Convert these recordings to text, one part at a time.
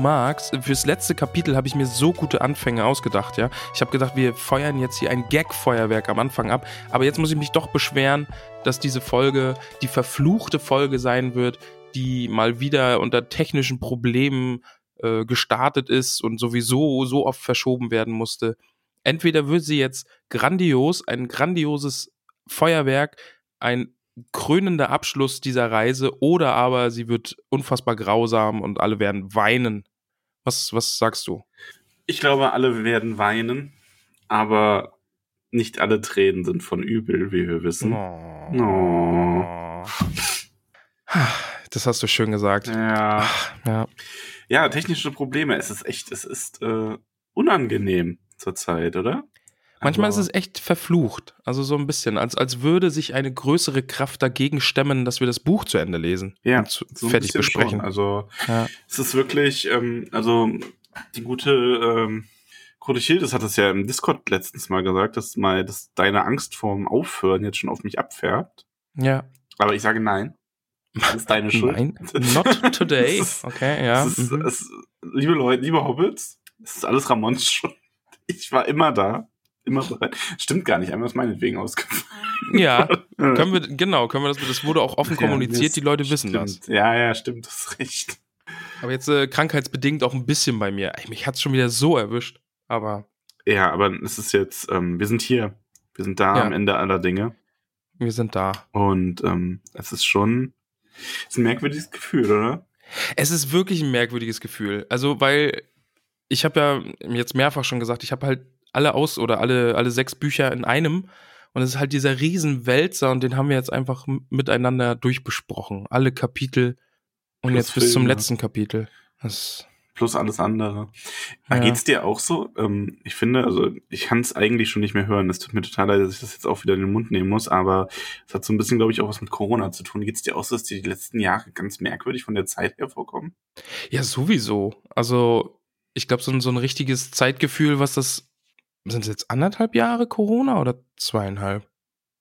magst. Fürs letzte Kapitel habe ich mir so gute Anfänge ausgedacht, ja. Ich habe gedacht, wir feuern jetzt hier ein Gag-Feuerwerk am Anfang ab. Aber jetzt muss ich mich doch beschweren, dass diese Folge die verfluchte Folge sein wird, die mal wieder unter technischen Problemen äh, gestartet ist und sowieso so oft verschoben werden musste. Entweder wird sie jetzt grandios, ein grandioses Feuerwerk, ein krönender Abschluss dieser Reise oder aber sie wird unfassbar grausam und alle werden weinen. Was, was sagst du? Ich glaube, alle werden weinen, aber nicht alle Tränen sind von übel, wie wir wissen. Oh. Oh. Das hast du schön gesagt. Ja. Ja. ja, technische Probleme. Es ist echt, es ist äh, unangenehm zurzeit, oder? Manchmal Aber- ist es echt verflucht. Also so ein bisschen, als, als würde sich eine größere Kraft dagegen stemmen, dass wir das Buch zu Ende lesen. ja, und zu, so fertig besprechen. Schon. Also Ja. es ist wirklich, ähm, also die gute ähm, Code Schildes hat es ja im Discord letztens mal gesagt, dass mal, dass deine Angst vorm Aufhören jetzt schon auf mich abfärbt. ja. Aber ich sage nein. Das ist deine Schuld. Nein, not today. Ist- Okay, ja. Ist, mhm. es, liebe Leute, liebe Hobbits, es ist alles Ramons Schuld. Ich war immer da. Immer bereit. Stimmt gar nicht, einmal ist meinetwegen ausgefallen. Ja, können wir, genau, können wir das, das wurde auch offen Ja, kommuniziert, das die Leute wissen stimmt. das. Ja, ja, stimmt, das ist recht. Aber jetzt äh, krankheitsbedingt auch ein bisschen bei mir. Ey, mich hat's schon wieder so erwischt. Aber Ja, aber es ist jetzt, ähm, wir sind hier. Wir sind da Ja. am Ende aller Dinge. wir sind da. Und ähm, es ist schon es ist ein merkwürdiges Gefühl, oder? Es ist wirklich ein merkwürdiges Gefühl. Also, weil ich habe ja jetzt mehrfach schon gesagt, ich habe halt alle aus oder alle, alle sechs Bücher in einem. Und es ist halt dieser Riesenwälzer und den haben wir jetzt einfach miteinander durchbesprochen. Alle Kapitel und Plus jetzt bis zum letzten Kapitel. Das, Plus alles andere. Ja. Geht's dir auch so? Ähm, ich finde, also ich kann es eigentlich schon nicht mehr hören. Es tut mir total leid, dass ich das jetzt auch wieder in den Mund nehmen muss, aber es hat so ein bisschen, glaube ich, auch was mit Corona zu tun. Geht's dir auch so, dass dir die letzten Jahre ganz merkwürdig von der Zeit her vorkommen? ja, sowieso. Also, ich glaube, so, so ein richtiges Zeitgefühl, was das. Sind es jetzt anderthalb Jahre Corona oder zweieinhalb?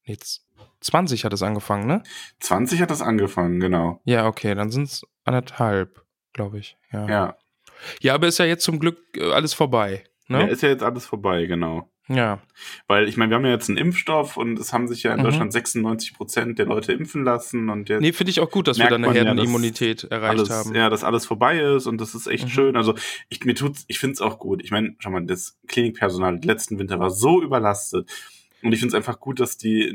Jetzt 20 hat es angefangen, ne? 20 hat das angefangen, genau. Ja, okay, dann sind es anderthalb, glaube ich. Ja. Ja. ja, aber ist ja jetzt zum Glück äh, alles vorbei. Ja, Ne? ist ja jetzt alles vorbei, genau. Ja. Weil ich meine, wir haben ja jetzt einen Impfstoff und es haben sich ja in Mhm. Deutschland 96 Prozent der Leute impfen lassen und jetzt Nee, finde ich auch gut, dass wir merkt da eine man ja, Herdenimmunität erreicht alles, haben. ja, dass alles vorbei ist und das ist echt Mhm. schön. Also ich mir tut's, ich find's auch gut. Ich meine, schau mal, das Klinikpersonal letzten Winter war so überlastet und ich find's einfach gut, dass die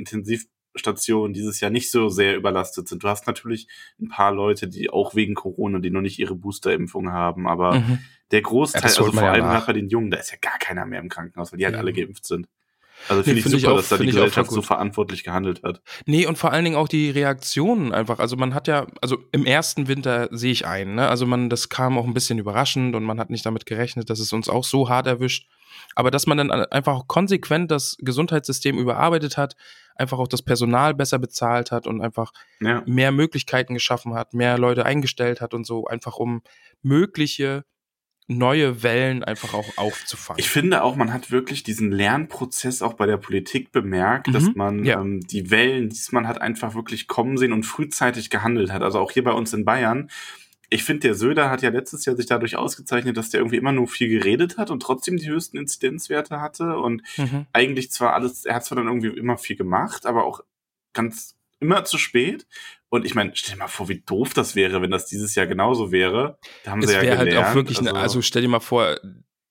Intensivstationen dieses Jahr nicht so sehr überlastet sind. Du hast natürlich ein paar Leute, die auch wegen Corona, die noch nicht ihre Boosterimpfung haben, aber Mhm. der Ja, Großteil, das also vor ja allem nach. bei den Jungen, da ist ja gar keiner mehr im Krankenhaus, weil die halt Ja. alle geimpft sind. Also Nee, finde ich find ich super, auch- dass da die ich Gesellschaft so verantwortlich gehandelt hat. Nee, und vor allen Dingen auch die Reaktionen einfach. Also man hat ja, also im ersten Winter sehe ich ein, ne? Also man, das kam auch ein bisschen überraschend und man hat nicht damit gerechnet, dass es uns auch so hart erwischt. Aber dass man dann einfach auch konsequent das Gesundheitssystem überarbeitet hat, einfach auch das Personal besser bezahlt hat und einfach Ja. mehr Möglichkeiten geschaffen hat, mehr Leute eingestellt hat und so, einfach um mögliche neue Wellen einfach auch aufzufangen. Ich finde auch, man hat wirklich diesen Lernprozess auch bei der Politik bemerkt, dass Mhm, man ja. ähm, die Wellen, die man hat, einfach wirklich kommen sehen und frühzeitig gehandelt hat. Also auch hier bei uns in Bayern. Ich finde, der Söder hat ja letztes Jahr sich dadurch ausgezeichnet, dass der irgendwie immer nur viel geredet hat und trotzdem die höchsten Inzidenzwerte hatte und mhm. eigentlich zwar alles, er hat zwar dann irgendwie immer viel gemacht, aber auch ganz immer zu spät. Und ich meine, stell dir mal vor, wie doof das wäre, wenn das dieses Jahr genauso wäre. Da haben Es sie ja gelernt. halt auch wirklich, also, also stell dir mal vor,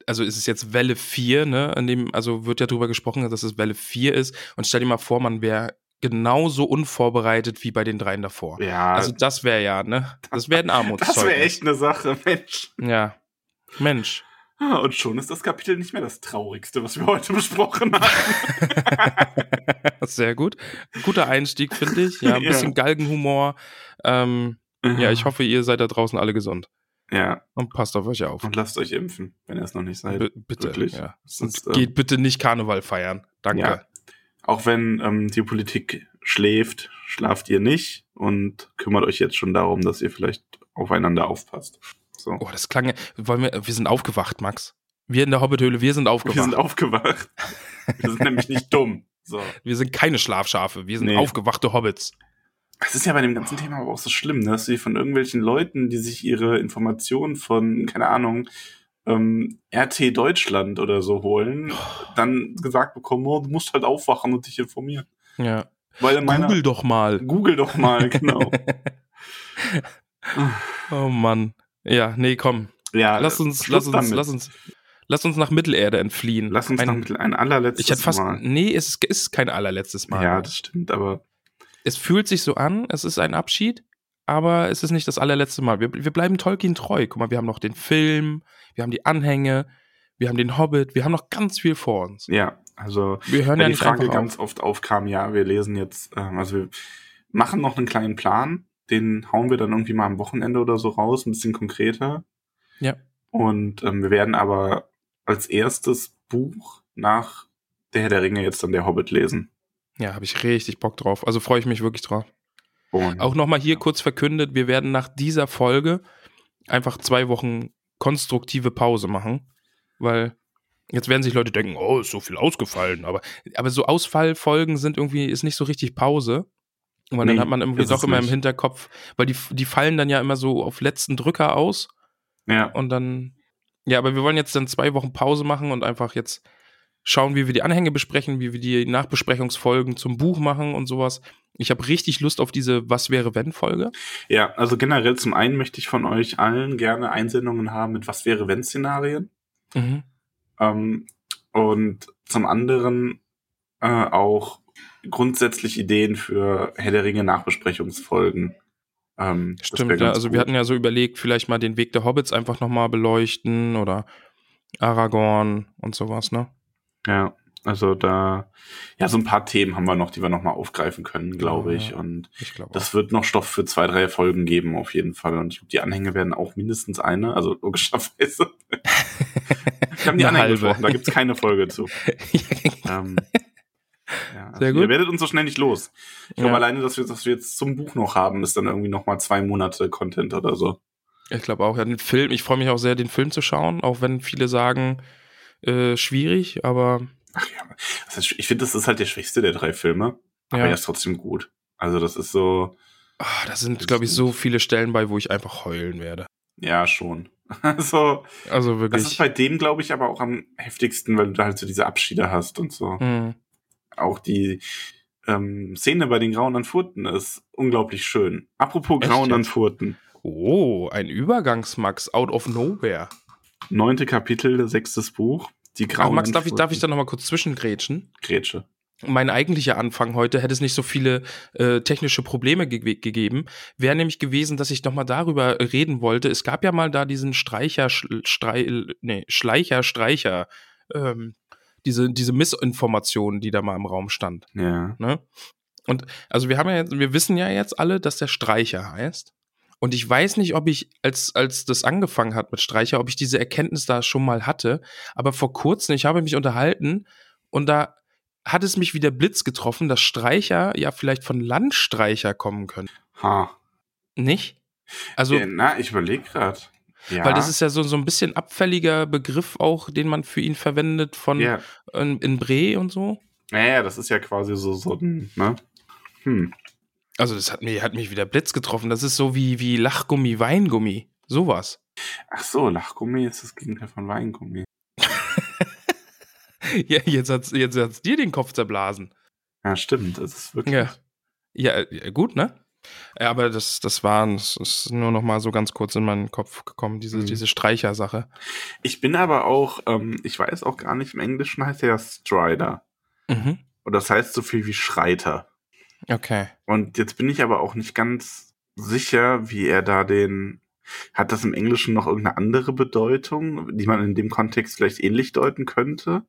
also ist es jetzt Welle 4, ne, an dem, also wird ja drüber gesprochen, dass es Welle 4 ist und stell dir mal vor, man wäre genauso unvorbereitet wie bei den dreien davor. Ja, Also das wäre ja, ne? Das wäre ein Armutszeugnis. das wäre echt eine Sache, Mensch. Ja. Mensch. Ah, Und schon ist das Kapitel nicht mehr das traurigste, was wir heute besprochen haben. Sehr gut. Guter Einstieg, finde ich. Ja, ein Ja. bisschen Galgenhumor. Ähm, ja, ich hoffe, ihr seid da draußen alle gesund. Ja, Und passt auf euch auf. und lasst euch impfen, wenn ihr es noch nicht seid. B bitte. Wirklich. Ja. Es Und ist, ähm, geht bitte nicht Karneval feiern. Danke. Ja. Auch wenn ähm, die Politik schläft, schlaft ihr nicht und kümmert euch jetzt schon darum, dass ihr vielleicht aufeinander aufpasst. So. Oh, das klang. ja- Wollen wir, wir sind aufgewacht, Max. Wir in der Hobbithöhle, wir sind aufgewacht. Wir sind aufgewacht. Wir sind nämlich nicht dumm. So. Wir sind keine Schlafschafe, wir sind Nee. aufgewachte Hobbits. Es ist ja bei dem ganzen Thema aber auch so schlimm, ne, dass sie von irgendwelchen Leuten, die sich ihre Informationen von, keine Ahnung, ähm, RT Deutschland oder so holen, dann gesagt bekommen, oh, du musst halt aufwachen und dich informieren. Ja. Weil in meiner, Google doch mal. Google doch mal, genau. Oh Mann. Ja, nee, komm. ja, Lass uns, lass uns, damit. lass uns, lass uns nach Mittelerde entfliehen. Lass uns ein, noch mit ein allerletztes Ich hätte fast, Mal. nee, es ist, ist kein allerletztes Mal. Ja, das stimmt, aber es fühlt sich so an, es ist ein Abschied, aber es ist nicht das allerletzte Mal. Wir, wir bleiben Tolkien treu. Guck mal, wir haben noch den Film, wir haben die Anhänge, wir haben den Hobbit, wir haben noch ganz viel vor uns. ja, also Wir hören weil ja die Frage ganz auf. oft aufkam, ja, wir lesen jetzt, ähm, also wir machen noch einen kleinen Plan, den hauen wir dann irgendwie mal am Wochenende oder so raus, ein bisschen konkreter. Ja. Und ähm, wir werden aber als erstes Buch nach Der Herr der Ringe jetzt dann der Hobbit lesen. Ja, habe ich richtig Bock drauf. Also freue ich mich wirklich drauf. Und Auch nochmal hier kurz verkündet, wir werden nach dieser Folge einfach zwei Wochen konstruktive Pause machen, weil jetzt werden sich Leute denken, oh, ist so viel ausgefallen, aber, aber so Ausfallfolgen sind irgendwie, ist nicht so richtig Pause. Weil dann Nee, hat man irgendwie doch immer im nicht. Hinterkopf, weil die, die fallen dann ja immer so auf letzten Drücker aus ja, und dann, ja, aber wir wollen jetzt dann zwei Wochen Pause machen und einfach jetzt schauen, wie wir die Anhänge besprechen, wie wir die Nachbesprechungsfolgen zum Buch machen und sowas. Ich habe richtig Lust auf diese Was wäre wenn Folge. ja, also generell zum einen möchte ich von euch allen gerne Einsendungen haben mit Was wäre wenn Szenarien. Mhm. Ähm, und zum anderen äh, auch grundsätzlich Ideen für Herr der Ringe Nachbesprechungsfolgen. Ähm, Stimmt, ja. Also gut. wir hatten ja so überlegt, vielleicht mal den Weg der Hobbits einfach nochmal beleuchten oder Aragorn und sowas, ne? Ja, also da, ja, so ein paar Themen haben wir noch, die wir nochmal aufgreifen können, glaube ich. ja. Und Ich glaube das wird noch Stoff für zwei, drei Folgen geben, auf jeden Fall. Und ich glaube, die Anhänge werden auch mindestens eine, also logischerweise. wir haben die Anhänge halbe. besprochen, da gibt's keine Folge zu. ähm, ja, also Sehr gut. Ihr werdet uns so schnell nicht los. Ich glaube, Ja. alleine, dass wir, dass wir jetzt zum Buch noch haben, ist dann irgendwie nochmal zwei Monate Content oder so. Ich glaube auch, ja, den Film, ich freue mich auch sehr, den Film zu schauen, auch wenn viele sagen, äh, schwierig, aber Ach ja, das ist, ich finde, das ist halt der schwächste der drei Filme. Aber Ja. er ist trotzdem gut. Also das ist so, ah, da Das sind, glaube ich, so viele Stellen bei, wo ich einfach heulen werde. ja, schon. Also, Also das wirklich. ist bei dem, glaube ich, aber auch am heftigsten, weil du da halt so diese Abschiede hast und so. Mhm. Auch die ähm, Szene bei den Grauen an Furten ist unglaublich schön. Apropos Echt Grauen an jetzt? Furten. Oh, ein Übergangsmax out of nowhere. Neunte Kapitel, sechstes Buch. Die Ach, Grauen Max, an darf ich, darf ich da nochmal kurz zwischengrätschen? Grätsche. mein eigentlicher Anfang heute hätte es nicht so viele äh, technische Probleme ge gegeben, wäre nämlich gewesen, dass ich noch mal darüber reden wollte. Es gab ja mal da diesen Streicher, Strei nee, Schleicher, Streicher, ähm, diese, diese Missinformation, die da mal im Raum stand. Ja. Ne? Und also wir haben ja jetzt, wir wissen ja jetzt alle, dass der Streicher heißt. Und ich weiß nicht, ob ich, als, als das angefangen hat mit Streicher, ob ich diese Erkenntnis da schon mal hatte. Aber vor kurzem, ich habe mich unterhalten und da hat es mich wie der Blitz getroffen, dass Streicher ja vielleicht von Landstreicher kommen können. Ha. Nicht? Also, ja, na, ich überlege gerade. Ja. weil das ist ja so, so ein bisschen abfälliger Begriff auch, den man für ihn verwendet von ja. in, in Bre und so. Naja, das ist ja quasi so, so ein, ne? Hm. Also, das hat, mir, hat mich wie der Blitz getroffen. Das ist so wie, wie Lachgummi, Weingummi. Sowas. Ach so, Lachgummi ist das Gegenteil von Weingummi. Ja, jetzt hat's, jetzt hat's dir den Kopf zerblasen. Ja, stimmt. Das ist wirklich. Ja. Ja, äh, gut, ne? Ja, aber das, das war, das ist nur noch mal so ganz kurz in meinen Kopf gekommen, diese, Mhm. diese Streicher-Sache. Ich bin aber auch, ähm, ich weiß auch gar nicht, im Englischen heißt er ja Strider. Mhm. Und das heißt so viel wie Schreiter. Okay. Und jetzt bin ich aber auch nicht ganz sicher, wie er da den. Hat das im Englischen noch irgendeine andere Bedeutung, die man in dem Kontext vielleicht ähnlich deuten könnte?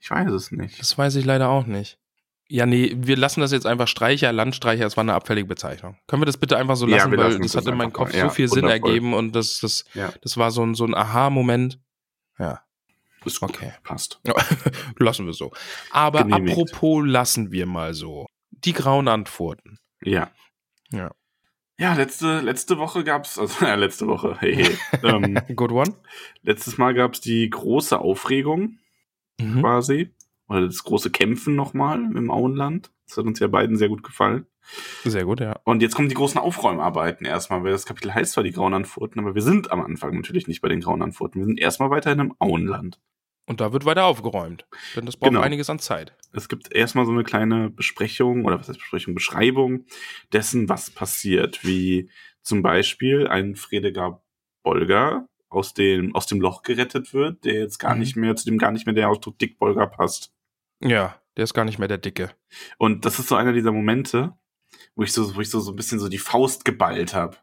Ich weiß es nicht. Das weiß ich leider auch nicht. Ja, nee, wir lassen das jetzt einfach Streicher, Landstreicher, es war eine abfällige Bezeichnung. Können wir das bitte einfach so Ja, lassen, wir weil das das hat in meinem Kopf. Ja, so viel Sinn wundervoll. ergeben und das, das, Ja, das war so ein, so ein Aha-Moment. Ja, ist. Okay. Passt. lassen wir so. Aber apropos lassen wir mal so. Die grauen Antworten. Ja. Ja. Ja, letzte, letzte Woche gab's, also ja, letzte Woche, hey, hey. ähm, Good one. letztes Mal gab's die große Aufregung Mhm. quasi. Oder das große Kämpfen nochmal im Auenland. Das hat uns ja beiden sehr gut gefallen. Sehr gut, ja. Und jetzt kommen die großen Aufräumarbeiten erstmal, weil das Kapitel heißt zwar die Grauen Antworten, aber wir sind am Anfang natürlich nicht bei den Grauen Antworten. Wir sind erstmal weiterhin im Auenland. Und da wird weiter aufgeräumt. Denn das braucht Genau. einiges an Zeit. Es gibt erstmal so eine kleine Besprechung, oder was heißt Besprechung, Beschreibung dessen, was passiert. Wie zum Beispiel ein Fredegar Bolger aus dem, aus dem Loch gerettet wird, der jetzt gar Mhm. nicht mehr, zu dem gar nicht mehr der Ausdruck Dick Bolger passt. Ja, der ist gar nicht mehr der Dicke. Und das ist so einer dieser Momente, wo ich so, wo ich so, so ein bisschen so die Faust geballt habe.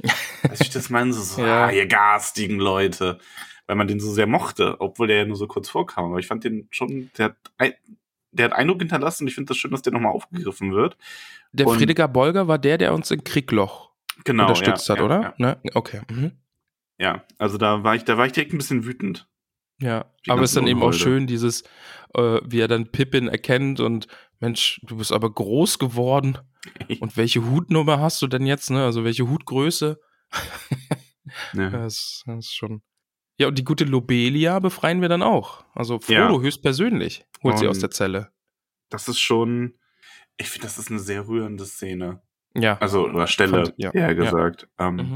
Als ich das meine, so, so Ja. ah, ihr garstigen Leute. Weil man den so sehr mochte, obwohl der ja nur so kurz vorkam. Aber ich fand den schon, der hat, ein, der hat Eindruck hinterlassen und ich finde das schön, dass der nochmal aufgegriffen wird. Der Und- Friedegar Bolger war der, der uns in Kriegloch Genau. unterstützt ja, hat, ja, oder? Ja. Ne? Okay. Mhm. ja, also da war ich, da war ich direkt ein bisschen wütend. Ja, aber es ist dann eben auch schön, dieses, äh, wie er dann Pippin erkennt und Mensch, du bist aber groß geworden. Und welche Hutnummer hast du denn jetzt, ne? Also welche Hutgröße? Ja. Das, das ist schon. Ja, und die gute Lobelia befreien wir dann auch. Also Frodo Ja. höchstpersönlich holt sie aus Und- der Zelle. Das ist schon, ich finde, das ist eine sehr rührende Szene. Ja. Also, oder Stelle, Fand- ja, eher ja. gesagt. Ähm, Mhm.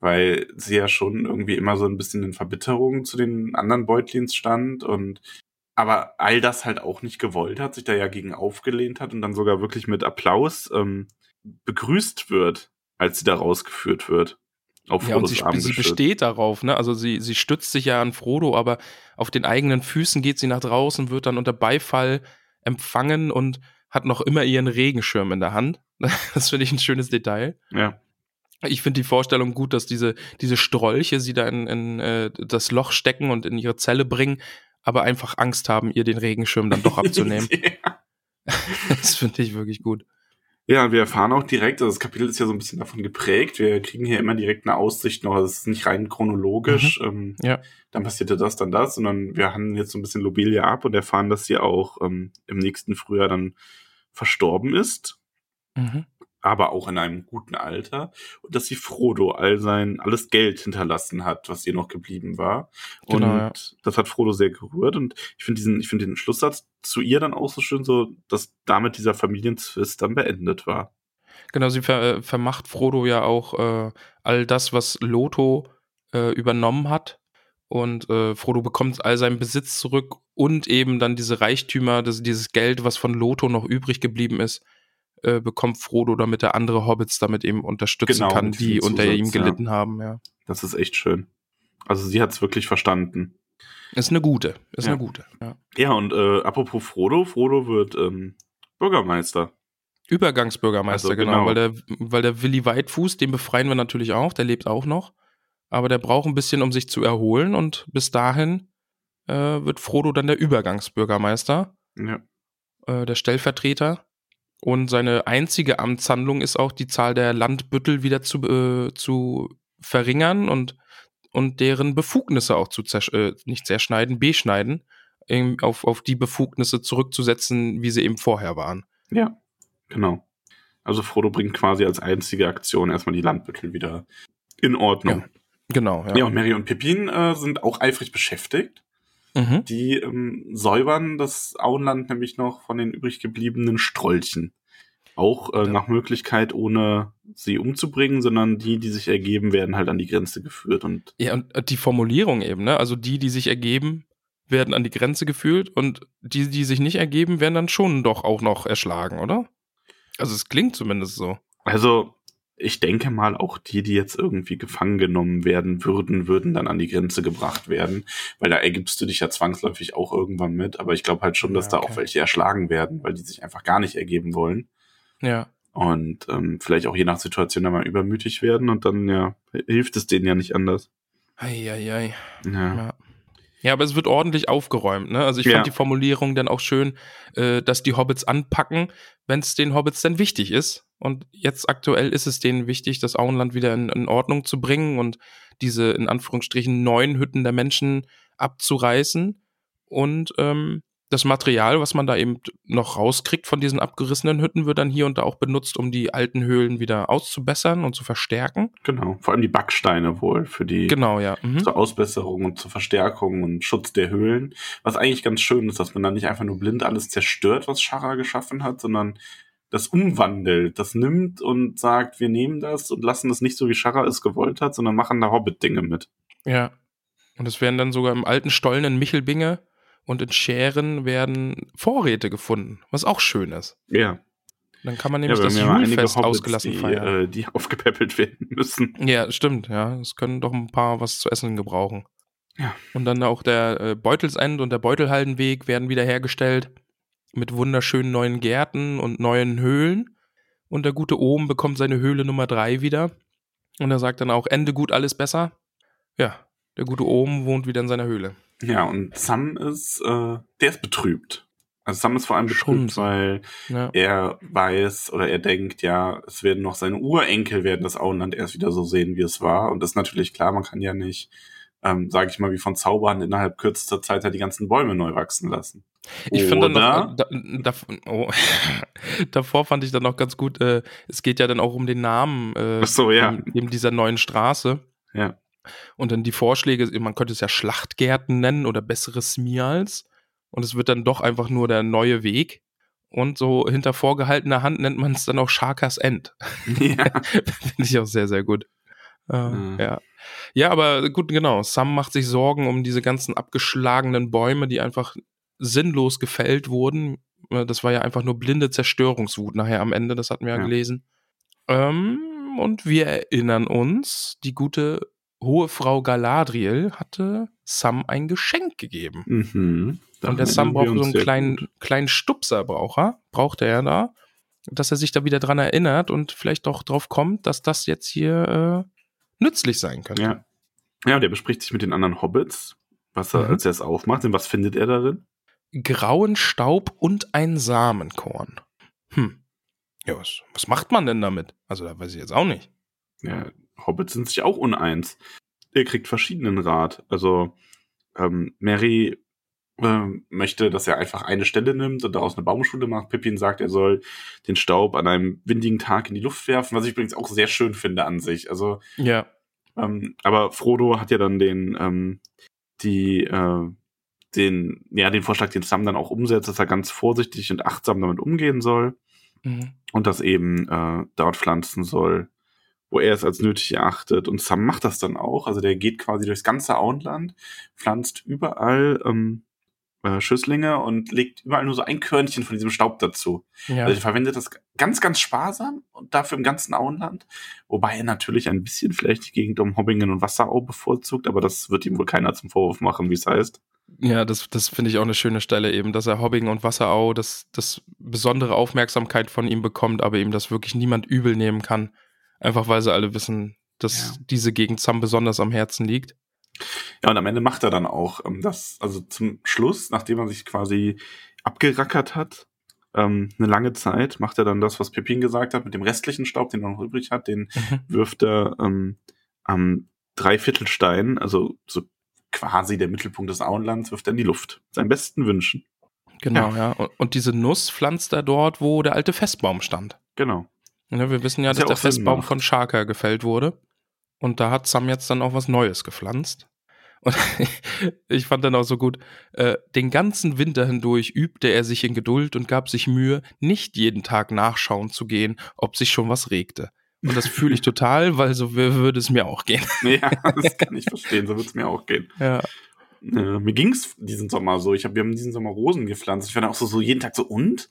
weil sie ja schon irgendwie immer so ein bisschen in Verbitterung zu den anderen Beutlins stand und aber all das halt auch nicht gewollt hat, sich da ja gegen aufgelehnt hat und dann sogar wirklich mit Applaus ähm, begrüßt wird, als sie da rausgeführt wird. Auf Ja, und sie, sie besteht darauf, ne? Also sie, sie stützt sich ja an Frodo, aber auf den eigenen Füßen geht sie nach draußen, wird dann unter Beifall empfangen und hat noch immer ihren Regenschirm in der Hand. Das finde ich ein schönes Detail. Ja, Ich finde die Vorstellung gut, dass diese, diese Strolche sie da in, in äh, das Loch stecken und in ihre Zelle bringen, aber einfach Angst haben, ihr den Regenschirm dann doch abzunehmen. ja. das finde ich wirklich gut. Ja, wir erfahren auch direkt, also das Kapitel ist ja so ein bisschen davon geprägt, wir kriegen hier immer direkt eine Aussicht noch, also es ist nicht rein chronologisch, ähm, Mhm. Ja. dann passierte das, dann das, sondern wir handeln jetzt so ein bisschen Lobelia ab und erfahren, dass sie auch ähm, im nächsten Frühjahr dann verstorben ist, Mhm. Aber auch in einem guten Alter und dass sie Frodo all sein, alles Geld hinterlassen hat, was ihr noch geblieben war. Genau, und ja. das hat Frodo sehr gerührt und ich finde diesen, ich finde den Schlusssatz zu ihr dann auch so schön so, dass damit dieser Familienzwist dann beendet war. Genau, sie ver äh, vermacht Frodo ja auch äh, all das, was Loto äh, übernommen hat. Und äh, Frodo bekommt all seinen Besitz zurück und eben dann diese Reichtümer, das, dieses Geld, was von Loto noch übrig geblieben ist, äh, bekommt Frodo, damit er andere Hobbits damit eben unterstützen Genau, kann, die diesem unter ihm Zusatz, ja. gelitten haben. Ja. Das ist echt schön. Also sie hat es wirklich verstanden. Ist eine gute, ist Ja. eine gute. Ja. Ja, und äh, apropos Frodo, Frodo wird ähm, Bürgermeister. Übergangsbürgermeister, Also, genau, genau. weil der, weil der Willi Weitfuß, den befreien wir natürlich auch, der lebt auch noch. Aber der braucht ein bisschen, um sich zu erholen und bis dahin äh, wird Frodo dann der Übergangsbürgermeister, Ja. äh, der Stellvertreter. Und seine einzige Amtshandlung ist auch, die Zahl der Landbüttel wieder zu, äh, zu verringern und, und deren Befugnisse auch zu zersch äh, nicht zerschneiden, beschneiden, ähm, auf, auf die Befugnisse zurückzusetzen, wie sie eben vorher waren. Ja, genau. Also Frodo bringt quasi als einzige Aktion erstmal die Landbüttel wieder in Ordnung. Genau, Ja, und Mary und Pippin äh, sind auch eifrig beschäftigt. Mhm. Die ähm, säubern das Auenland nämlich noch von den übrig gebliebenen Strolchen. Auch äh, nach Möglichkeit, ohne sie umzubringen, sondern die, die sich ergeben, werden halt an die Grenze geführt. Und Ja, und die Formulierung eben, ne? Also die, die sich ergeben, werden an die Grenze geführt und die, die sich nicht ergeben, werden dann schon doch auch noch erschlagen, oder? Also es klingt zumindest so. also, ich denke mal, auch die, die jetzt irgendwie gefangen genommen werden würden, würden dann an die Grenze gebracht werden. Weil da ergibst du dich ja zwangsläufig auch irgendwann mit. Aber ich glaube halt schon, dass Ja, da okay. auch welche erschlagen werden, weil die sich einfach gar nicht ergeben wollen. Ja. Und ähm, vielleicht auch je nach Situation dann mal übermütig werden und dann ja hilft es denen ja nicht anders. Eieiei. Ja. Ja. Ja, aber es wird ordentlich aufgeräumt, ne? Also ich Ja. fand die Formulierung dann auch schön, äh, dass die Hobbits anpacken, wenn es den Hobbits dann wichtig ist. Und jetzt aktuell ist es denen wichtig, das Auenland wieder in, in Ordnung zu bringen und diese in Anführungsstrichen neuen Hütten der Menschen abzureißen. Und ähm, das Material, was man da eben noch rauskriegt von diesen abgerissenen Hütten, wird dann hier und da auch benutzt, um die alten Höhlen wieder auszubessern und zu verstärken. Genau. Vor allem die Backsteine wohl für die Genau, ja. Mhm. zur Ausbesserung und zur Verstärkung und Schutz der Höhlen. Was eigentlich ganz schön ist, dass man dann nicht einfach nur blind alles zerstört, was Schara geschaffen hat, sondern das umwandelt, das nimmt und sagt, wir nehmen das und lassen es nicht so, wie Schara es gewollt hat, sondern machen da Hobbit-Dinge mit. Ja. Und es werden dann sogar im alten Stollen in Michelbinge und in Schären werden Vorräte gefunden, was auch schön ist. Ja. Dann kann man nämlich das ja einige Julfest ausgelassen die, feiern. äh, die aufgepäppelt werden müssen. Ja, stimmt, ja. Es können doch ein paar was zu essen gebrauchen. Ja. Und dann auch der äh, Beutelsend und der Beutelhaldenweg werden wiederhergestellt mit wunderschönen neuen Gärten und neuen Höhlen. Und der gute Ohm bekommt seine Höhle Nummer drei wieder. Und er sagt dann auch, Ende gut, alles besser. Ja, der gute Ohm wohnt wieder in seiner Höhle. Ja, und Sam ist, äh, der ist betrübt. Also Sam ist vor allem betrübt, so. weil Ja. er weiß oder er denkt, ja, es werden noch seine Urenkel werden das Auenland erst wieder so sehen, wie es war. Und das ist natürlich klar, man kann ja nicht, ähm, sage ich mal, wie von Zaubern innerhalb kürzester Zeit halt die ganzen Bäume neu wachsen lassen. Ich finde dann noch, da, da, oh, davor fand ich dann noch ganz gut, äh, es geht ja dann auch um den Namen äh, so, ja. eben- eben dieser neuen Straße. Ja. Und dann die Vorschläge, man könnte es ja Schlachtgärten nennen oder bessere Smials. Und es wird dann doch einfach nur der neue Weg. Und so hinter vorgehaltener Hand nennt man es dann auch Sharkas End. ja. Finde ich auch sehr, sehr gut. Äh, Ja. ja. ja, aber gut, genau. Sam macht sich Sorgen um diese ganzen abgeschlagenen Bäume, die einfach sinnlos gefällt wurden. Äh, Das war ja einfach nur blinde Zerstörungswut nachher am Ende, das hatten wir ja, Ja. gelesen. Ähm, und wir erinnern uns, die gute hohe Frau Galadriel hatte Sam ein Geschenk gegeben. Mhm. Und der Sam braucht so einen kleinen, gut. kleinen Stupser, braucht er, brauchte er da, dass er sich da wieder dran erinnert und vielleicht auch drauf kommt, dass das jetzt hier äh, nützlich sein könnte. Ja. Ja, und der bespricht sich mit den anderen Hobbits, was er, Mhm. als er es aufmacht, und was findet er darin? Grauen Staub und ein Samenkorn. Hm. Ja, was, was macht man denn damit? Also, da weiß ich jetzt auch nicht. Ja, Hobbits sind sich auch uneins. Er kriegt verschiedenen Rat. Also, ähm, Mary ähm, möchte, dass er einfach eine Stelle nimmt und daraus eine Baumschule macht. Pippin sagt, er soll den Staub an einem windigen Tag in die Luft werfen, was ich übrigens auch sehr schön finde an sich. Also, Ja. ähm, aber Frodo hat ja dann den, ähm, die, äh, den, ja, den Vorschlag, den Sam dann auch umsetzt, dass er ganz vorsichtig und achtsam damit umgehen soll Mhm. und das eben äh, dort pflanzen soll, wo er es als nötig erachtet. Und Sam macht das dann auch. Also der geht quasi durchs ganze Auenland, pflanzt überall ähm, äh, Schüsslinge und legt überall nur so ein Körnchen von diesem Staub dazu. Ja. Also er verwendet das ganz, ganz sparsam und dafür im ganzen Auenland. Wobei er natürlich ein bisschen vielleicht die Gegend um Hobbingen und Wasserau bevorzugt, aber das wird ihm wohl keiner zum Vorwurf machen, wie es heißt. Ja, das, das finde ich auch eine schöne Stelle eben, dass er Hobbing und Wasserau das, das besondere Aufmerksamkeit von ihm bekommt, aber ihm das wirklich niemand übel nehmen kann. Einfach weil sie alle wissen, dass Ja. diese Gegend Sam besonders am Herzen liegt. Ja, und am Ende macht er dann auch ähm, das, also zum Schluss, nachdem er sich quasi abgerackert hat, ähm, eine lange Zeit, macht er dann das, was Pippin gesagt hat, mit dem restlichen Staub, den er noch übrig hat, den Mhm. wirft er ähm, am Dreiviertelstein, also so quasi der Mittelpunkt des Auenlands, wirft er in die Luft. Seinen besten Wünschen. Genau, ja. Und, und diese Nuss pflanzt er dort, wo der alte Festbaum stand. Genau. Ja, wir wissen ja, Was dass ja der Festbaum von Sharka gefällt wurde. Und da hat Sam jetzt dann auch was Neues gepflanzt. Und ich fand dann auch so gut, äh, den ganzen Winter hindurch übte er sich in Geduld und gab sich Mühe, nicht jeden Tag nachschauen zu gehen, ob sich schon was regte. Und das fühle ich total, weil so wür- würde es mir auch gehen. Ja, das kann ich verstehen, so wird es mir auch gehen. Ja. Äh, mir ging's diesen Sommer so. Ich hab, wir haben diesen Sommer Rosen gepflanzt. Ich war dann auch so, so jeden Tag so, und?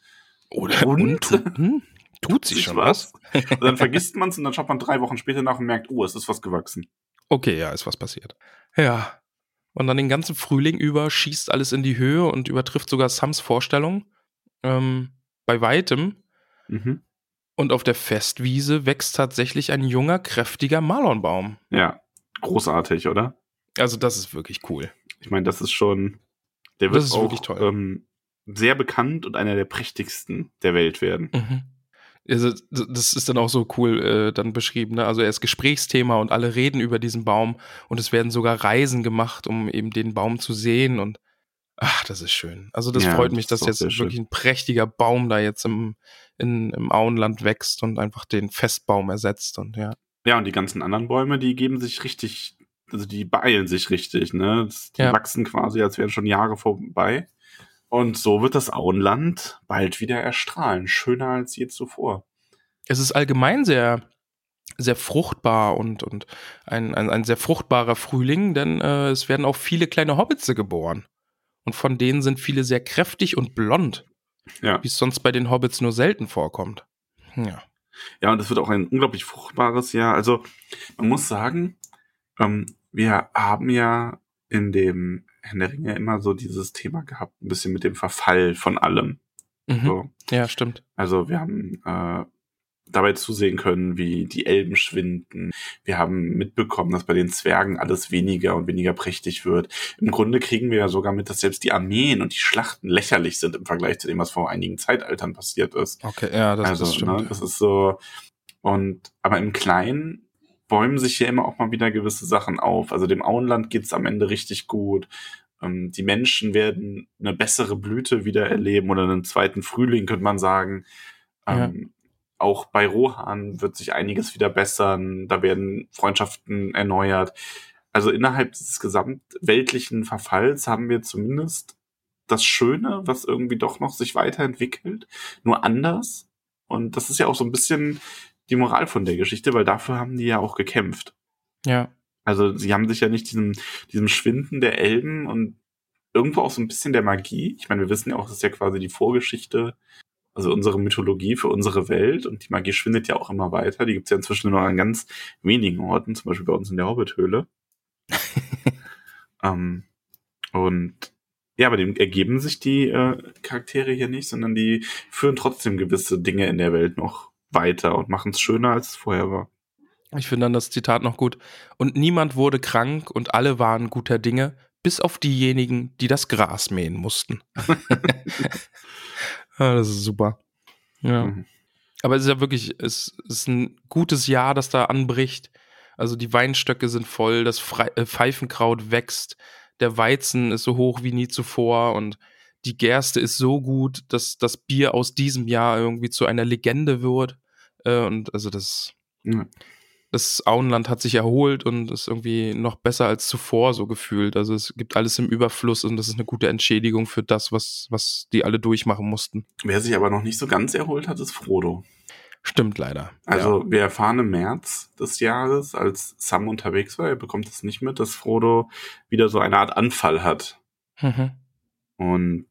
Oder Und? und? Tut, Ist schon was? Und dann vergisst man es und dann schaut man drei Wochen später nach und merkt, oh, es ist was gewachsen. Okay, ja, ist was passiert. Ja. Und dann den ganzen Frühling über schießt alles in die Höhe und übertrifft sogar Sams Vorstellung. Ähm, bei weitem. Mhm. Und auf der Festwiese wächst tatsächlich ein junger, kräftiger Marlonbaum. Ja, großartig, oder? Also das ist wirklich cool. Ich meine, das ist schon, der wird Das ist auch wirklich toll. Ähm, sehr bekannt und einer der prächtigsten der Welt werden. Mhm. Also, das ist dann auch so cool äh, dann beschrieben. Ne? Also er ist Gesprächsthema und alle reden über diesen Baum und es werden sogar Reisen gemacht, um eben den Baum zu sehen und ach, das ist schön. Also das Ja, freut mich, dass jetzt sehr schön. wirklich ein prächtiger Baum da jetzt im, in, im Auenland wächst und einfach den Festbaum ersetzt und ja. Ja, und die ganzen anderen Bäume, die geben sich richtig, also die beeilen sich richtig, ne? Die Ja. wachsen quasi, als wären schon Jahre vorbei. Und so wird das Auenland bald wieder erstrahlen. Schöner als je zuvor. Es ist allgemein sehr, sehr fruchtbar und, und ein, ein, ein sehr fruchtbarer Frühling, denn äh, es werden auch viele kleine Hobbitze geboren. Und von denen sind viele sehr kräftig und blond, Ja. wie es sonst bei den Hobbits nur selten vorkommt. Ja. Ja, und es wird auch ein unglaublich fruchtbares Jahr. Also, man muss sagen, ähm, wir haben ja in dem Herrn der Ringe immer so dieses Thema gehabt, ein bisschen mit dem Verfall von allem. Mhm. So. Ja, stimmt. Also wir haben äh, dabei zusehen können, wie die Elben schwinden. Wir haben mitbekommen, dass bei den Zwergen alles weniger und weniger prächtig wird. Im Grunde kriegen wir ja sogar mit, dass selbst die Armeen und die Schlachten lächerlich sind im Vergleich zu dem, was vor einigen Zeitaltern passiert ist. Okay, ja, das, also, das stimmt. ne, das ist so. Und aber im Kleinen bäumen sich hier immer auch mal wieder gewisse Sachen auf. Also dem Auenland geht's am Ende richtig gut. Ähm, die Menschen werden eine bessere Blüte wieder erleben oder einen zweiten Frühling, könnte man sagen. Ähm, Auch bei Rohan wird sich einiges wieder bessern. Da werden Freundschaften erneuert. Also innerhalb dieses gesamtweltlichen Verfalls haben wir zumindest das Schöne, was irgendwie doch noch sich weiterentwickelt, nur anders. Und das ist ja auch so ein bisschen die Moral von der Geschichte, weil dafür haben die ja auch gekämpft. ja. Also sie haben sich ja nicht diesem, diesem Schwinden der Elben und irgendwo auch so ein bisschen der Magie. Ich meine, wir wissen ja auch, das ist ja quasi die Vorgeschichte, also unsere Mythologie für unsere Welt und die Magie schwindet ja auch immer weiter. Die gibt es ja inzwischen nur noch an ganz wenigen Orten, zum Beispiel bei uns in der Hobbithöhle. ähm, und ja, aber dem ergeben sich die äh, Charaktere hier nicht, sondern die führen trotzdem gewisse Dinge in der Welt noch weiter und machen es schöner, als es vorher war. Ich finde dann das Zitat noch gut. Und niemand wurde krank und alle waren guter Dinge, bis auf diejenigen, die das Gras mähen mussten. ja, das ist super. Ja. Mhm. Aber es ist ja wirklich, es ist ein gutes Jahr, das da anbricht. Also die Weinstöcke sind voll, das Fre äh, Pfeifenkraut wächst, der Weizen ist so hoch wie nie zuvor und die Gerste ist so gut, dass das Bier aus diesem Jahr irgendwie zu einer Legende wird. Äh, und also das, Ja. das Auenland hat sich erholt und ist irgendwie noch besser als zuvor so gefühlt. Also es gibt alles im Überfluss und das ist eine gute Entschädigung für das, was, was die alle durchmachen mussten. Wer sich aber noch nicht so ganz erholt hat, ist Frodo. Stimmt leider. Also wir erfahren im März des Jahres, als Sam unterwegs war, er bekommt es nicht mit, dass Frodo wieder so eine Art Anfall hat. ja. Mhm. Und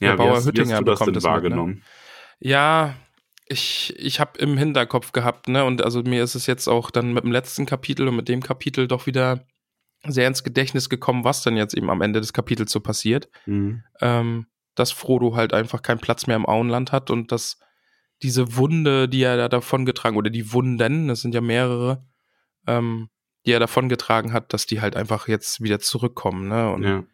Der ja, wie Bauer hast, wie Hüttinger hast du das bekommt denn das mit, ne? wahrgenommen? Ja, ich, ich habe im Hinterkopf gehabt, ne, und also mir ist es jetzt auch dann mit dem letzten Kapitel und mit dem Kapitel doch wieder sehr ins Gedächtnis gekommen, was dann jetzt eben am Ende des Kapitels so passiert. Mhm. Ähm, dass Frodo halt einfach keinen Platz mehr im Auenland hat und dass diese Wunde, die er da davongetragen, oder die Wunden, das sind ja mehrere, ähm, die er davongetragen hat, dass die halt einfach jetzt wieder zurückkommen, ne? Und Ja.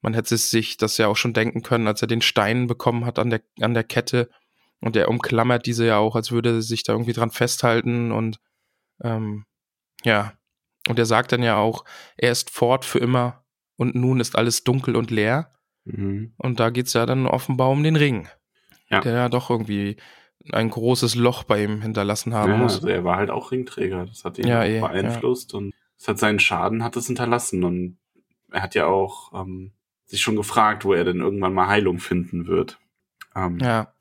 man hätte sich das ja auch schon denken können, als er den Stein bekommen hat an der, an der Kette. Und er umklammert diese ja auch, als würde er sich da irgendwie dran festhalten. Und ähm, ja, und er sagt dann ja auch, er ist fort für immer und nun ist alles dunkel und leer. Mhm. Und da geht's ja dann offenbar um den Ring, Ja. der ja doch irgendwie ein großes Loch bei ihm hinterlassen haben ja, muss. also er war halt auch Ringträger. Das hat ihn Ja, eh, beeinflusst und es hat seinen Schaden, hat es hinterlassen. Und er hat ja auch ähm, sich schon gefragt, wo er denn irgendwann mal Heilung finden wird. Ähm, Ja,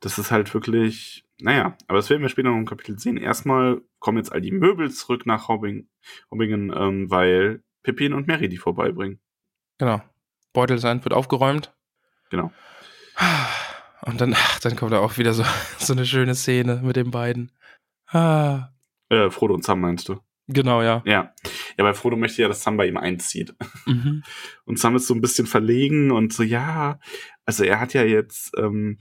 Das ist halt wirklich, naja, aber das werden wir später noch im Kapitel sehen. Erstmal kommen jetzt all die Möbel zurück nach Hobbing, Hobbingen, ähm, weil Pippin und Mary die vorbeibringen. genau. Beutelsand wird aufgeräumt. Genau. Und dann, ach, dann kommt da auch wieder so, so eine schöne Szene mit den beiden. Ah, Äh, Frodo und Sam meinst du? genau, ja. Ja. Ja, weil Frodo möchte ja, dass Sam bei ihm einzieht. Mhm. Und Sam ist so ein bisschen verlegen und so, ja, also er hat ja jetzt, ähm,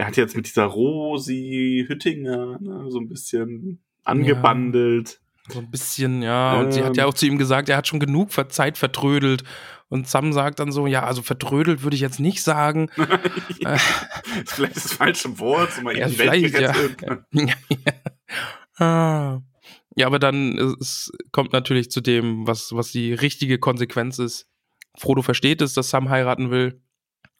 er hat jetzt mit dieser Rosi Hüttinger ne, so ein bisschen angebandelt. So ein bisschen, ja. Und sie hat ja Ähm. auch zu ihm gesagt, er hat schon genug Zeit vertrödelt. Und Sam sagt dann so, ja, also vertrödelt würde ich jetzt nicht sagen. Äh, ist vielleicht das falsche Wort, so mal Ja, vielleicht, ja. ja, ja. Ah. ja, aber dann es kommt natürlich zu dem, was, was die richtige Konsequenz ist. Frodo versteht es, dass Sam heiraten will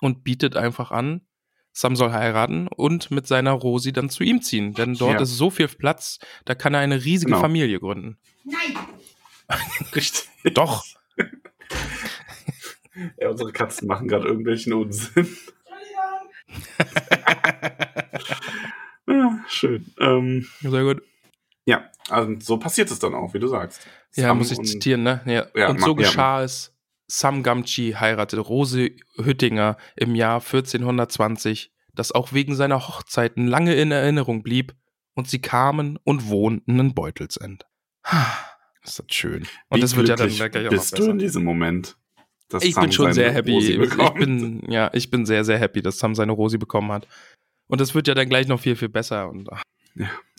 und bietet einfach an, Sam soll heiraten und mit seiner Rosi dann zu ihm ziehen. Denn dort Ja. ist so viel Platz, da kann er eine riesige Genau. Familie gründen. Richtig. Doch. Ja, unsere Katzen machen gerade irgendwelchen Unsinn. ja, schön. Ähm, Sehr gut. ja, also so passiert es dann auch, wie du sagst. Ja, Sam muss ich und- zitieren, ne? Ja. Ja, und so mach- ja, geschah es. Sam Gamgee heiratete Rose Hüttinger im Jahr 1420, das auch wegen seiner Hochzeiten lange in Erinnerung blieb, und sie kamen und wohnten in Beutelsend. Ist das schön. Und Wie das wird ja dann gleich auch noch bist du besser. in diesem Moment? Ich Sam bin schon sehr happy. Ich, bin, ja, ich bin sehr, sehr happy, dass Sam seine Rosi bekommen hat. Und das wird ja dann gleich noch viel, viel besser. Und ach,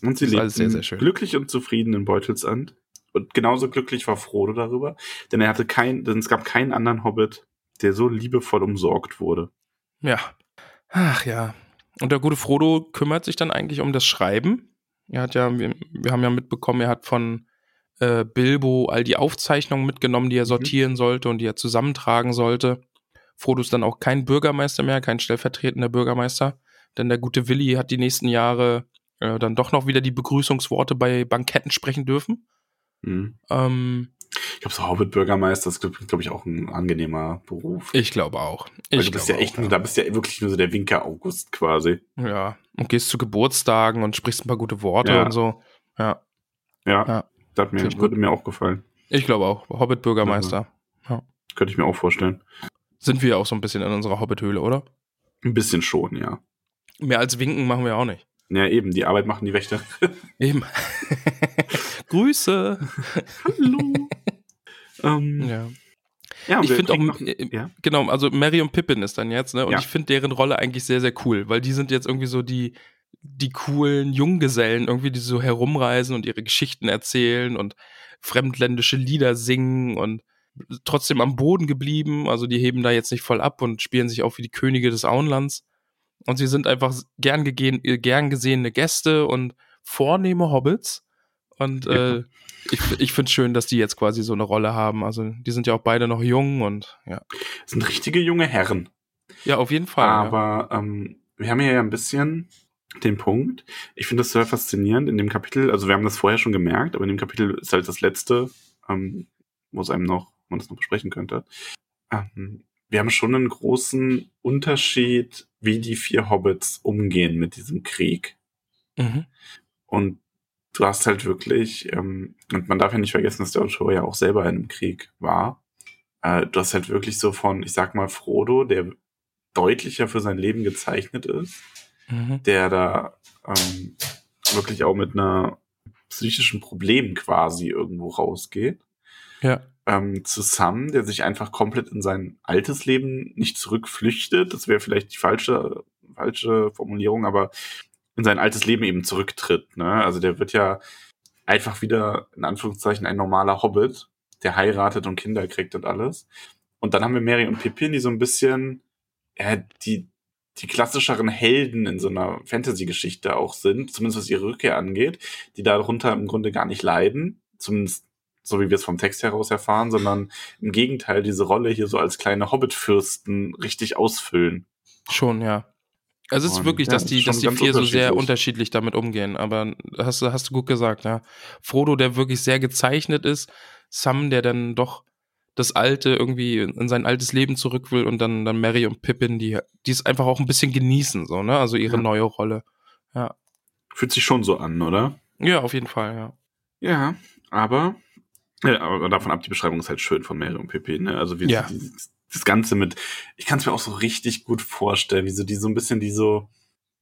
Und sie lebten sehr, sehr schön. glücklich und zufrieden in Beutelsand. Und genauso glücklich war Frodo darüber, denn er hatte kein, denn es gab keinen anderen Hobbit, der so liebevoll umsorgt wurde. Ja. Ach ja. Und der gute Frodo kümmert sich dann eigentlich um das Schreiben. Er hat ja, wir, wir haben ja mitbekommen, er hat von äh, Bilbo all die Aufzeichnungen mitgenommen, die er sortieren sollte und die er zusammentragen sollte. Frodo ist dann auch kein Bürgermeister mehr, kein stellvertretender Bürgermeister, denn der gute Willi hat die nächsten Jahre äh, dann doch noch wieder die Begrüßungsworte bei Banketten sprechen dürfen. Mhm. Ähm, Ich glaube, so Hobbit-Bürgermeister ist, glaube glaub ich, auch ein angenehmer Beruf. ich glaube auch. Weil Ich du bist ja echt, auch, nur- da bist ja wirklich nur so der Winker August quasi. Ja, und gehst zu Geburtstagen und sprichst ein paar gute Worte Ja. und so. Ja, Ja, Ja. das mir, würde mir auch gefallen. ich glaube auch. Hobbit-Bürgermeister. Könnte ich mir auch vorstellen. Sind wir auch so ein bisschen in unserer Hobbit-Höhle, oder? Ein bisschen schon, ja. Mehr als winken machen wir auch nicht. Ja, eben, die Arbeit machen die Wächter. Eben. Grüße. Hallo. ähm, Ja. ja, und Ich finde auch, noch- äh, ja. genau, also Mary und Pippin ist dann jetzt, ne? Und Ja. ich finde deren Rolle eigentlich sehr, sehr cool, weil die sind jetzt irgendwie so die, die coolen Junggesellen, irgendwie, die so herumreisen und ihre Geschichten erzählen und fremdländische Lieder singen und trotzdem am Boden geblieben. Also die heben da jetzt nicht voll ab und spielen sich auf wie die Könige des Auenlands. Und sie sind einfach gern, gegehen, äh, gern gesehene Gäste und vornehme Hobbits. Und Ja. äh, ich, ich finde es schön, dass die jetzt quasi so eine Rolle haben. Also die sind ja auch beide noch jung und ja. Das sind richtige junge Herren. Ja, auf jeden Fall. ja. Aber ähm, wir haben hier ja ein bisschen den Punkt. Ich finde das sehr faszinierend in dem Kapitel. Also wir haben das vorher schon gemerkt, aber in dem Kapitel ist halt das letzte, ähm, wo es einem noch, man das noch besprechen könnte. Ähm, wir haben schon einen großen Unterschied, wie die vier Hobbits umgehen mit diesem Krieg. Mhm. Und du hast halt wirklich, ähm, und man darf ja nicht vergessen, dass der Autor ja auch selber in einem Krieg war. Äh, du hast halt wirklich so von, ich sag mal, Frodo, der deutlicher für sein Leben gezeichnet ist, Mhm. der da ähm, wirklich auch mit einer psychischen Problem quasi irgendwo rausgeht. Ja. Ähm, zu Sam, der sich einfach komplett in sein altes Leben nicht zurückflüchtet. Das wäre vielleicht die falsche, falsche Formulierung, aber in sein altes Leben eben zurücktritt. Ne? Also der wird ja einfach wieder, in Anführungszeichen, ein normaler Hobbit, der heiratet und Kinder kriegt und alles. Und dann haben wir Mary und Pippin, die so ein bisschen, ja, die, die klassischeren Helden in so einer Fantasy-Geschichte auch sind, zumindest was ihre Rückkehr angeht, die darunter im Grunde gar nicht leiden, zumindest so wie wir es vom Text heraus erfahren, sondern im Gegenteil diese Rolle hier so als kleine Hobbit-Fürsten richtig ausfüllen. Schon, ja. Also es ist wirklich, ja, dass das die, dass die vier so sehr unterschiedlich. damit umgehen. Aber hast du, hast du gut gesagt, ja. Frodo, der wirklich sehr gezeichnet ist, Sam, der dann doch das Alte irgendwie in sein altes Leben zurück will und dann, dann Mary und Pippin, die, die es einfach auch ein bisschen genießen, so, ne? Also ihre Ja. neue Rolle. Fühlt sich schon so an, oder? Ja, auf jeden Fall, ja. Ja, aber, ja, aber davon ab, die Beschreibung ist halt schön von Mary und Pippin. Ne? Also wie Ja. sie das Ganze mit, ich kann es mir auch so richtig gut vorstellen, wie so die so ein bisschen die so,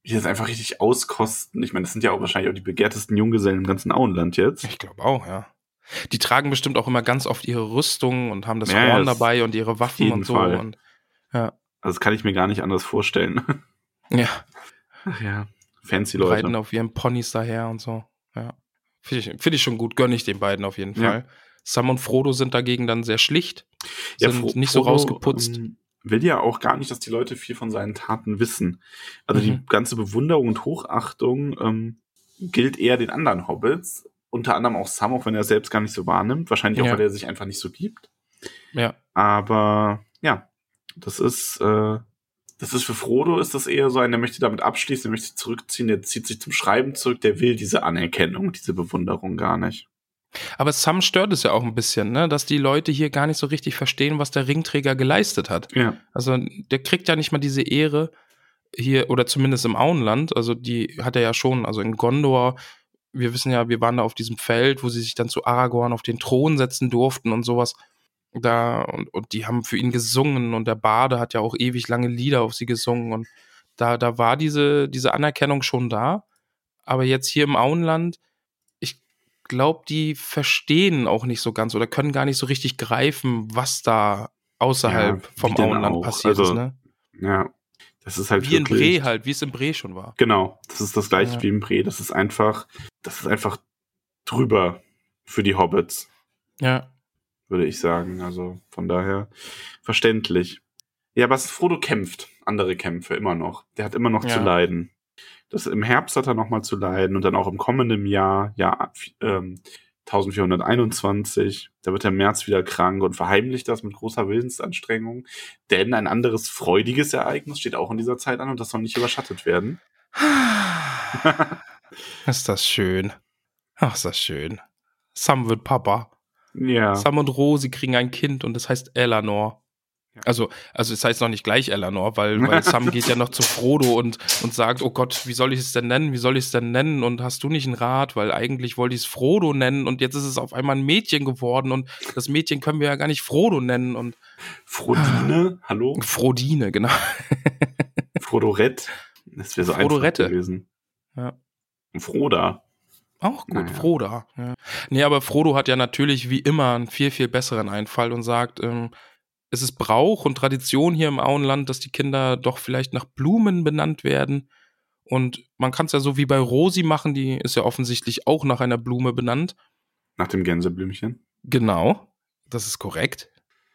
wie das einfach richtig auskosten. Ich meine, das sind ja auch wahrscheinlich auch die begehrtesten Junggesellen im ganzen Auenland jetzt. Ich glaube auch, ja. Die tragen bestimmt auch immer ganz oft ihre Rüstung und haben das Ja, Horn das- dabei und ihre Waffen und so. Fall. Und, ja. Also das kann ich mir gar nicht anders vorstellen. Ja. Ach ja, fancy reiten Leute. auf ihren Ponys daher und so. Ja. Finde ich, find ich schon gut, gönne ich den beiden auf jeden Ja. Sam und Frodo sind dagegen dann sehr schlicht, sind Fro- nicht so Frodo, rausgeputzt. ähm, will ja auch gar nicht, dass die Leute viel von seinen Taten wissen. Also die Mhm. ganze Bewunderung und Hochachtung ähm, gilt eher den anderen Hobbits, unter anderem auch Sam, auch wenn er es selbst gar nicht so wahrnimmt. Wahrscheinlich auch, Ja. weil er sich einfach nicht so liebt. ja. Aber ja, das ist, äh, das ist für Frodo ist das eher so ein, der möchte damit abschließen, der möchte zurückziehen, der zieht sich zum Schreiben zurück, der will diese Anerkennung, diese Bewunderung gar nicht. Aber Sam stört es ja auch ein bisschen, ne? dass die Leute hier gar nicht so richtig verstehen, was der Ringträger geleistet hat. Ja. Also der kriegt ja nicht mal diese Ehre hier, oder zumindest im Auenland. Also die hat er ja schon, also in Gondor. Wir wissen ja, wir waren da auf diesem Feld, wo sie sich dann zu Aragorn auf den Thron setzen durften und sowas. Da, und, und die haben für ihn gesungen und der Bade hat ja auch ewig lange Lieder auf sie gesungen und da, da war diese, diese Anerkennung schon da. Aber jetzt hier im Auenland, glaube, die verstehen auch nicht so ganz oder können gar nicht so richtig greifen, was da außerhalb Ja, vom Auenland auch? passiert Also, ist. Ne? Ja. Das ist halt Wie in Bre halt, wie es in Bre schon war. Genau, das ist das gleiche Ja. wie im Bre. Das ist einfach, das ist einfach drüber für die Hobbits, Ja. würde ich sagen. Also von daher verständlich. Ja, aber Frodo kämpft andere Kämpfe immer noch. Der hat immer noch Ja. zu leiden. Das im Herbst hat er noch mal zu leiden und dann auch im kommenden Jahr, ja, ähm, 1421, da wird er im März wieder krank und verheimlicht das mit großer Willensanstrengung. Denn ein anderes freudiges Ereignis steht auch in dieser Zeit an und das soll nicht überschattet werden. ist das schön. Ach, ist das schön. Sam wird Papa. Ja. Sam und Rosi kriegen ein Kind und das heißt Eleanor. Also, also es heißt noch nicht gleich Eleanor, weil, weil Sam geht ja noch zu Frodo und, und sagt, oh Gott, wie soll ich es denn nennen? Wie soll ich es denn nennen? Und hast du nicht einen Rat? Weil eigentlich wollte ich es Frodo nennen und jetzt ist es auf einmal ein Mädchen geworden und das Mädchen können wir ja gar nicht Frodo nennen und Frodine, hallo? Frodine, genau. Frodorett. Das wäre so einfach Frodorette. gewesen. Ja. Froda. Auch gut, Naja. Froda. Ja. Nee, aber Frodo hat ja natürlich wie immer einen viel, viel besseren Einfall und sagt, ähm, es ist Brauch und Tradition hier im Auenland, dass die Kinder doch vielleicht nach Blumen benannt werden. Und man kann es ja so wie bei Rosi machen, die ist ja offensichtlich auch nach einer Blume benannt. Nach dem Gänseblümchen. Genau, das ist korrekt.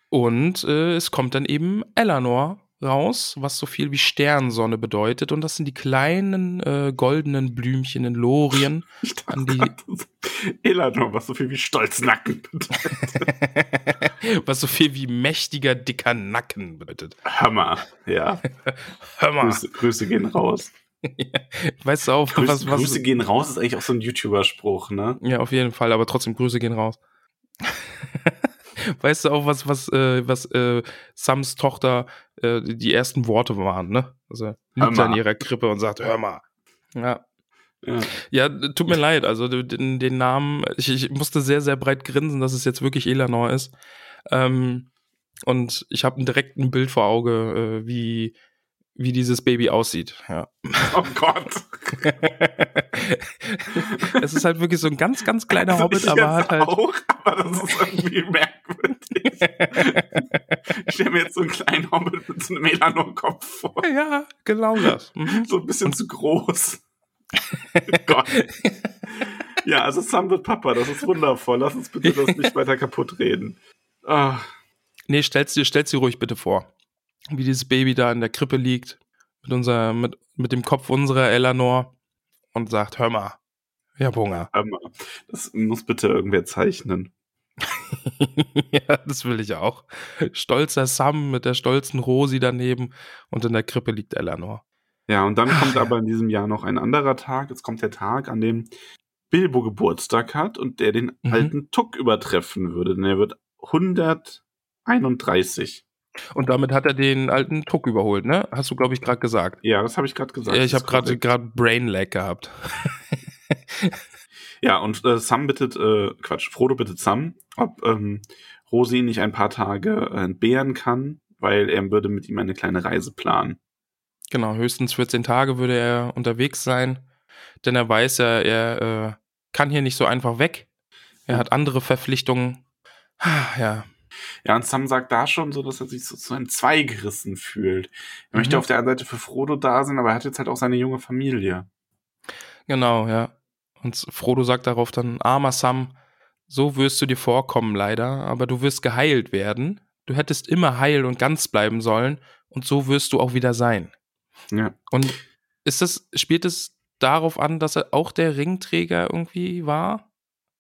Und äh, es kommt dann eben Eleanor raus, was so viel wie Sternsonne bedeutet. Und das sind die kleinen äh, goldenen Blümchen in Lorien. Ich dachte An die- Elanor, was so viel wie Stolznacken bedeutet. was so viel wie mächtiger, dicker Nacken bedeutet. Hammer. Ja. Mal, Grüße, Grüße gehen raus. weißt du auch, Grüße, was, was, Grüße gehen raus ist eigentlich auch so ein YouTuber-Spruch, ne? Ja, auf jeden Fall, aber trotzdem Grüße gehen raus. Weißt du auch, was, was, äh, was äh, Sams Tochter äh, die ersten Worte waren, ne? Also liegt mal. ihrer Krippe und sagt, hör mal. Ja. Ja. Ja, tut mir leid, also den, den Namen, ich, ich musste sehr, sehr breit grinsen, dass es jetzt wirklich Eleanor ist. Ähm, und ich habe direkt ein Bild vor Auge, äh, wie, wie dieses Baby aussieht. Ja. Oh Gott. es ist halt wirklich so ein ganz, ganz kleiner Also Hobbit, aber hat halt. Auch, aber das ist irgendwie merkwürdig. ich stelle mir jetzt so einen kleinen Hobbit mit so einem Elanor-Kopf vor. Ja, genau das. Mhm. So ein bisschen zu groß. Gott. Ja, also Sam wird Papa, das ist wundervoll. Lass uns bitte das nicht weiter kaputt reden. Ah, Nee, stell's dir, stell's dir ruhig bitte vor. Wie dieses Baby da in der Krippe liegt, mit, unser, mit, mit dem Kopf unserer Eleanor und sagt, hör mal, ich hab Hunger. hör mal. Das muss bitte irgendwer zeichnen. ja, das will ich auch. Stolzer Sam mit der stolzen Rosi daneben und in der Krippe liegt Eleanor. Ja, und dann kommt aber in diesem Jahr noch ein anderer Tag. Jetzt kommt der Tag, an dem Bilbo Geburtstag hat und der den Mhm. alten Tuck übertreffen würde. Denn er wird 131. Und damit hat er den alten Tuck überholt, ne? Hast du, glaube ich, gerade gesagt. Ja, das habe ich gerade gesagt. Ja, ich habe gerade gerade Brain Lag gehabt. Ja, und äh, Sam bittet, äh, Quatsch, Frodo bittet Sam, ob ähm, Rosi nicht ein paar Tage äh, entbehren kann, weil er würde mit ihm eine kleine Reise planen. Genau, höchstens 14 Tage würde er unterwegs sein, denn er weiß ja, er äh, kann hier nicht so einfach weg. Er hat andere Verpflichtungen. Ah, Ja, Ja, und Sam sagt da schon so, dass er sich so zu einem Zwei gerissen fühlt. Er Mhm. möchte auf der einen Seite für Frodo da sein, aber er hat jetzt halt auch seine junge Familie. Genau, ja. Und Frodo sagt darauf dann, armer Sam, so wirst du dir vorkommen leider, aber du wirst geheilt werden. Du hättest immer heil und ganz bleiben sollen und so wirst du auch wieder sein. Ja. Und ist das, spielt es darauf an, dass er auch der Ringträger irgendwie war?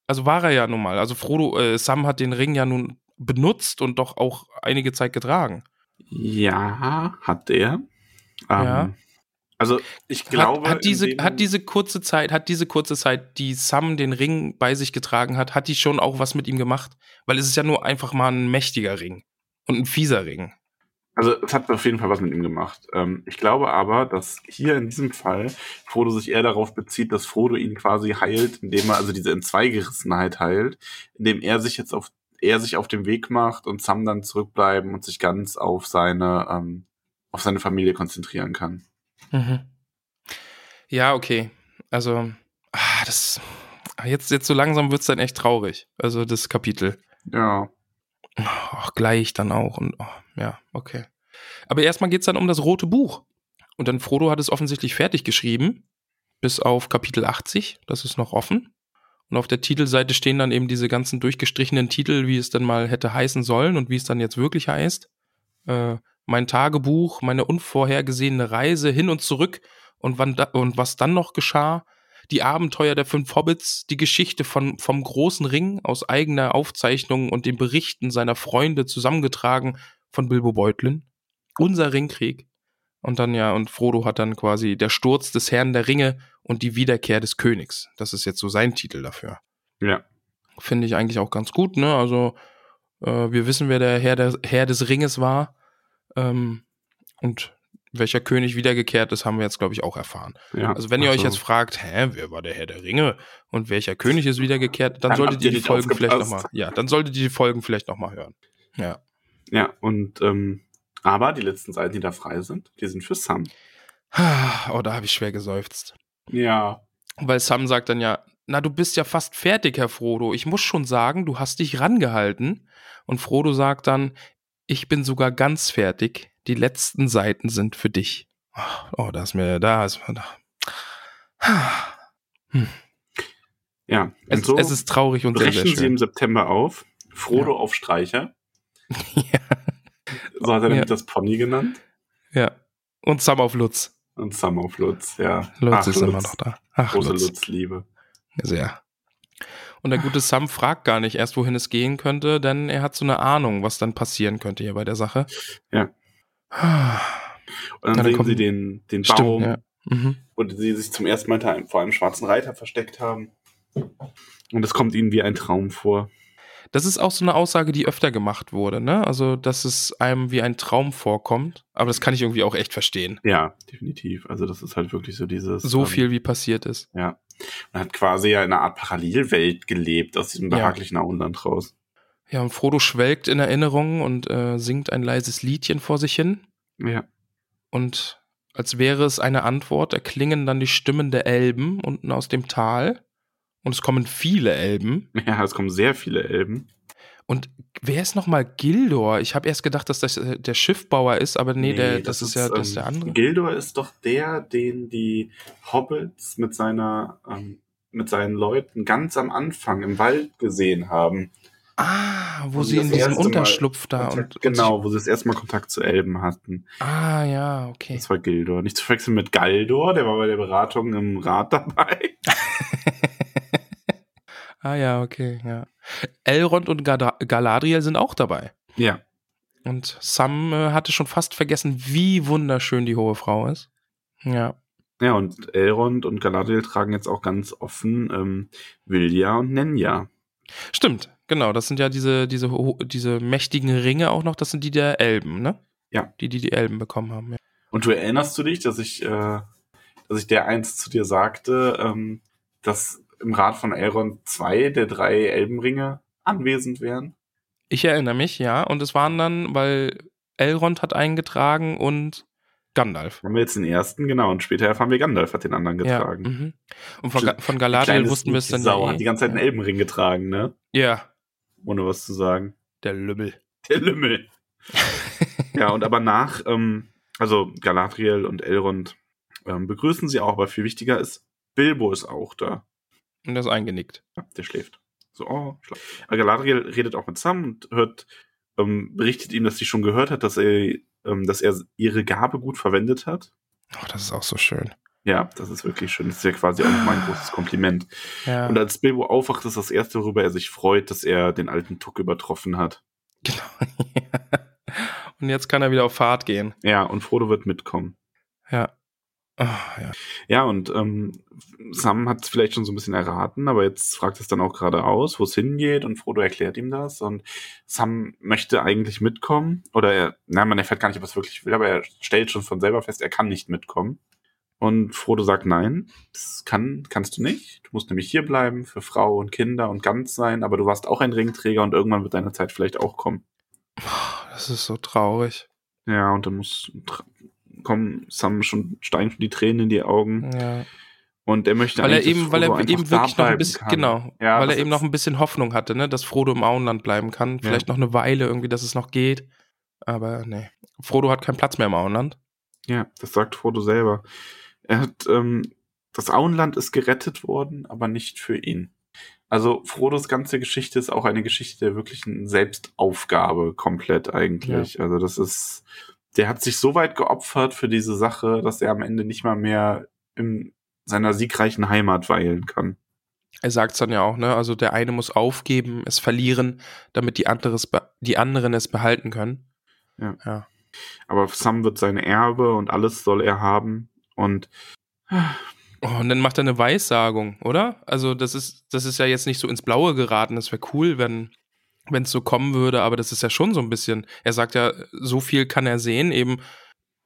Also war er ja nun mal. Also Frodo, äh, Sam hat den Ring ja nun benutzt und doch auch einige Zeit getragen. Ja, hat er. Ähm, Ja. Also ich glaube, hat, hat, diese, hat diese kurze Zeit, hat diese kurze Zeit, die Sam den Ring bei sich getragen hat, hat die schon auch was mit ihm gemacht? Weil es ist ja nur einfach mal ein mächtiger Ring und ein fieser Ring. Also es hat auf jeden Fall was mit ihm gemacht. Ähm, ich glaube aber, dass hier in diesem Fall Frodo sich eher darauf bezieht, dass Frodo ihn quasi heilt, indem er also diese Entzweigerissenheit heilt, indem er sich jetzt auf er sich auf den Weg macht und Sam dann zurückbleiben und sich ganz auf seine ähm, auf seine Familie konzentrieren kann. Mhm. Ja, okay. Also, ah, das. Jetzt, jetzt so langsam wird es dann echt traurig. Also das Kapitel. Ja, Auch gleich dann auch. Und oh, ja, okay. Aber erstmal geht es dann um das rote Buch. Und dann Frodo hat es offensichtlich fertig geschrieben. Bis auf Kapitel 80. Das ist noch offen. Und auf der Titelseite stehen dann eben diese ganzen durchgestrichenen Titel, wie es dann mal hätte heißen sollen und wie es dann jetzt wirklich heißt. Äh, mein Tagebuch, meine unvorhergesehene Reise hin und zurück und, wann da, und was dann noch geschah. Die Abenteuer der fünf Hobbits, die Geschichte von, vom großen Ring aus eigener Aufzeichnung und den Berichten seiner Freunde zusammengetragen von Bilbo Beutlin. Unser Ringkrieg. Und dann ja, und Frodo hat dann quasi der Sturz des Herrn der Ringe und die Wiederkehr des Königs. Das ist jetzt so sein Titel dafür. ja, Finde ich eigentlich auch ganz gut, ne? Also, äh, wir wissen, wer der Herr, der Herr des Ringes war. Ähm, und welcher König wiedergekehrt ist, haben wir jetzt, glaube ich, auch erfahren. ja. Also, wenn ihr euch Also, jetzt fragt, hä, wer war der Herr der Ringe und welcher König ist wiedergekehrt, dann Dann solltet ihr die Folgen vielleicht nochmal, ja, dann solltet ihr die Folgen vielleicht nochmal hören. Ja. Ja, und ähm, aber die letzten Seiten, die da frei sind, die sind für Sam. Oh, da habe ich schwer geseufzt. Ja, Weil Sam sagt dann ja, na, du bist ja fast fertig, Herr Frodo. Ich muss schon sagen, du hast dich rangehalten. Und Frodo sagt dann, ich bin sogar ganz fertig. Die letzten Seiten sind für dich. Oh, da ist mir, da ist mir, da. ja. Es, so es ist traurig und sehr, sehr brechen sie im schön. September auf. Frodo auf Streicher. ja, So hat er nämlich Ja. das Pony genannt. ja. Und Sam auf Lutz. Und Sam auf Lutz, ja. Lutz Ach, ist immer noch da. Ach, Große Lutz. Lutz-Liebe. Sehr. Und der gute Sam fragt gar nicht erst, wohin es gehen könnte, denn er hat so eine Ahnung, was dann passieren könnte hier bei der Sache. Ja. Und dann Ja, dann sehen kommt- sie den, den Stimmt, Baum, ja. Mhm. wo sie sich zum ersten Mal vor einem schwarzen Reiter versteckt haben. Und es kommt ihnen wie ein Traum vor. Das ist auch so eine Aussage, die öfter gemacht wurde, ne? Also, dass es einem wie ein Traum vorkommt. Aber das kann ich irgendwie auch echt verstehen. Ja, definitiv. Also das ist halt wirklich so dieses. So ähm, viel wie passiert ist. Ja. Man hat quasi ja in einer Art Parallelwelt gelebt aus diesem Ja. behaglichen Auenland raus. Ja, und Frodo schwelgt in Erinnerungen und äh, singt ein leises Liedchen vor sich hin. Ja. Und als wäre es eine Antwort, erklingen dann die Stimmen der Elben unten aus dem Tal. Und es kommen viele Elben. Ja, es kommen sehr viele Elben. Und wer ist nochmal Gildor? Ich habe erst gedacht, dass das äh, der Schiffbauer ist, aber nee, der, das, ist ja das ist der ähm, andere. Gildor ist doch der, den die Hobbits mit seiner, ähm, mit seinen Leuten ganz am Anfang im Wald gesehen haben. Ah, wo Wo sie in das diesem Unterschlupf da Kontakt- und, genau, wo sie das erste Mal Kontakt zu Elben hatten. Ah, ja, okay. Das war Gildor. Nicht zu verwechseln mit Galdor, der war bei der Beratung im Rat dabei. ah, ja, okay, ja. Elrond und Gada- Galadriel sind auch dabei. Ja. Und Sam äh, hatte schon fast vergessen, wie wunderschön die hohe Frau ist. Ja. Ja, und Elrond und Galadriel tragen jetzt auch ganz offen ähm, Vilja und Nenja. Stimmt, genau. Das sind ja diese, diese, diese mächtigen Ringe auch noch. Das sind die der Elben, ne? Ja. Die, die die Elben bekommen haben. Ja. Und du erinnerst du dich, dass ich, äh, dass ich der eins zu dir sagte, ähm, dass im Rat von Elrond zwei der drei Elbenringe anwesend wären? Ich erinnere mich, ja. Und es waren dann, weil Elrond hat eingetragen und Gandalf. Haben wir jetzt den ersten, genau, und später erfahren wir, Gandalf hat den anderen Ja. getragen. Mhm. Und von, Ga- von Galadriel wussten wir es dann Sau ja. hat eh. die ganze Zeit einen Elbenring getragen, ne? Ja, Ohne was zu sagen. der Lümmel. Der Lümmel. ja, und aber nach, ähm, also Galadriel und Elrond ähm, begrüßen sie auch, aber viel wichtiger ist, Bilbo ist auch da. Und er ist eingenickt. Ja, der schläft. So, oh, schlaf. Galadriel redet auch mit Sam und hört, ähm, berichtet ihm, dass sie schon gehört hat, dass er, ähm, dass er ihre Gabe gut verwendet hat. Oh, das ist auch so schön. Ja, das ist wirklich schön. Das ist ja quasi auch nochmal ein großes Kompliment. Ja. Und als Bilbo aufwacht, ist das erste, worüber er sich freut, dass er den alten Tuck übertroffen hat. Genau. und jetzt kann er wieder auf Fahrt gehen. Ja, und Frodo wird mitkommen. Ja. Oh, ja. Ja, und ähm, Sam hat es vielleicht schon so ein bisschen erraten, aber jetzt fragt es dann auch geradeaus, wo es hingeht und Frodo erklärt ihm das und Sam möchte eigentlich mitkommen oder er, na, man erfährt gar nicht, ob er es wirklich will, aber er stellt schon von selber fest, er kann nicht mitkommen. Und Frodo sagt, nein, das kann, kannst du nicht. Du musst nämlich hier bleiben für Frau und Kinder und ganz sein, aber du warst auch ein Ringträger und irgendwann wird deine Zeit vielleicht auch kommen. Das ist so traurig. Ja, und dann muss kommen Sam schon steigen schon die Tränen in die Augen. Ja. Und er möchte Weil er eben, weil er eben wirklich noch ein bisschen, kann. genau, Ja, weil er eben noch ein bisschen Hoffnung hatte, ne, dass Frodo im Auenland bleiben kann. Vielleicht noch eine Weile irgendwie, dass es noch geht. Aber nee. Frodo hat keinen Platz mehr im Auenland. Ja, das sagt Frodo selber. Er hat, ähm, das Auenland ist gerettet worden, aber nicht für ihn. Also Frodos ganze Geschichte ist auch eine Geschichte der wirklichen Selbstaufgabe komplett eigentlich. Also das ist, der hat sich so weit geopfert für diese Sache, dass er am Ende nicht mal mehr in seiner siegreichen Heimat weilen kann. Er sagt dann ja auch, ne, also der eine muss aufgeben, es verlieren, damit die, anderes die anderen es behalten können. Ja. Ja. Aber Sam wird sein Erbe und alles soll er haben. Und Oh, und dann macht er eine Weissagung, oder? Also das ist, das ist ja jetzt nicht so ins Blaue geraten. Das wäre cool, wenn wenn es so kommen würde, aber das ist ja schon so ein bisschen. Er sagt ja, so viel kann er sehen, eben.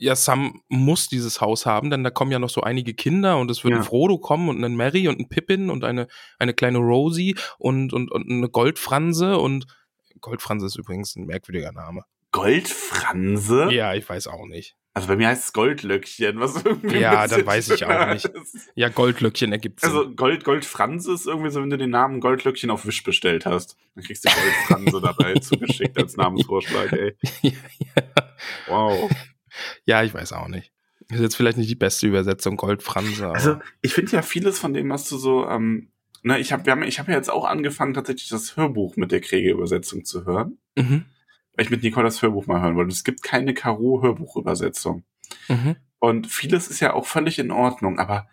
Ja, Sam muss dieses Haus haben, denn da kommen ja noch so einige Kinder und es wird Ja. ein Frodo kommen und ein Mary und ein Pippin und eine, eine kleine Rosie und, und, und eine Goldfranse und Goldfranse ist übrigens ein merkwürdiger Name. Goldfranse? Ja, ich weiß auch nicht. Also bei mir heißt es Goldlöckchen, was irgendwie. Ja, dann weiß ich auch nicht. ist. Ja, Goldlöckchen ergibt Sinn. Also Gold, Goldfranse ist irgendwie so, wenn du den Namen Goldlöckchen auf Wisch bestellt hast. Dann kriegst du Goldfranse dabei zugeschickt als Namensvorschlag, ey. ja, ja. Wow. ja, ich weiß auch nicht. Ist jetzt vielleicht nicht die beste Übersetzung, Goldfranse. Also ich finde ja vieles von dem, was du so, ähm, ne, ich habe hab ja jetzt auch angefangen, tatsächlich das Hörbuch mit der Kriege-Übersetzung zu hören. mhm, Weil ich mit Nicole das Hörbuch mal hören wollte. Es gibt keine Karo-Hörbuchübersetzung. mhm. Und vieles ist ja auch völlig in Ordnung, aber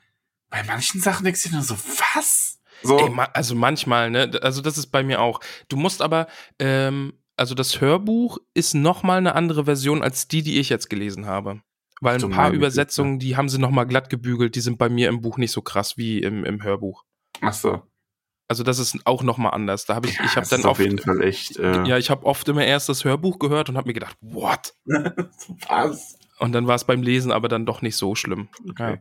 bei manchen Sachen denkst du dir nur so, was? So, Ey, ma also manchmal, ne? Also das ist bei mir auch. Du musst aber, ähm, also das Hörbuch ist noch mal eine andere Version als die, die ich jetzt gelesen habe. Weil ein paar. Übersetzungen, die haben sie noch mal glatt gebügelt, die sind bei mir im Buch nicht so krass wie im, im Hörbuch. ach so. Also das ist auch noch mal anders. Da habe ich, ich habe dann ist auf oft, jeden Fall echt, äh, ja, ich habe oft immer erst das Hörbuch gehört und habe mir gedacht, what? was? Und dann war es beim Lesen aber dann doch nicht so schlimm. Okay.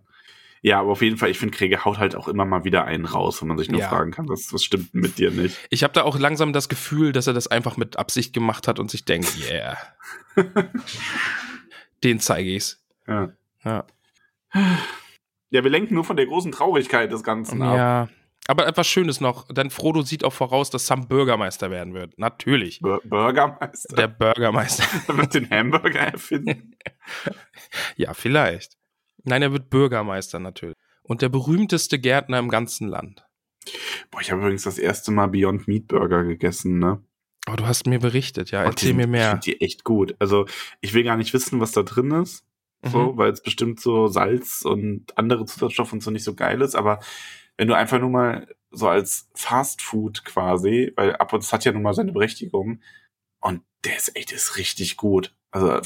Ja, aber auf jeden Fall, ich finde, Kriege haut halt auch immer mal wieder einen raus, wo man sich nur Ja. fragen kann, was, was stimmt mit dir nicht? Ich habe da auch langsam das Gefühl, dass er das einfach mit Absicht gemacht hat und sich denkt, yeah. Den zeige ich's. Ja. Ja. ja, wir lenken nur von der großen Traurigkeit des Ganzen ab. Ja. Aber etwas Schönes noch, denn Frodo sieht auch voraus, dass Sam Bürgermeister werden wird. Natürlich. Bur Bürgermeister. Der Bürgermeister. Der wird den Hamburger erfinden. ja, vielleicht. Nein, er wird Bürgermeister natürlich. Und der berühmteste Gärtner im ganzen Land. Boah, ich habe übrigens das erste Mal Beyond Meat Burger gegessen, ne? Oh, du hast mir berichtet, ja. Erzähl sind- mir Ich mehr. finde die echt gut. Also, ich will gar nicht wissen, was da drin ist. So, Mhm. weil es bestimmt so Salz und andere Zusatzstoffe und so nicht so geil ist, aber wenn du einfach nur mal so als Fast Food quasi, weil ab und zu hat ja nun mal seine Berechtigung und der ist echt, ist richtig gut. Also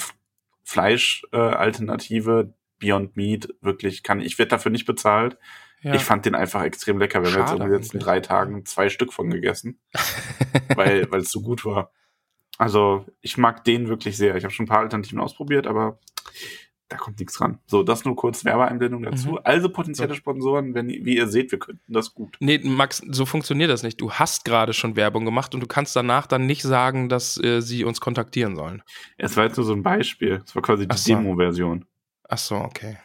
Fleisch-Alternative, äh, Alternative, Beyond Meat, wirklich kann, ich werde dafür nicht bezahlt. Ja. Ich fand den einfach extrem lecker. Wir haben jetzt in den letzten drei Tagen zwei Stück von gegessen, weil weil es so gut war. Also ich mag den wirklich sehr. Ich habe schon ein paar Alternativen ausprobiert, aber da kommt nichts ran. So, das nur kurz Werbeeinblendung dazu. Mhm. Also potenzielle Sponsoren, wenn wie ihr seht, wir könnten das gut. Nee, Max, so funktioniert das nicht. Du hast gerade schon Werbung gemacht und du kannst danach dann nicht sagen, dass äh, sie uns kontaktieren sollen. Es war jetzt nur so ein Beispiel. Es war quasi die so. Demo-Version. Ach so, okay.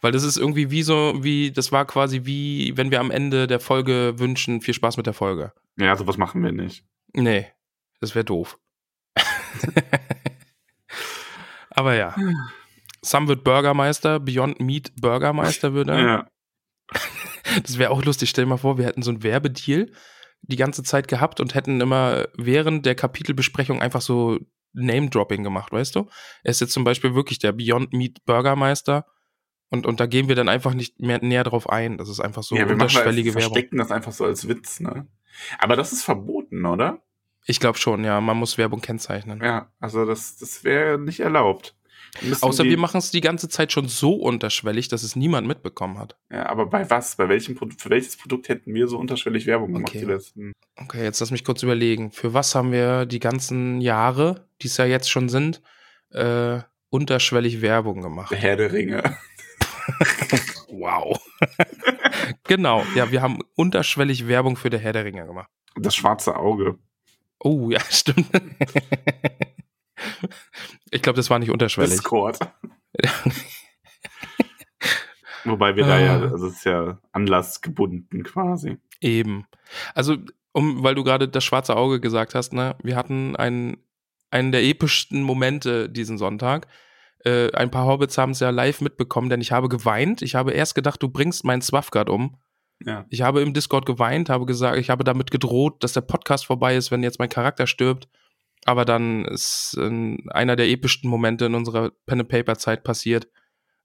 Weil das ist irgendwie wie so, wie, das war quasi wie, wenn wir am Ende der Folge wünschen, viel Spaß mit der Folge. Ja, sowas machen wir nicht. Nee, das wäre doof. Aber ja. Sam wird Bürgermeister, Beyond Meat Bürgermeister würde er. Ja. Das wäre auch lustig. Stell dir mal vor, wir hätten so ein Werbedeal die ganze Zeit gehabt und hätten immer während der Kapitelbesprechung einfach so Name-Dropping gemacht, weißt du? Er ist jetzt zum Beispiel wirklich der Beyond Meat Bürgermeister und, und da gehen wir dann einfach nicht mehr näher drauf ein. Das ist einfach so ja, wir machen unterschwellige Werbung. verstecken das einfach so als Witz, ne? Aber das ist verboten, oder? Ich glaube schon, ja. Man muss Werbung kennzeichnen. Ja, also das, das wäre nicht erlaubt. Außer wir machen es die ganze Zeit schon so unterschwellig, dass es niemand mitbekommen hat. Ja, aber bei was? Bei welchem Produkt, für welches Produkt hätten wir so unterschwellig Werbung gemacht Okay. die letzten? Okay, jetzt lass mich kurz überlegen. Für was haben wir die ganzen Jahre, die es ja jetzt schon sind, äh, unterschwellig Werbung gemacht? Der Herr der Ringe. Wow. genau, ja, wir haben unterschwellig Werbung für der Herr der Ringe gemacht. Das schwarze Auge. Oh, ja, stimmt. Ich glaube, das war nicht unterschwellig. Discord. Wobei wir da ja, Ah. also es ist ja anlassgebunden quasi. Eben. Also, um, weil du gerade das schwarze Auge gesagt hast, ne, wir hatten einen, einen der epischsten Momente diesen Sonntag. Äh, ein paar Hobbits haben es ja live mitbekommen, denn ich habe geweint. Ich habe erst gedacht, du bringst meinen Swafgard um. Ja. Ich habe im Discord geweint, habe gesagt, ich habe damit gedroht, dass der Podcast vorbei ist, wenn jetzt mein Charakter stirbt. Aber dann ist äh, einer der epischsten Momente in unserer Pen and Paper Zeit passiert.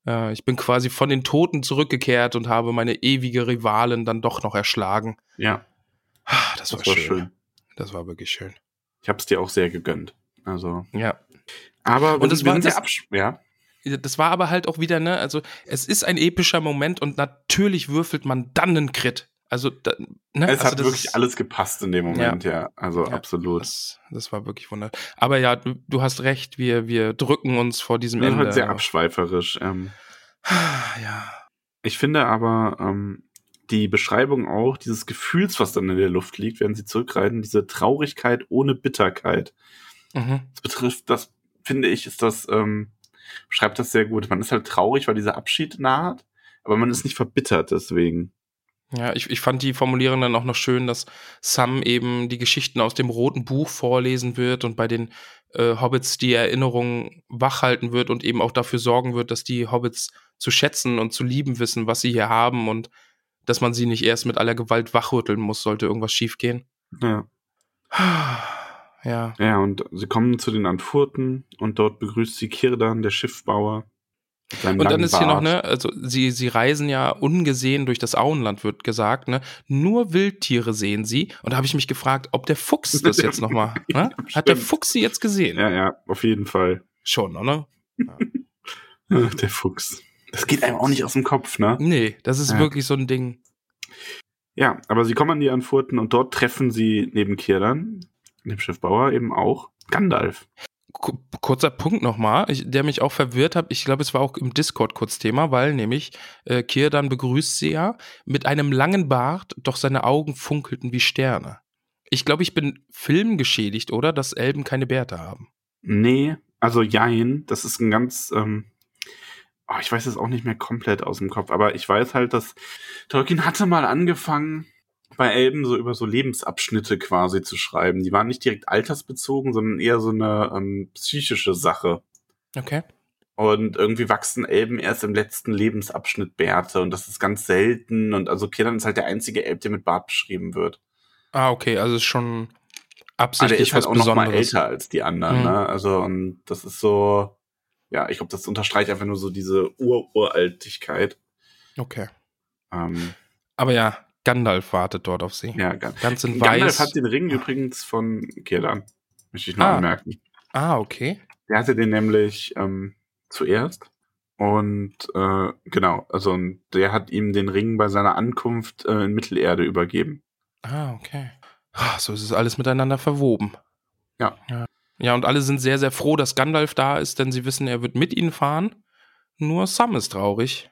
Äh, ich bin quasi von den Toten zurückgekehrt und habe meine ewige Rivalin dann doch noch erschlagen. Ja, Ah, Das, das war, war schön. schön. Das war wirklich schön. Ich habe es dir auch sehr gegönnt. Also, Ja. aber Und das wir war sind das- ja. Das war aber halt auch wieder, ne, also es ist ein epischer Moment und natürlich würfelt man dann einen Crit. Also, da, ne? Es also hat wirklich ist- alles gepasst in dem Moment, ja. Also Ja, absolut. Das, das war wirklich wunderbar. Aber ja, du, du hast recht, wir, wir drücken uns vor diesem Wir sind Ende. halt sehr abschweiferisch. Ähm, Ja. ich finde aber ähm, die Beschreibung auch dieses Gefühls, was dann in der Luft liegt, während sie zurückreiten, diese Traurigkeit ohne Bitterkeit. Mhm. Das betrifft, das finde ich, ist das, ähm, schreibt das sehr gut. Man ist halt traurig, weil dieser Abschied naht, aber man ist nicht verbittert deswegen. Ja, ich, ich fand die Formulierung dann auch noch schön, dass Sam eben die Geschichten aus dem roten Buch vorlesen wird und bei den äh, Hobbits die Erinnerung wachhalten wird und eben auch dafür sorgen wird, dass die Hobbits zu schätzen und zu lieben wissen, was sie hier haben und dass man sie nicht erst mit aller Gewalt wachrütteln muss, sollte irgendwas schiefgehen. Ja. Ja. Ja, und sie kommen zu den Antfurten und dort begrüßt sie Kirdan, der Schiffbauer. Und dann ist hier noch, Bart. ne, also sie, sie reisen ja ungesehen durch das Auenland, wird gesagt, ne? Nur Wildtiere sehen sie. Und da habe ich mich gefragt, ob der Fuchs das jetzt nochmal, ne? Hat der. Fuchs sie jetzt gesehen? Ja, ja, auf jeden Fall. Schon, oder? Ach, der Fuchs. Das geht einem auch nicht aus dem Kopf, ne? Nee, das ist Ja. wirklich so ein Ding. Ja, aber sie kommen an die Antfurten und dort treffen sie neben Kirdan, dem Schiffbauer, eben auch Gandalf. Ku- Kurzer Punkt nochmal, der mich auch verwirrt hat. Ich glaube, es war auch im Discord kurz Thema, weil nämlich äh, Kirdan begrüßt sie ja mit einem langen Bart, doch seine Augen funkelten wie Sterne. Ich glaube, ich bin filmgeschädigt, oder? Dass Elben keine Bärte haben. Nee, also Jein, das ist ein ganz, ähm, oh, ich weiß es auch nicht mehr komplett aus dem Kopf, aber ich weiß halt, dass Tolkien hatte mal angefangen, bei Elben so über so Lebensabschnitte quasi zu schreiben. Die waren nicht direkt altersbezogen, sondern eher so eine ähm, psychische Sache. Okay. Und irgendwie wachsen Elben erst im letzten Lebensabschnitt Bärte und das ist ganz selten. Und also Kirdan ist halt der einzige Elb, der mit Bart beschrieben wird. Ah, okay, also ist schon der absichtlich ist halt was auch noch mal Besonderes. älter als die anderen. Mhm. Ne? Also und das ist so, ja, ich glaube, das unterstreicht einfach nur so diese Ur-Uraltigkeit. Okay. Ähm, Aber ja, Gandalf wartet dort auf sie. ja, ganz. In Gandalf weiß. hat den Ring übrigens von Kirdan. Möchte ich noch Ah. anmerken. ah, okay. Der hatte den nämlich ähm, zuerst. Und äh, genau, also und der hat ihm den Ring bei seiner Ankunft äh, in Mittelerde übergeben. Ah, okay. Ah, So ist es alles miteinander verwoben. Ja. ja. Ja, und alle sind sehr, sehr froh, dass Gandalf da ist, denn sie wissen, er wird mit ihnen fahren. Nur Sam ist traurig.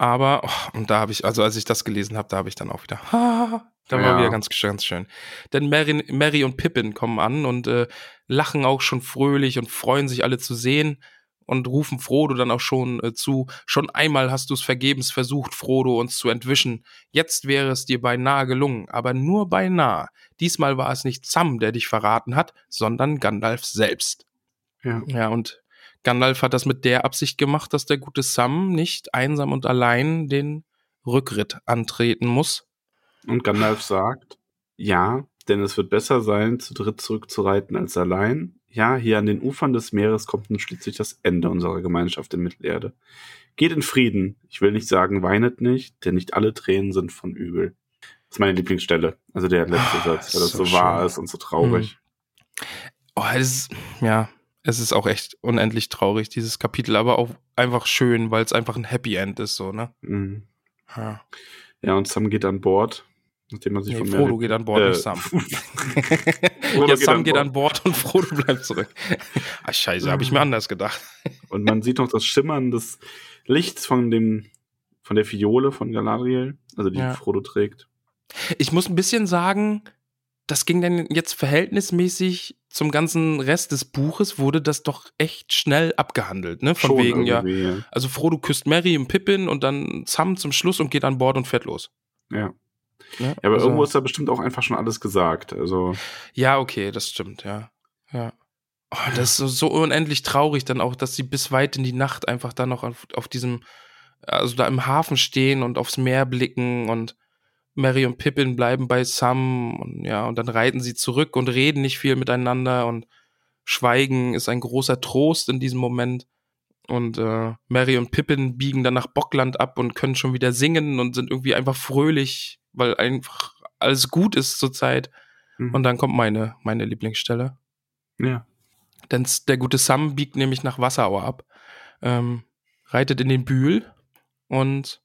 Aber, oh, und da habe ich, also als ich das gelesen habe, da habe ich dann auch wieder, ha, da war Ja. wieder ganz, ganz schön. Denn Mary, Mary und Pippin kommen an und äh, lachen auch schon fröhlich und freuen sich alle zu sehen und rufen Frodo dann auch schon äh, zu. Schon einmal hast du es vergebens versucht, Frodo, uns zu entwischen. Jetzt wäre es dir beinahe gelungen, aber nur beinahe. Diesmal war es nicht Sam, der dich verraten hat, sondern Gandalf selbst. Ja. Ja, und Gandalf hat das mit der Absicht gemacht, dass der gute Sam nicht einsam und allein den Rückritt antreten muss. Und Gandalf sagt, ja, denn es wird besser sein, zu dritt zurückzureiten als allein. Ja, hier an den Ufern des Meeres kommt nun schließlich das Ende unserer Gemeinschaft in Mittelerde. Geht in Frieden. Ich will nicht sagen, weinet nicht, denn nicht alle Tränen sind von übel. Das ist meine Lieblingsstelle. Also der letzte Ah, Satz, weil das so so, wahr ist und so traurig. Oh, es ist, ja, es ist auch echt unendlich traurig, dieses Kapitel, aber auch einfach schön, weil es einfach ein Happy End ist, so, ne? Mhm. Ja, Ja, und Sam geht an Bord, nachdem er sich nee, von Frodo geht an Bord, äh, nicht Sam. Frodo ja, geht Sam an geht an Bord und Frodo bleibt zurück. ah, scheiße, habe ich mir anders gedacht. Und man sieht noch das Schimmern des Lichts von dem, von der Fiole von Galadriel, also die Ja. Frodo trägt. Ich muss ein bisschen sagen, das ging dann jetzt verhältnismäßig zum ganzen Rest des Buches, wurde das doch echt schnell abgehandelt, ne? Von Schon wegen, ja. ja. Also Frodo küsst Mary und Pippin und dann Sam zum Schluss und geht an Bord und fährt los. Ja. Ne? Ja, aber also, irgendwo ist da bestimmt auch einfach schon alles gesagt. Also, Ja, okay, das stimmt, ja. Ja. Oh, das ist so, so unendlich traurig dann auch, dass sie bis weit in die Nacht einfach dann noch auf, auf diesem, also da im Hafen stehen und aufs Meer blicken und Mary und Pippin bleiben bei Sam und ja, und dann reiten sie zurück und reden nicht viel miteinander und Schweigen ist ein großer Trost in diesem Moment. Und äh, Mary und Pippin biegen dann nach Bockland ab und können schon wieder singen und sind irgendwie einfach fröhlich, weil einfach alles gut ist zurzeit. mhm. Und dann kommt meine, meine Lieblingsstelle. ja. Denn der gute Sam biegt nämlich nach Wasserau ab, ähm, reitet in den Bühl und,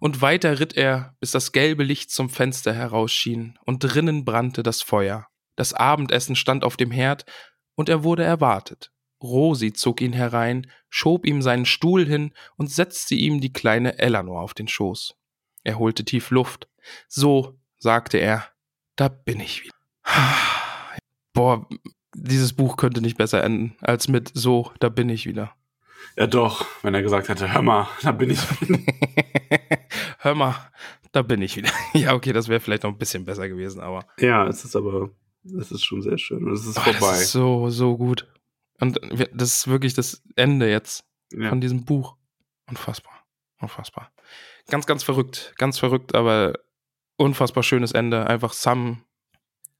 und weiter ritt er, bis das gelbe Licht zum Fenster herausschien und drinnen brannte das Feuer. Das Abendessen stand auf dem Herd und er wurde erwartet. Rosi zog ihn herein, schob ihm seinen Stuhl hin und setzte ihm die kleine Eleanor auf den Schoß. Er holte tief Luft. So, sagte er, da bin ich wieder. Boah, dieses Buch könnte nicht besser enden als mit so, da bin ich wieder. Ja, doch, wenn er gesagt hätte, hör mal, da bin ich. Hör mal, da bin ich wieder. ja, okay, das wäre vielleicht noch ein bisschen besser gewesen, aber ja, es ist aber, es ist schon sehr schön und es ist oh, vorbei. das ist so, so gut. Und das ist wirklich das Ende jetzt ja. von diesem Buch. Unfassbar. Unfassbar. Ganz, ganz verrückt. Ganz verrückt, aber unfassbar schönes Ende. Einfach Sam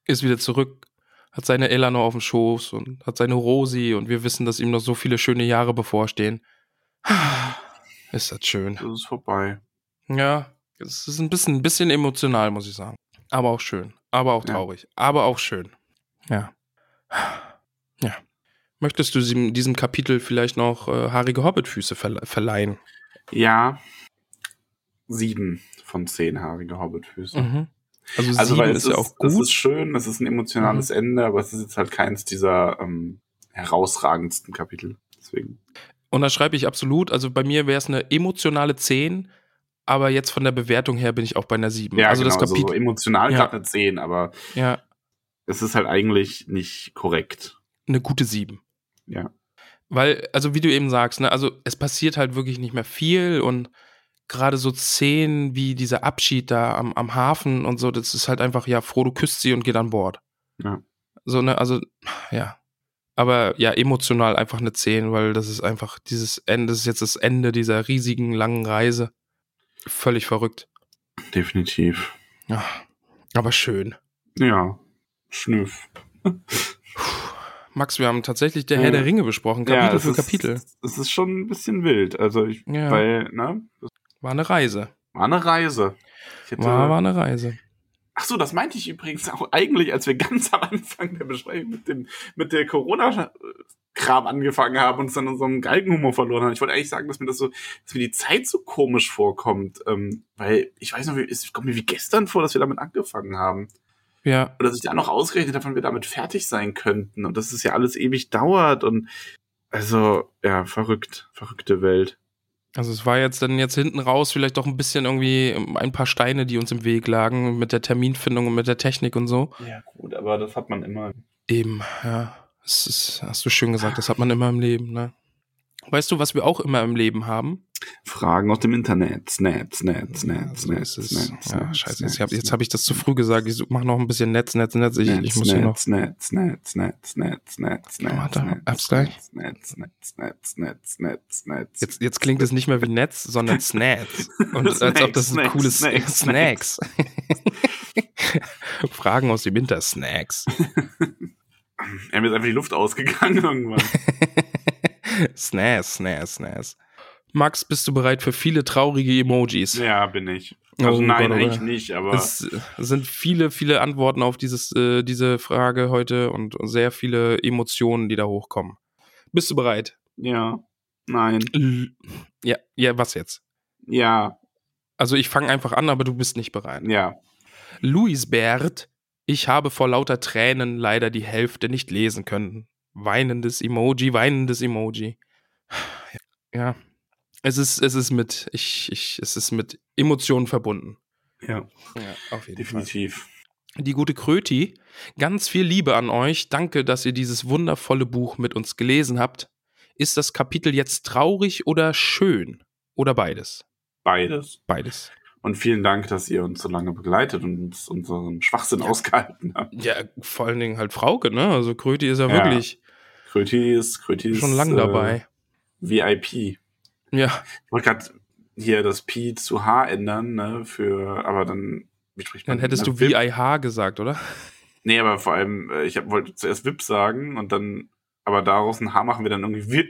ist wieder zurück, hat seine Eleanor auf dem Schoß und hat seine Rosi und wir wissen, dass ihm noch so viele schöne Jahre bevorstehen. Ist das schön. Es ist vorbei. Ja, es ist ein bisschen, ein bisschen emotional, muss ich sagen. Aber auch schön. Aber auch Ja. traurig. Aber auch schön. Ja. Ja. Möchtest du diesem, diesem Kapitel vielleicht noch äh, haarige Hobbitfüße verle verleihen? Ja. Sieben von zehn haarige Hobbitfüße. Mhm. Also, Also, weil ist es ja auch Es gut. Mhm. ist schön, es ist ein emotionales Ende, aber es ist jetzt halt keins dieser ähm, herausragendsten Kapitel. Deswegen. Und da schreibe ich absolut. Also bei mir wäre es eine emotionale 10, aber jetzt von der Bewertung her bin ich auch bei einer 7. Ja, also genau, das so Kapitel. emotional Ja. gerade eine 10, aber ja, es ist halt eigentlich nicht korrekt. eine gute 7. Ja. Weil, also wie du eben sagst, ne, also es passiert halt wirklich nicht mehr viel und gerade so Szenen wie dieser Abschied da am, am Hafen und so, das ist halt einfach, ja, Frodo küsst sie und geht an Bord. Ja. So, ne, also, ja. Aber ja, emotional einfach eine 10, weil das ist einfach dieses Ende, das ist jetzt das Ende dieser riesigen, langen Reise. Völlig verrückt. Definitiv. Ja, aber schön. Ja. Schnüff. Max, wir haben tatsächlich der Ja. Herr der Ringe besprochen, Kapitel es für ist, Kapitel. Es ist schon ein bisschen wild. Also ich, Ja. weil, ne, War eine Reise. war eine Reise. Hätte, War, war eine Reise. Ach so, das meinte ich übrigens auch eigentlich, als wir ganz am Anfang der Besprechung mit dem mit der Corona-Kram angefangen haben und uns dann unserem Galgenhumor verloren haben. Ich wollte eigentlich sagen, dass mir das so, dass mir die Zeit so komisch vorkommt, ähm, weil ich weiß noch, wie, es kommt mir wie gestern vor, dass wir damit angefangen haben Ja, oder dass ich da noch ausgerechnet habe, wann wir damit fertig sein könnten und dass es ja alles ewig dauert und also ja verrückt, verrückte Welt. Also es war jetzt dann jetzt hinten raus vielleicht doch ein bisschen irgendwie ein paar Steine, die uns im Weg lagen mit der Terminfindung und mit der Technik und so. Ja gut, aber das hat man immer. Eben, ja. Das ist, hast du schön gesagt, das hat man immer im Leben, ne? Weißt du, was wir auch immer im Leben haben? Fragen aus dem Internet. Snap, snap, snap, so snap, ist es. snap, Ja, scheiße. Jetzt habe hab ich das zu früh gesagt. Ich mach noch ein bisschen Netz, Netz, Netz. Ich, ich muss hier noch. snap, snap, snap, snap, snap, snap, Warte, hab's gleich. snap, snap, snap, snap, snap, snap. Jetzt, jetzt klingt es nicht mehr wie Netz, sondern Snacks. Und als ob das ein cooles Snacks, Snacks. Fragen aus dem Winter, Snacks. Er mir ist einfach die Luft ausgegangen irgendwann. Snaz, Snaz, Snaz. Max, bist du bereit für viele traurige Emojis? Ja, bin ich. Also Oh nein, Gott, oh eigentlich nicht, aber Es sind viele, viele Antworten auf dieses, äh, diese Frage heute und sehr viele Emotionen, die da hochkommen. Bist du bereit? ja, nein, L ja, ja, was jetzt? ja, Also ich fange einfach an, aber du bist nicht bereit. ja. Luis Bert, ich habe vor lauter Tränen leider die Hälfte nicht lesen können. Weinendes Emoji, weinendes Emoji. Ja. Es ist, es ist mit, ich, ich, es ist mit Emotionen verbunden. Ja, Ja, auf jeden definitiv. Die gute Kröti, ganz viel Liebe an euch. Danke, dass ihr dieses wundervolle Buch mit uns gelesen habt. Ist das Kapitel jetzt traurig oder schön? Oder beides? Beides. Beides. Und vielen Dank, dass ihr uns so lange begleitet und uns unseren Schwachsinn ausgehalten habt. Ja, vor allen Dingen halt Frauke, ne? Also Kröti ist ja, Ja. wirklich Kröti ist, Kröti ist schon lang dabei. Äh, VIP. Ja, Ich wollte gerade hier das P zu H ändern, ne, für, aber dann, wie spricht man? dann hättest ne, du? VIH gesagt, oder? Nee, aber vor allem, äh, ich hab, wollte zuerst VIP sagen und dann, aber daraus ein H machen wir dann irgendwie VIP.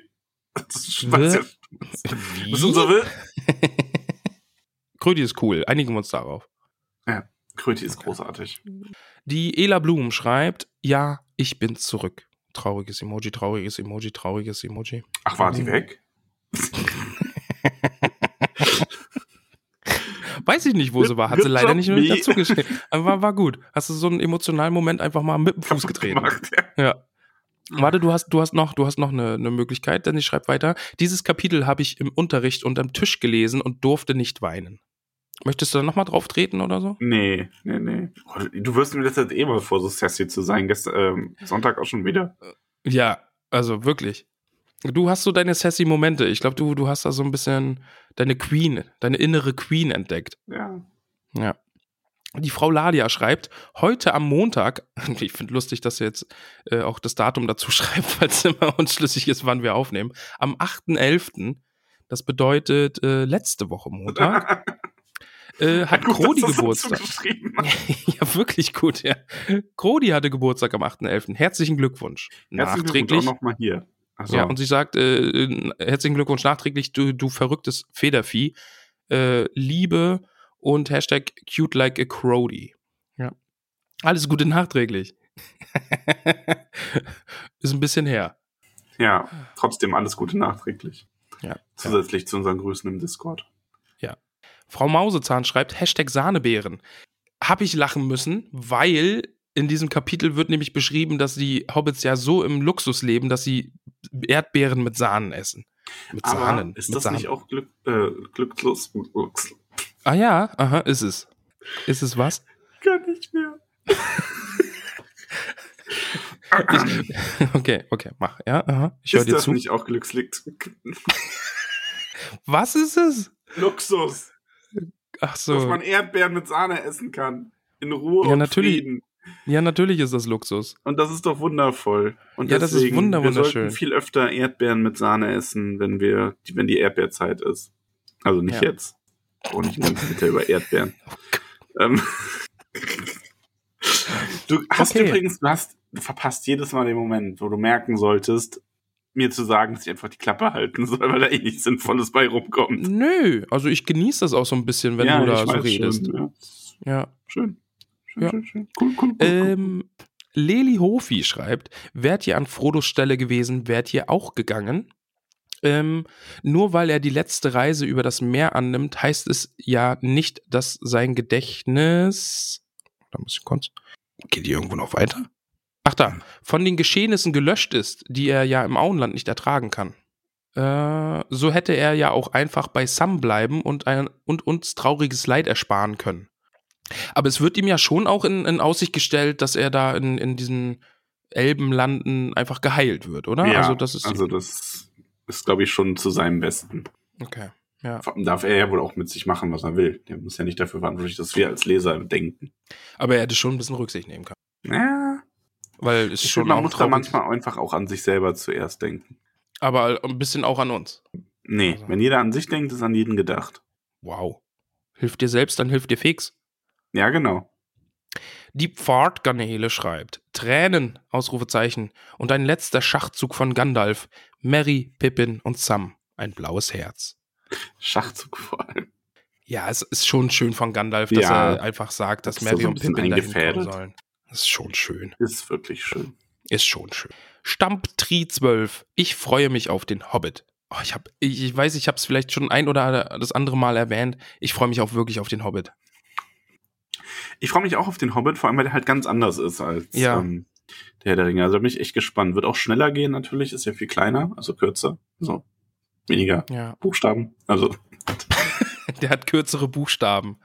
Das ist, was ja, das ist unser VIP. Kröti ist cool. Einigen wir uns darauf. Kröti ist großartig. Die Ela Blum schreibt, ja, ich bin zurück. Trauriges Emoji, trauriges Emoji, trauriges Emoji. Ach, war die weg? Weiß ich nicht, wo sie war. Hat sie leider nicht mehr me. dazu geschrieben. Aber war, war gut. Hast du so einen emotionalen Moment einfach mal mit dem Fuß getreten. Gemacht, ja. Ja. Warte, du hast, du hast noch, du hast noch eine, eine Möglichkeit, denn ich schreibe weiter. Dieses Kapitel habe ich im Unterricht unterm Tisch gelesen und durfte nicht weinen. Möchtest du da nochmal drauf treten oder so? Nee, nee, nee. Du wirst mir letzte Zeit eh mal vor, so sassy zu sein. Gestern, ähm, Sonntag auch schon wieder. Ja, also wirklich. Du hast so deine sassy Momente. Ich glaube, du, du hast da so ein bisschen deine Queen, deine innere Queen entdeckt. Ja. Ja. Die Frau Ladia schreibt, heute am Montag, ich finde lustig, dass sie jetzt äh, auch das Datum dazu schreibt, weil es immer unschlüssig ist, wann wir aufnehmen, am 8.11., das bedeutet äh, letzte Woche Montag, äh, hat Gut, Krodi Geburtstag. ja, wirklich gut, ja. Krodi hatte Geburtstag am 8.11. Herzlichen Glückwunsch. Herzlichen Nachträglich. Glückwunsch auch nochmal hier. Also, Ja, und sie sagt, äh, äh, herzlichen Glückwunsch nachträglich, du, du verrücktes Federvieh. Äh, Liebe und Hashtag cute like a Crody. Ja. Alles Gute nachträglich. Ist ein bisschen her. ja, trotzdem alles Gute nachträglich. Ja. Zusätzlich zu unseren Grüßen im Discord. Frau Mausezahn schreibt Hashtag Sahnebeeren. Hab ich lachen müssen, weil in diesem Kapitel wird nämlich beschrieben, dass die Hobbits ja so im Luxus leben, dass sie Erdbeeren mit Sahnen essen. Mit Aber Sahnen. ist das Sahnen. nicht auch Glück, äh, glücklos? Ah ja, aha, ist es. Ist es was? kann nicht mehr. Okay, okay, mach. Ja, aha. Ich höre ist dir das zu. nicht auch Glückslicht? Was ist es? Luxus, Ach dass so. man Erdbeeren mit Sahne essen kann. In Ruhe Ja, und natürlich. Frieden. Ja, natürlich ist das Luxus. Und das ist doch wundervoll. Und Ja, das ist deswegen, wunder- wir wunderschön. sollten viel öfter Erdbeeren mit Sahne essen, wenn wir, wenn die Erdbeerzeit ist. Also nicht Ja. jetzt. Auch nicht einen Liter über Erdbeeren. ähm. Du hast Okay. übrigens, du hast, du verpasst jedes Mal den Moment, wo du merken solltest, mir zu sagen, dass ich einfach die Klappe halten soll, weil da eh nichts Sinnvolles bei rumkommt. Nö, also ich genieße das auch so ein bisschen, wenn du da so redest. Schon, ja. Ja. Schön. Schön, Ja. schön, schön. Cool, cool, cool. cool. Ähm, Leli Hofi schreibt, wärt ihr an Frodos Stelle gewesen, wärt ihr auch gegangen? Ähm, nur weil er die letzte Reise über das Meer annimmt, heißt es ja nicht, dass sein Gedächtnis. Da muss ich kurz. Geht die irgendwo noch weiter? Ach da, von den Geschehnissen gelöscht ist, die er ja im Auenland nicht ertragen kann. Äh, so hätte er ja auch einfach bei Sam bleiben und, ein, und uns trauriges Leid ersparen können. Aber es wird ihm ja schon auch in, in Aussicht gestellt, dass er da in, in diesen Elbenlanden einfach geheilt wird, oder? ja, also das ist also das ist, glaube ich, schon zu seinem Besten. okay. Ja. Darf er ja wohl auch mit sich machen, was er will. Der muss ja nicht dafür verantwortlich, dass wir als Leser denken. Aber er hätte schon ein bisschen Rücksicht nehmen können. Ja, Weil es ich schon finde, man muss da manchmal einfach auch an sich selber zuerst denken. Aber ein bisschen auch an uns. Nee, Also. wenn jeder an sich denkt, ist an jeden gedacht. Wow. Hilft dir selbst, dann hilft dir fix. Ja, genau. Die Pfadgarnele schreibt: Tränen, Ausrufezeichen, und ein letzter Schachzug von Gandalf, Merry, Pippin und Sam. Ein blaues Herz. Schachzug vor allem. Ja, es ist schon schön von Gandalf, dass Ja. er einfach sagt, dass Merry so und Pippin dahin kommen sollen. Das ist schon schön. Ist wirklich schön. Ist schon schön. Stamptri 12. Ich freue mich auf den Hobbit. Oh, ich, hab, ich, ich weiß, ich habe es vielleicht schon ein oder das andere Mal erwähnt. Ich freue mich auch wirklich auf den Hobbit. Ich freue mich auch auf den Hobbit, vor allem, weil der halt ganz anders ist als Ja. ähm, der Herr der Ringe. Also bin ich echt gespannt. Wird auch schneller gehen natürlich, ist ja viel kleiner, also kürzer. So weniger Ja. Buchstaben. Also. Der hat kürzere Buchstaben.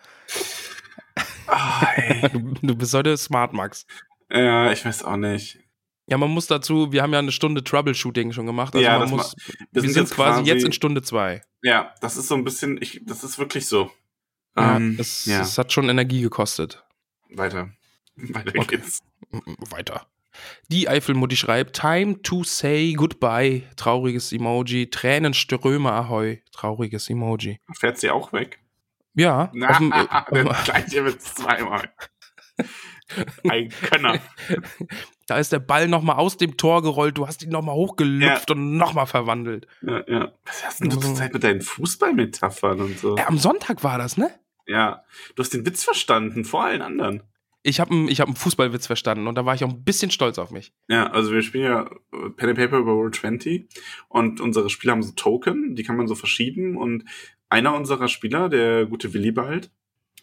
Du, du bist heute smart, Max. ja, ich weiß auch nicht. Ja, man muss dazu, wir haben ja eine Stunde Troubleshooting schon gemacht. Also Ja, man das muss, Wir sind quasi jetzt in Stunde zwei. Ja, das ist so ein bisschen, ich, das ist wirklich so. Ja, Ähm, es, ja. es hat schon Energie gekostet. weiter. Weiter Okay. geht's. Weiter. Die Eifelmutti schreibt, Time to say goodbye, trauriges Emoji, Tränenströme ahoi, trauriges Emoji. Fährt sie auch weg? Ja, Na, dem, der äh, gleiche mit zweimal. Ein Könner. da ist der Ball nochmal aus dem Tor gerollt, du hast ihn nochmal hochgelüpft und nochmal verwandelt. Ja, ja. Was hast denn du zur Zeit mit deinen Fußballmetaphern und so? Äh, am Sonntag war das, ne? Ja, du hast den Witz verstanden, vor allen anderen. Ich habe einen hab einen Fußballwitz verstanden und da war ich auch ein bisschen stolz auf mich. Ja, also wir spielen ja äh, Pen and Paper über Roll 20 und unsere Spieler haben so Token, die kann man so verschieben und einer unserer Spieler, der gute Willibald,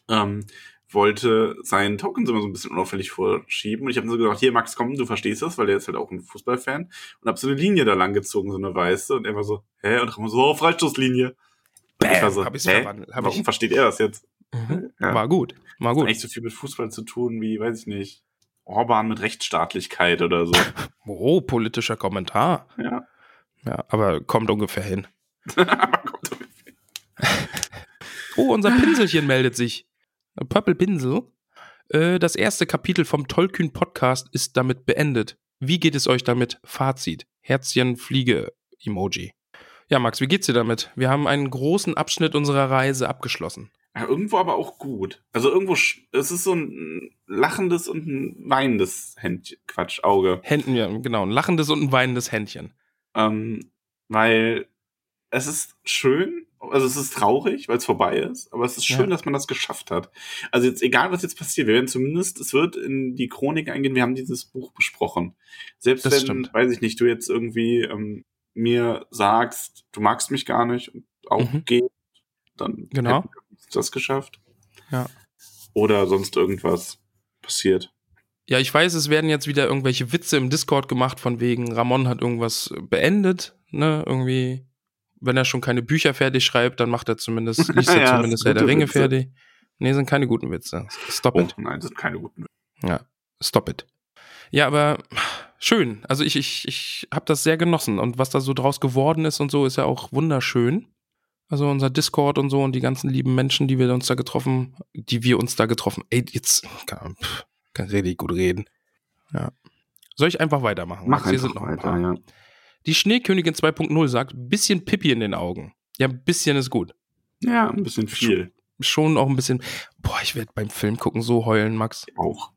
ähm, wollte seinen Token so immer so ein bisschen unauffällig vorschieben und ich habe so gedacht, hier Max, komm, du verstehst das, weil der ist halt auch ein Fußballfan und habe so eine Linie da lang gezogen, so eine weiße und er war so, hä? Und war so, oh, Freistoßlinie. Und ich war so, hab ich's hä? verwandelt, hab Warum ich- versteht er das jetzt? Mhm. Ja. War gut, war Hat gut. eigentlich so viel mit Fußball zu tun wie, weiß ich nicht, Orban mit Rechtsstaatlichkeit oder so. Oh, politischer Kommentar. ja. Ja, aber kommt ungefähr hin. Aber kommt Oh, unser Pinselchen meldet sich. Purple Pinsel. Äh, das erste Kapitel vom Tollkühn Podcast ist damit beendet. Wie geht es euch damit? Fazit. Herzchen, Fliege, Emoji. Ja, Max, wie geht's dir damit? Wir haben einen großen Abschnitt unserer Reise abgeschlossen. Ja, irgendwo aber auch gut. Also irgendwo, es ist so ein lachendes und ein weinendes Händchen, Quatsch, Auge. Händen, ja, genau, ein lachendes und ein weinendes Händchen. Ähm, weil es ist schön, also es ist traurig, weil es vorbei ist, aber es ist schön, Ja. dass man das geschafft hat. Also jetzt, egal was jetzt passiert, wir werden zumindest, es wird in die Chronik eingehen, wir haben dieses Buch besprochen. Selbst Das wenn, stimmt. weiß ich nicht, du jetzt irgendwie ähm, mir sagst, du magst mich gar nicht und auch Mhm. gehst, dann Genau. wir das geschafft. Ja. Oder sonst irgendwas passiert. Ja, ich weiß, es werden jetzt wieder irgendwelche Witze im Discord gemacht, von wegen Ramon hat irgendwas beendet, ne, irgendwie. Wenn er schon keine Bücher fertig schreibt, dann macht er zumindest, liest er Ja, zumindest Herr der Ringe Witze. fertig. Nee, sind keine guten Witze. Stop Oh, it. nein, sind keine guten. Ja, stop it. Ja, aber schön. Also ich, ich, ich habe das sehr genossen. Und was da so draus geworden ist und so, ist ja auch wunderschön. Also unser Discord und so und die ganzen lieben Menschen, die wir uns da getroffen, die wir uns da getroffen. Ey, jetzt kann, kann richtig gut reden. Ja. Soll ich einfach weitermachen? Mach Hier einfach sind noch ein weiter, ja. Die Schneekönigin 2.0 sagt, bisschen Pippi in den Augen. Ja, ein bisschen ist gut. Ja, ein bisschen viel. Schon auch ein bisschen. Boah, ich werde beim Film gucken so heulen, Max. Auch.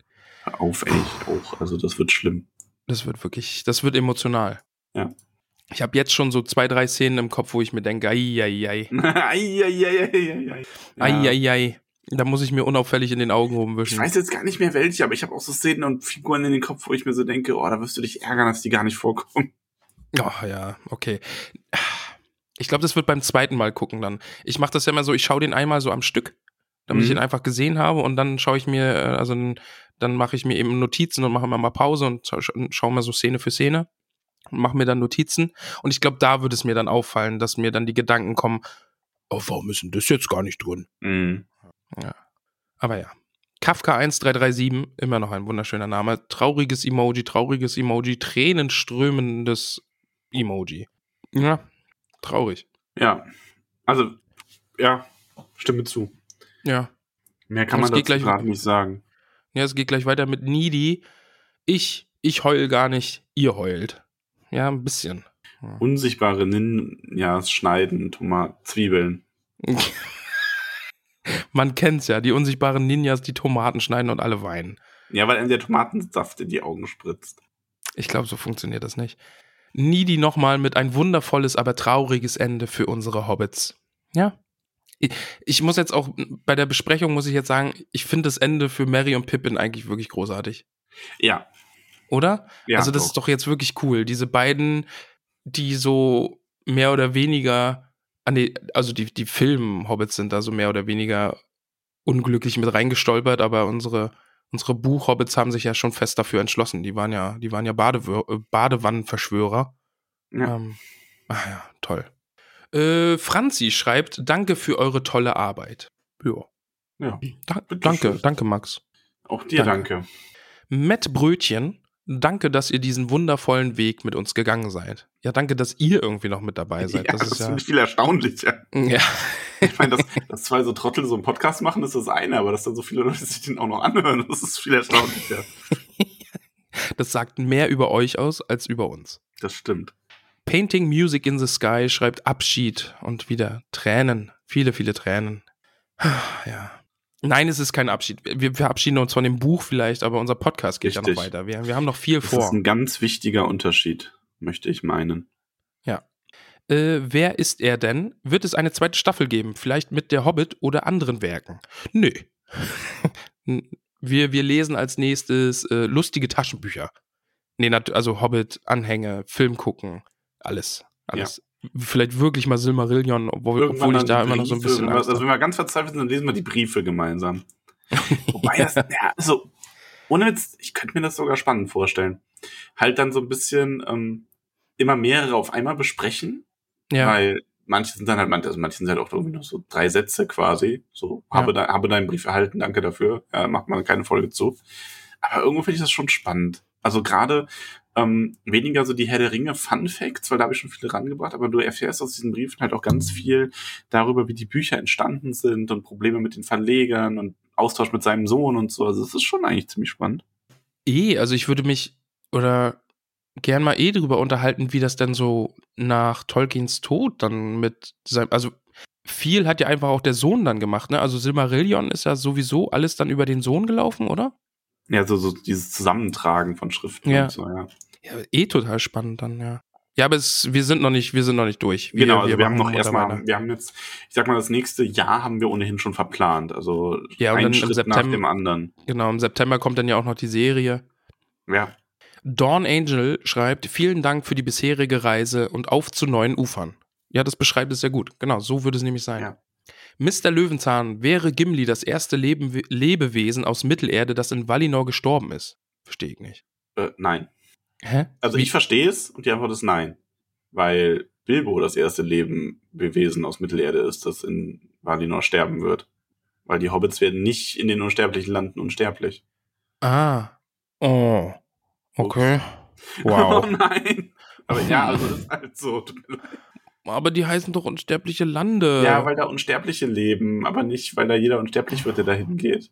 Auf, ey, ich auch. Also das wird schlimm. Das wird wirklich, das wird emotional. Ja. Ich habe jetzt schon so zwei, drei Szenen im Kopf, wo ich mir denke, ai, ai, ai, Eieieiei. ai, Ja. ai, ai. Da muss ich mir unauffällig in den Augen rumwischen. Ich weiß jetzt gar nicht mehr welche, aber ich habe auch so Szenen und Figuren in den Kopf, wo ich mir so denke, oh, da wirst du dich ärgern, dass die gar nicht vorkommen. Oh, ja, okay. Ich glaube, das wird beim zweiten Mal gucken dann. Ich mache das ja immer so, ich schaue den einmal so am Stück, damit ich Mhm. ihn einfach gesehen habe und dann schaue ich mir, äh, also dann- mache ich mir eben Notizen und mache immer mal Pause und schaue schau mal so Szene für Szene und mache mir dann Notizen. Und ich glaube, da würde es mir dann auffallen, dass mir dann die Gedanken kommen, oh, warum ist denn das jetzt gar nicht drin? Mhm. Aber ja. Kafka 1337, immer noch ein wunderschöner Name. Trauriges Emoji, trauriges Emoji, tränenströmendes Emoji. Ja, traurig. Ja. Also, Ja, stimme zu. Ja. Mehr kann Und man dazu gerade nicht sagen. Ja, es geht gleich weiter mit Needy. Ich, ich heul gar nicht, ihr heult. Ja, ein bisschen. Unsichtbare Ninjas schneiden Tomaten, Zwiebeln. Man kennt's ja, die unsichtbaren Ninjas, die Tomaten schneiden und alle weinen. Ja, weil einem der Tomatensaft in die Augen spritzt. Ich glaube, so funktioniert das nicht. Needy nochmal mit ein wundervolles, aber trauriges Ende für unsere Hobbits. Ja. Ich, ich muss jetzt auch, bei der Besprechung muss ich jetzt sagen, ich finde das Ende für Mary und Pippin eigentlich wirklich großartig. Ja. Oder? ja also das ist doch jetzt wirklich cool. Diese beiden, die so mehr oder weniger, ah also die, die Film-Hobbits sind da so mehr oder weniger unglücklich mit reingestolpert, aber unsere, unsere Buch-Hobbits haben sich ja schon fest dafür entschlossen. Die waren ja, die waren ja Badewür äh, Badewannenverschwörer. Ja. Ähm, ah ja, toll. Äh, Franzi schreibt, danke für eure tolle Arbeit. Ja. ja. Da, danke, schön. danke, Max. Auch dir Danke. danke. Matt Brötchen, danke, dass ihr diesen wundervollen Weg mit uns gegangen seid. Ja, danke, dass ihr irgendwie noch mit dabei seid. ja, das das, ist ja. finde ich viel erstaunlicher. Ja. Ich meine, dass, dass zwei so Trottel so einen Podcast machen, ist das eine, aber dass dann so viele Leute sich den auch noch anhören, das ist viel erstaunlicher. Das sagt mehr über euch aus als über uns. Das stimmt. Painting Music in the Sky schreibt Abschied und wieder Tränen. Viele, viele Tränen. Ja. Nein, es ist kein Abschied. Wir verabschieden uns von dem Buch vielleicht, aber unser Podcast geht ja noch Richtig. weiter. Wir, wir haben noch viel Das vor. ist ein ganz wichtiger Unterschied, möchte ich meinen. Äh, wer ist er denn? Wird es eine zweite Staffel geben? Vielleicht mit der Hobbit oder anderen Werken? Nö. wir, wir lesen als nächstes äh, lustige Taschenbücher. Nee, also Hobbit, Anhänge, Film gucken, alles. Alles. Vielleicht wirklich mal Silmarillion, obwohl, obwohl ich da immer noch so ein bisschen wenn wir, Angst Also wenn wir ganz verzweifelt sind, dann lesen wir die Briefe gemeinsam. Wobei das, ja, also, ohne Witz, ich könnte mir das sogar spannend vorstellen. Halt dann so ein bisschen ähm, immer mehrere auf einmal besprechen, Ja, weil manche sind dann halt, manche, also manche sind halt auch irgendwie nur so drei Sätze quasi. So, habe, Ja. da, habe deinen Brief erhalten, danke dafür. Ja, macht mal keine Folge zu. Aber irgendwo finde ich das schon spannend. Also gerade ähm, weniger so die Herr der Ringe Fun Facts, weil da habe ich schon viele rangebracht, aber du erfährst aus diesen Briefen halt auch ganz viel darüber, wie die Bücher entstanden sind und Probleme mit den Verlegern und Austausch mit seinem Sohn und so. Also das ist schon eigentlich ziemlich spannend. eh, also ich würde mich oder gern mal eh drüber unterhalten, wie das denn so nach Tolkiens Tod dann mit seinem, also viel hat ja einfach auch der Sohn dann gemacht, ne? Also Silmarillion ist ja sowieso alles dann über den Sohn gelaufen, oder? Ja, so, so dieses Zusammentragen von Schriften Ja. und so, ja. Ja, eh total spannend dann, ja. Ja, aber es, wir sind noch nicht, wir sind noch nicht durch. Wir, genau, also wir, haben machen noch erstmal, wir haben jetzt, ich sag mal, das nächste Jahr haben wir ohnehin schon verplant. Also Ja, ein dann im Schritt nach September- dem anderen. Genau, im September kommt dann ja auch noch die Serie. Ja, Dawn Angel schreibt, vielen Dank für die bisherige Reise und auf zu neuen Ufern. Ja, das beschreibt es sehr gut. Genau, so würde es nämlich sein. Ja. Mr. Löwenzahn, wäre Gimli das erste Leben, Lebewesen aus Mittelerde, das in Valinor gestorben ist? Verstehe ich nicht. äh, nein. Hä? Also Wie- ich verstehe es und die Antwort ist nein. Weil Bilbo das erste Lebewesen aus Mittelerde ist, das in Valinor sterben wird. Weil die Hobbits werden nicht in den unsterblichen Landen unsterblich. Ah. Oh. Okay. Oh Wow. nein. Aber ja, also ist halt so. Tut mir leid. Aber die heißen doch unsterbliche Lande. Ja, weil da Unsterbliche leben, aber nicht, weil da jeder unsterblich wird, der dahin geht.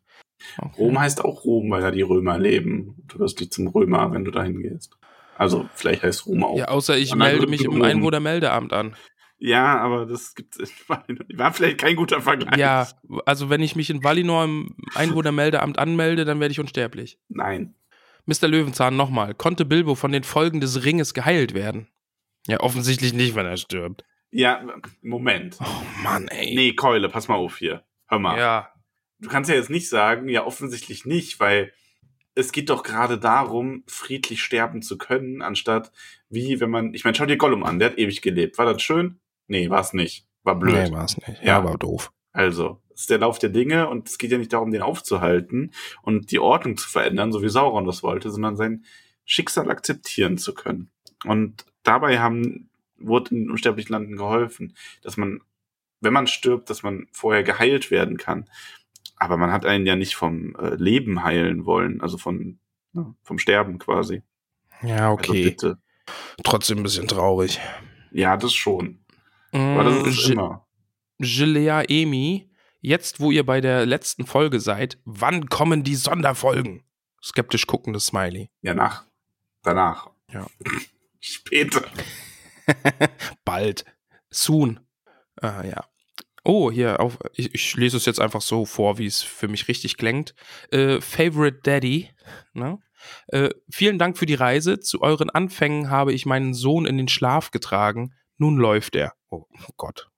Okay. Rom heißt auch Rom, weil da die Römer leben. Du wirst nicht zum Römer, wenn du dahin gehst. Also vielleicht heißt Rom auch. Ja, außer ich melde mich im. Einwohnermeldeamt an. Ja, aber das gibt war vielleicht kein guter Vergleich. Ja, also wenn ich mich in Valinor im Einwohnermeldeamt anmelde, dann werde ich unsterblich. Nein. Mr. Löwenzahn nochmal. Konnte Bilbo von den Folgen des Ringes geheilt werden? Ja, offensichtlich nicht, wenn er stirbt. Ja, Moment. Oh Mann, ey. Nee, Keule, pass mal auf hier. Hör mal. Ja. Du kannst ja jetzt nicht sagen, ja, offensichtlich nicht, weil es geht doch gerade darum, friedlich sterben zu können, anstatt wie, wenn man, ich meine, schau dir Gollum an, der hat ewig gelebt. War das schön? Nee, war es nicht. War blöd. Nee, war es nicht. Ja. Ja, war doof. Also, ist der Lauf der Dinge und es geht ja nicht darum, den aufzuhalten und die Ordnung zu verändern, so wie Sauron das wollte, sondern sein Schicksal akzeptieren zu können. Und dabei haben, wurde in unsterblichen Landen geholfen, dass man, wenn man stirbt, dass man vorher geheilt werden kann. Aber man hat einen ja nicht vom äh, Leben heilen wollen, also von, ja, vom Sterben quasi. Ja, Also okay. bitte. Trotzdem ein bisschen traurig. Ja, das schon. Aber das ist Mm, immer. Gilea Emi, jetzt wo ihr bei der letzten Folge seid, wann kommen die Sonderfolgen? Skeptisch guckendes Smiley. Ja, nach. Danach. Ja. Später. Bald. Soon. Ah, ja. Oh, hier, auf, ich, ich lese es jetzt einfach so vor, wie es für mich richtig klingt. Äh, Favorite Daddy. Ne? Äh, vielen Dank für die Reise. Zu euren Anfängen habe ich meinen Sohn in den Schlaf getragen. Nun läuft er. Oh, oh Gott.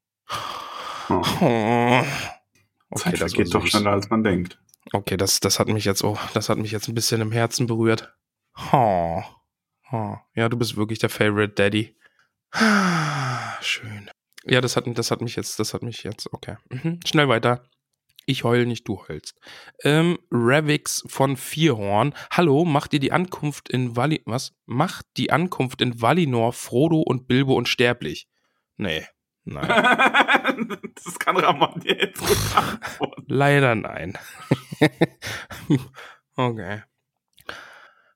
Oh. Oh. Zeit Okay, das war doch schneller, als man denkt. Okay, das, das hat mich jetzt, oh, das hat mich jetzt ein bisschen im Herzen berührt. Oh. Oh. Ja, du bist wirklich der Favorite Daddy. Schön. Ja, das hat, das hat mich jetzt, das hat mich jetzt, okay. Mhm. Schnell weiter. Ich heul nicht, du heulst. Ähm, Ravix von Vierhorn. Hallo, macht ihr die Ankunft in Vali, was? Macht die Ankunft in Valinor Frodo und Bilbo unsterblich? Nee, nein. das kann Ramon dir jetzt antworten. Leider nein. okay.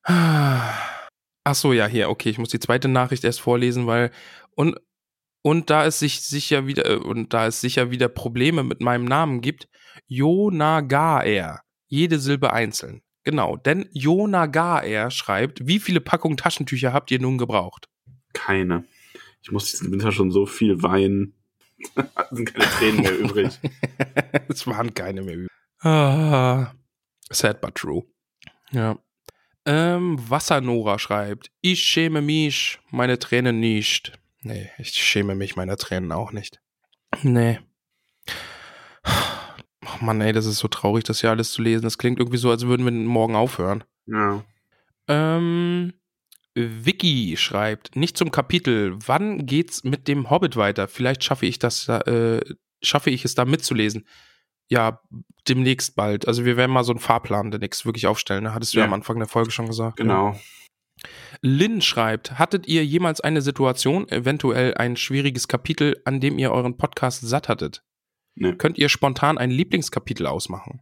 Ach so, ja, hier, okay, ich muss die zweite Nachricht erst vorlesen, weil und und da es sich sicher wieder äh, und da es sicher wieder Probleme mit meinem Namen gibt, Jonagaer, jede Silbe einzeln. Genau, denn Jonagaer schreibt, wie viele Packungen Taschentücher habt ihr nun gebraucht? Keine. Ich muss diesen Winter schon so viel weinen. Es sind keine Tränen mehr übrig. es waren keine mehr übrig. Ah, sad but true. Ja. Ähm, Wassernora schreibt, ich schäme mich, meine Tränen nicht. Nee, ich schäme mich meiner Tränen auch nicht. Nee. Oh Mann, ey, das ist so traurig, das hier alles zu lesen. Das klingt irgendwie so, als würden wir morgen aufhören. Ja. Ähm, Vicky schreibt, nicht zum Kapitel, wann geht's mit dem Hobbit weiter? Vielleicht schaffe ich das, äh, schaffe ich es da mitzulesen. Ja, demnächst bald. Also wir werden mal so einen Fahrplan demnächst wirklich aufstellen. Ne? Hattest du ja. Ja. am Anfang der Folge schon gesagt. Genau. Lynn schreibt, hattet ihr jemals eine Situation, eventuell ein schwieriges Kapitel, an dem ihr euren Podcast satt hattet? Nee. Könnt ihr spontan ein Lieblingskapitel ausmachen?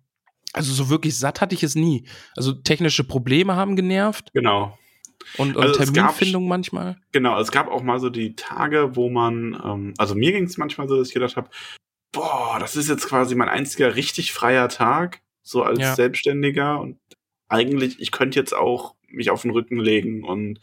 Also so wirklich satt hatte ich es nie. Also technische Probleme haben genervt Genau. und, und Also es gab- Terminfindung manchmal. Genau, es gab auch mal so die Tage, wo man, ähm, also mir ging es manchmal so, dass ich gedacht habe, boah, das ist jetzt quasi mein einziger richtig freier Tag, so als Ja. Selbstständiger und eigentlich, ich könnte jetzt auch mich auf den Rücken legen und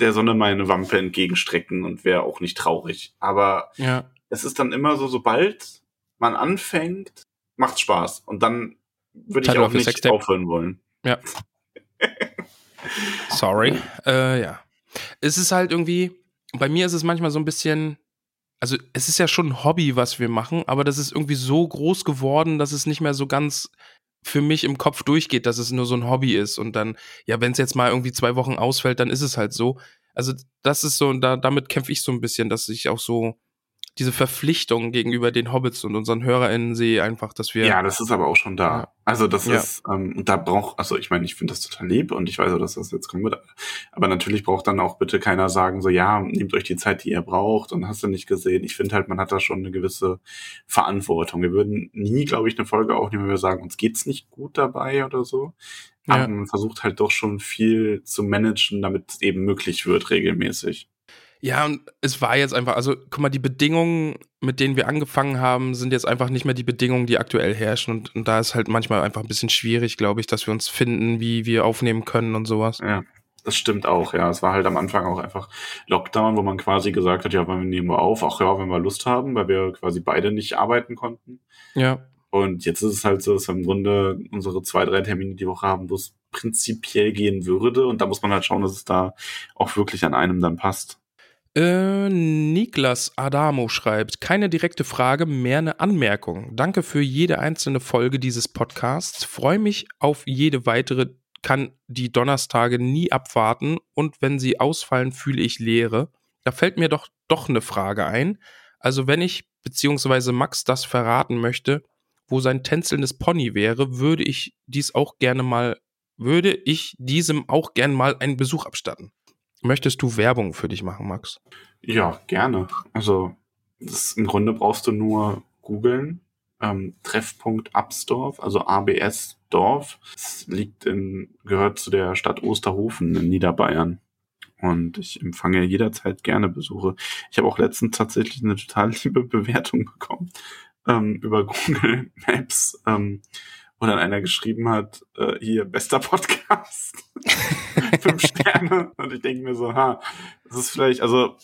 der Sonne meine Wampe entgegenstrecken und wäre auch nicht traurig. Aber Ja. es ist dann immer so, sobald man anfängt, macht's Spaß und dann würde ich auch nicht aufhören wollen. Ja. Sorry. Äh, ja. Es ist halt irgendwie, bei mir ist es manchmal so ein bisschen, also es ist ja schon ein Hobby, was wir machen, aber das ist irgendwie so groß geworden, dass es nicht mehr so ganz für mich im Kopf durchgeht, dass es nur so ein Hobby ist und dann, ja, wenn es jetzt mal irgendwie zwei Wochen ausfällt, dann ist es halt so. Also das ist so, da, damit kämpfe ich so ein bisschen, dass ich auch so diese Verpflichtung gegenüber den Hobbits und unseren HörerInnen sehe, einfach, dass wir. Ja, das ist aber auch schon da. Also das Ja. ist, ähm, und da braucht, also ich meine, ich finde das total lieb und ich weiß auch, dass das jetzt kommen wird. Aber natürlich braucht dann auch bitte keiner sagen, so ja, nehmt euch die Zeit, die ihr braucht und hast du nicht gesehen. Ich finde halt, man hat da schon eine gewisse Verantwortung. Wir würden nie, glaube ich, eine Folge aufnehmen, wenn wir sagen, uns geht's nicht gut dabei oder so. Aber Ja. man versucht halt doch schon viel zu managen, damit es eben möglich wird, regelmäßig. Ja, und es war jetzt einfach, also guck mal, die Bedingungen, mit denen wir angefangen haben, sind jetzt einfach nicht mehr die Bedingungen, die aktuell herrschen. Und, und da ist halt manchmal einfach ein bisschen schwierig, glaube ich, dass wir uns finden, wie wir aufnehmen können und sowas. Ja, das stimmt auch, ja. Es war halt am Anfang auch einfach Lockdown, wo man quasi gesagt hat, ja, wann nehmen wir auf? Ach ja, wenn wir Lust haben, weil wir quasi beide nicht arbeiten konnten. Ja. Und jetzt ist es halt so, dass wir im Grunde unsere zwei, drei Termine die Woche haben, wo es prinzipiell gehen würde. Und da muss man halt schauen, dass es da auch wirklich an einem dann passt. Äh, Niklas Adamo schreibt, keine direkte Frage, mehr eine Anmerkung. Danke für jede einzelne Folge dieses Podcasts. Freue mich auf jede weitere, kann die Donnerstage nie abwarten und wenn sie ausfallen, fühle ich Leere. Da fällt mir doch doch eine Frage ein. Also wenn ich, beziehungsweise Max das verraten möchte, wo sein tänzelndes Pony wäre, würde ich dies auch gerne mal, würde ich diesem auch gern mal einen Besuch abstatten. Möchtest du Werbung für dich machen, Max? Ja, gerne. Also das, im Grunde brauchst du nur googeln. Ähm, Treffpunkt Absdorf, also ABS Dorf. Es liegt in, gehört zu der Stadt Osterhofen in Niederbayern. Und ich empfange jederzeit gerne Besuche. Ich habe auch letztens tatsächlich eine total liebe Bewertung bekommen. ähm, über Google Maps, ähm, wo dann einer geschrieben hat, äh, hier, bester Podcast. Fünf Sterne. Und ich denke mir so, ha, das ist vielleicht, also,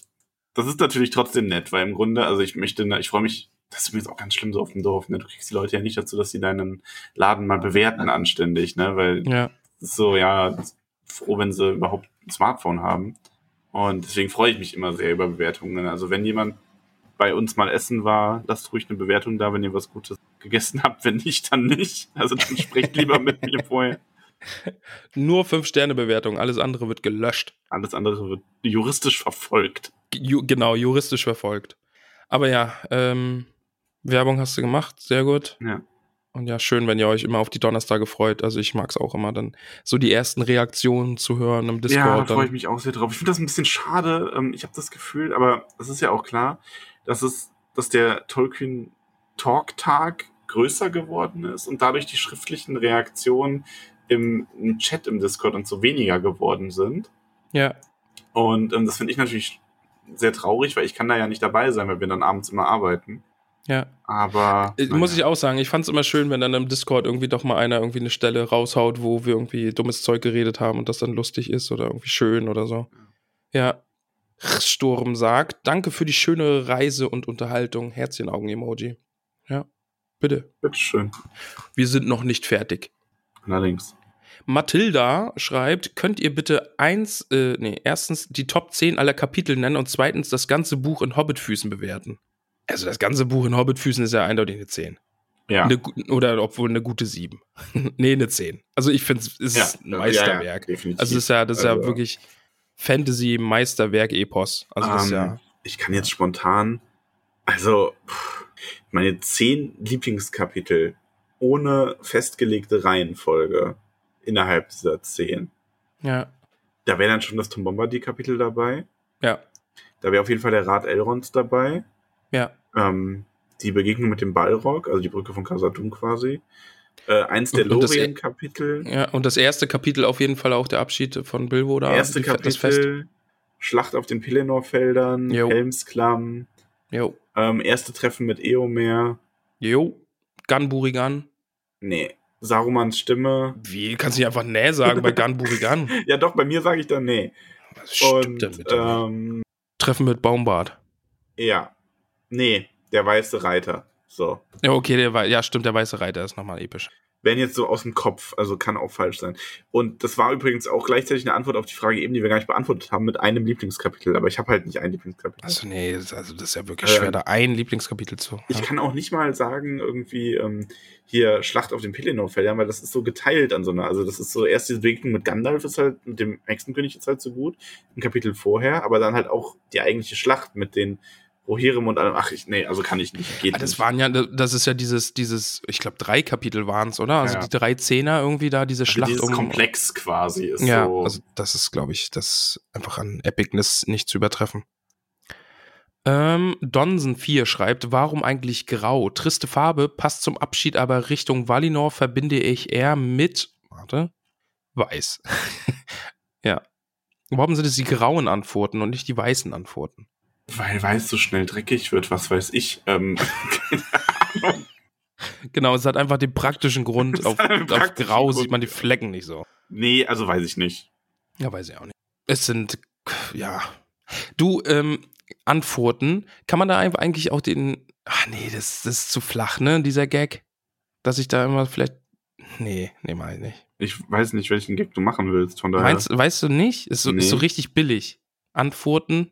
das ist natürlich trotzdem nett, weil im Grunde, also ich möchte, ich freue mich, das ist übrigens auch ganz schlimm so auf dem Dorf, ne? Du kriegst die Leute ja nicht dazu, dass sie deinen Laden mal bewerten anständig, ne? Weil Ja. so, ja, froh, wenn sie überhaupt ein Smartphone haben. Und deswegen freue ich mich immer sehr über Bewertungen. Also wenn jemand bei uns mal essen war, lasst ruhig eine Bewertung da, wenn ihr was Gutes gegessen habt. Wenn nicht, dann nicht. Also dann sprecht lieber mit mir vorher. Nur 5-Sterne-Bewertung, alles andere wird gelöscht. Alles andere wird juristisch verfolgt. Ju genau, juristisch verfolgt. Aber ja, ähm, Werbung hast du gemacht, sehr gut. Ja. Und ja, schön, wenn ihr euch immer auf die Donnerstage freut. Also ich mag es auch immer, dann so die ersten Reaktionen zu hören im Ja, Discord. da freue ich mich auch sehr drauf. Ich finde das ein bisschen schade. Ähm, Ich habe das Gefühl, aber es ist ja auch klar, dass es, dass der Tolkien Talk Tag größer geworden ist und dadurch die schriftlichen Reaktionen im, im Chat im Discord und so weniger geworden sind. ja, Und ähm, das finde ich natürlich sehr traurig, weil ich kann da ja nicht dabei sein, weil wir dann abends immer arbeiten. ja. Aber Äh, Muss naja. ich auch sagen, ich fand es immer schön, wenn dann im Discord irgendwie doch mal einer irgendwie eine Stelle raushaut, wo wir irgendwie dummes Zeug geredet haben und das dann lustig ist oder irgendwie schön oder so. Ja. Sturm sagt, danke für die schöne Reise und Unterhaltung. Herzchen-Augen-Emoji. Ja, bitte. bitteschön. Wir sind noch nicht fertig. Allerdings. Mathilda schreibt, könnt ihr bitte eins, äh, nee, erstens die Top 10 aller Kapitel nennen und zweitens das ganze Buch in Hobbitfüßen bewerten. Also das ganze Buch in Hobbitfüßen ist ja eindeutig eine 10. Ja. Eine, oder obwohl eine gute 7. nee, eine 10. Also ich finde es ist Ja, ein ja, Meisterwerk. ja, definitiv. also es ist ja, das ist ja Also- wirklich Fantasy-Meisterwerk-Epos. Also das ist Ähm, ja. Ich kann jetzt spontan, also pff, meine zehn Lieblingskapitel ohne festgelegte Reihenfolge innerhalb dieser zehn. Ja. Da wäre dann schon das Tom Bombadil-Kapitel dabei. Ja. Da wäre auf jeden Fall der Rat Elrons dabei. Ja. Ähm, die Begegnung mit dem Balrog, also die Brücke von Khazad-dûm quasi. Äh, eins der e- Lorien-Kapitel. Ja, und das erste Kapitel auf jeden Fall auch der Abschied von Bilbo da. Erste die. Kapitel. Schlacht auf den Pelennor-Feldern. Helmsklamm. Jo. Ähm, erste Treffen mit Eomer. Jo. Gun Burigan. Nee. Sarumans Stimme. Wie? Kannst du nicht einfach nee sagen bei Gun Burigan? Ja, doch, bei mir sage ich dann nee. Was stimmt Und mit ähm, Treffen mit Baumbart. ja. Nee, der weiße Reiter. So. Ja, okay, der ja, stimmt, der weiße Reiter ist nochmal episch. Werden jetzt so aus dem Kopf, also kann auch falsch sein. Und das war übrigens auch gleichzeitig eine Antwort auf die Frage eben, die wir gar nicht beantwortet haben, mit einem Lieblingskapitel. Aber ich habe halt nicht ein Lieblingskapitel. Also, nee, das, also das ist ja wirklich Ähm, schwer, da ein Lieblingskapitel zu. Ich ja. kann auch nicht mal sagen, irgendwie ähm, hier Schlacht auf den Pelennor-Feldern, weil das ist so geteilt an so einer. Also das ist so erst diese Begegnung mit Gandalf ist halt, mit dem Hexenkönig ist halt so gut, ein Kapitel vorher, aber dann halt auch die eigentliche Schlacht mit den Rohirrim und allem. Ach, ich, nee, also kann ich nicht. Geht Ah, das nicht. waren ja, das ist ja dieses, dieses, ich glaube, drei Kapitel waren es, oder? Also Ja. die drei Zehner irgendwie da, diese also Schlacht dieses um. Komplex quasi ist Ja, so. also das ist, glaube ich, das einfach an Epicness nicht zu übertreffen. Ähm, Donsen 4 schreibt, warum eigentlich grau? Triste Farbe, passt zum Abschied, aber Richtung Valinor verbinde ich eher mit, warte, weiß. ja. Warum sind es die grauen Antworten und nicht die weißen Antworten? Weil weiß so schnell dreckig wird, was weiß ich. Ähm, Genau, es hat einfach den praktischen Grund. Auf, einen auf praktischen grau Grund. sieht man die Flecken nicht so. nee, also weiß ich nicht. Ja, weiß ich auch nicht. Es sind, ja. Du, ähm, Antworten, kann man da einfach eigentlich auch den. Ach nee, das, das ist zu flach, ne, dieser Gag. Dass ich da immer vielleicht. Nee, nee, mach ich nicht. Ich weiß nicht, welchen Gag du machen willst, von daher. Meinst, weißt du nicht? Ist so, ist so Nee. richtig billig. Antworten.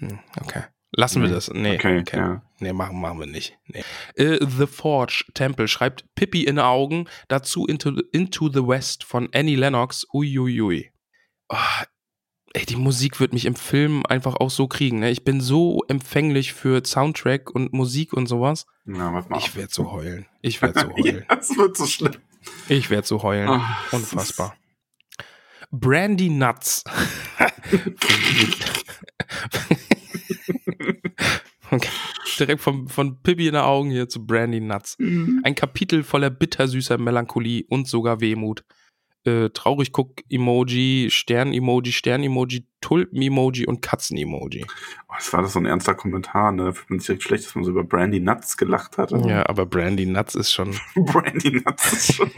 Hm, okay. Lassen wir Nee. das. Nee, Okay, okay. ja. Nee, machen, machen wir nicht. Nee. Äh, the Forge Temple schreibt Pippi in Augen, dazu Into, Into the West von Annie Lennox. Uiuiui. Oh, ey, die Musik wird mich im Film einfach auch so kriegen. Ne? Ich bin so empfänglich für Soundtrack und Musik und sowas. Mal. Ich werde so heulen. Ich werde so heulen. ja, es wird so schlimm. Ich werde so heulen. Das Unfassbar. Brandy Nuts. okay. Direkt vom, von Pippi in den Augen hier zu Brandy Nuts. Ein Kapitel voller bittersüßer Melancholie und sogar Wehmut. Äh, traurig guck Emoji, Stern Emoji, Stern Emoji, Tulpen Emoji und Katzen Emoji. Oh, das war das so ein ernster Kommentar, ne? Da fühlt man sich direkt schlecht, dass man so über Brandy Nuts gelacht hat. Ja, aber Brandy Nuts ist schon Brandy Nuts ist schon,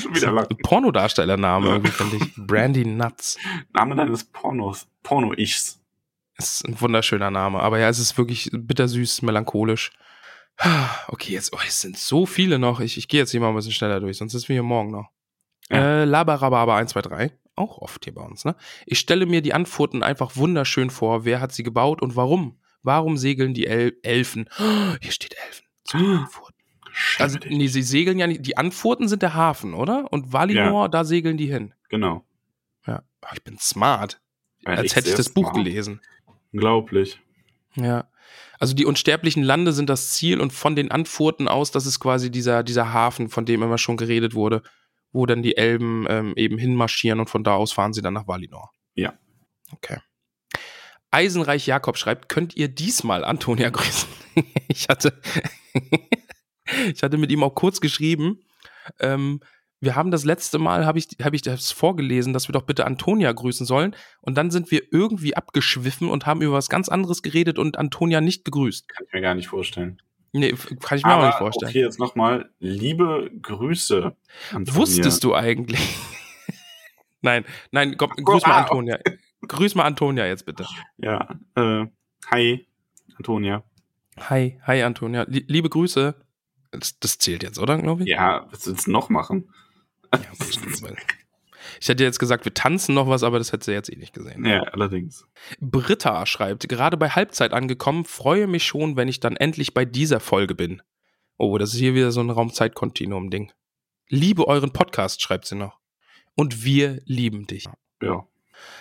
schon wieder lachen. Pornodarstellername irgendwie finde ich. Brandy Nuts. Name deines Pornos, Porno-Ichs. Ist ein wunderschöner Name, aber ja, es ist wirklich bittersüß, melancholisch. Okay, jetzt, oh, es sind so viele noch. Ich, ich gehe jetzt hier mal ein bisschen schneller durch, sonst ist wir hier morgen noch. Ja. Äh, Labarababa 123, auch oft hier bei uns, ne? Ich stelle mir die Antworten einfach wunderschön vor. Wer hat sie gebaut und warum? Warum segeln die El Elfen? Oh, hier steht Elfen. Zu den Antworten. Also, Schäme dich. nee, sie segeln ja nicht. Die Antworten sind der Hafen, oder? Und Valinor, da segeln die hin. Genau. Ja. Oh, ich bin smart. Ja, Als echt hätte ich das Buch smart. gelesen. Unglaublich. Ja. Also die unsterblichen Lande sind das Ziel und von den Antworten aus, das ist quasi dieser, dieser Hafen, von dem immer schon geredet wurde, wo dann die Elben ähm, eben hinmarschieren und von da aus fahren sie dann nach Valinor. Ja. Okay. Eisenreich Jakob schreibt, könnt ihr diesmal Antonia grüßen? ich hatte, ich hatte mit ihm auch kurz geschrieben. Ähm, wir haben das letzte Mal, habe ich, hab ich das vorgelesen, dass wir doch bitte Antonia grüßen sollen. Und dann sind wir irgendwie abgeschwiffen und haben über was ganz anderes geredet und Antonia nicht gegrüßt. Kann ich mir gar nicht vorstellen. Nee, kann ich mir auch nicht vorstellen. okay, jetzt nochmal liebe Grüße. Antonia. Wusstest du eigentlich? nein, nein, komm, grüß mal Ah. Antonia. Grüß mal Antonia jetzt bitte. Ja, äh, hi, Antonia. Hi, hi Antonia. Lie- liebe Grüße. Das, das zählt jetzt, oder, glaube ich? Ja, was willst du noch machen? Ja, Ich hätte jetzt gesagt, wir tanzen noch was, aber das hätte sie jetzt eh nicht gesehen. Ja, allerdings. Britta schreibt, gerade bei Halbzeit angekommen, freue mich schon, wenn ich dann endlich bei dieser Folge bin. Oh, das ist hier wieder so ein Raumzeitkontinuum-Ding. Liebe euren Podcast, schreibt sie noch. Und wir lieben dich. Ja.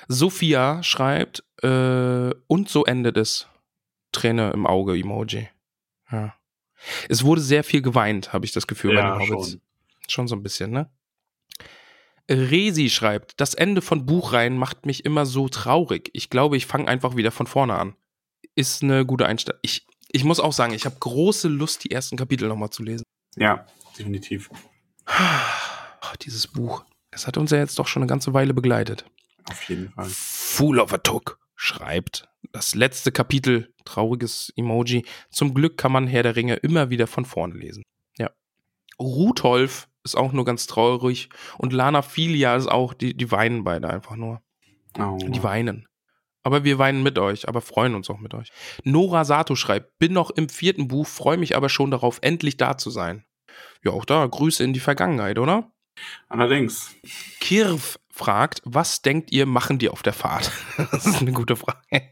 Sophia schreibt, äh, und so endet es. Träne im Auge, Emoji. Ja. Es wurde sehr viel geweint, habe ich das Gefühl bei Ja, den Hobbits. schon. Schon so ein bisschen, ne? Resi schreibt, das Ende von Buchreihen macht mich immer so traurig. Ich glaube, ich fange einfach wieder von vorne an. Ist eine gute Einstellung. Ich, ich muss auch sagen, ich habe große Lust, die ersten Kapitel nochmal zu lesen. Ja, definitiv. Oh, dieses Buch. Es hat uns ja jetzt doch schon eine ganze Weile begleitet. Auf jeden Fall. Fool of a Took schreibt, das letzte Kapitel, trauriges Emoji. Zum Glück kann man Herr der Ringe immer wieder von vorne lesen. Ja. Rudolf ist auch nur ganz traurig und Lana Filia ist auch, die, die weinen beide einfach nur. Oh. Die weinen. Aber wir weinen mit euch, aber freuen uns auch mit euch. Nora Sato schreibt, bin noch im vierten Buch, freue mich aber schon darauf, endlich da zu sein. Ja, auch da, Grüße in die Vergangenheit, oder? Allerdings. Kirv fragt, was denkt ihr, machen die auf der Fahrt? Das ist eine gute Frage.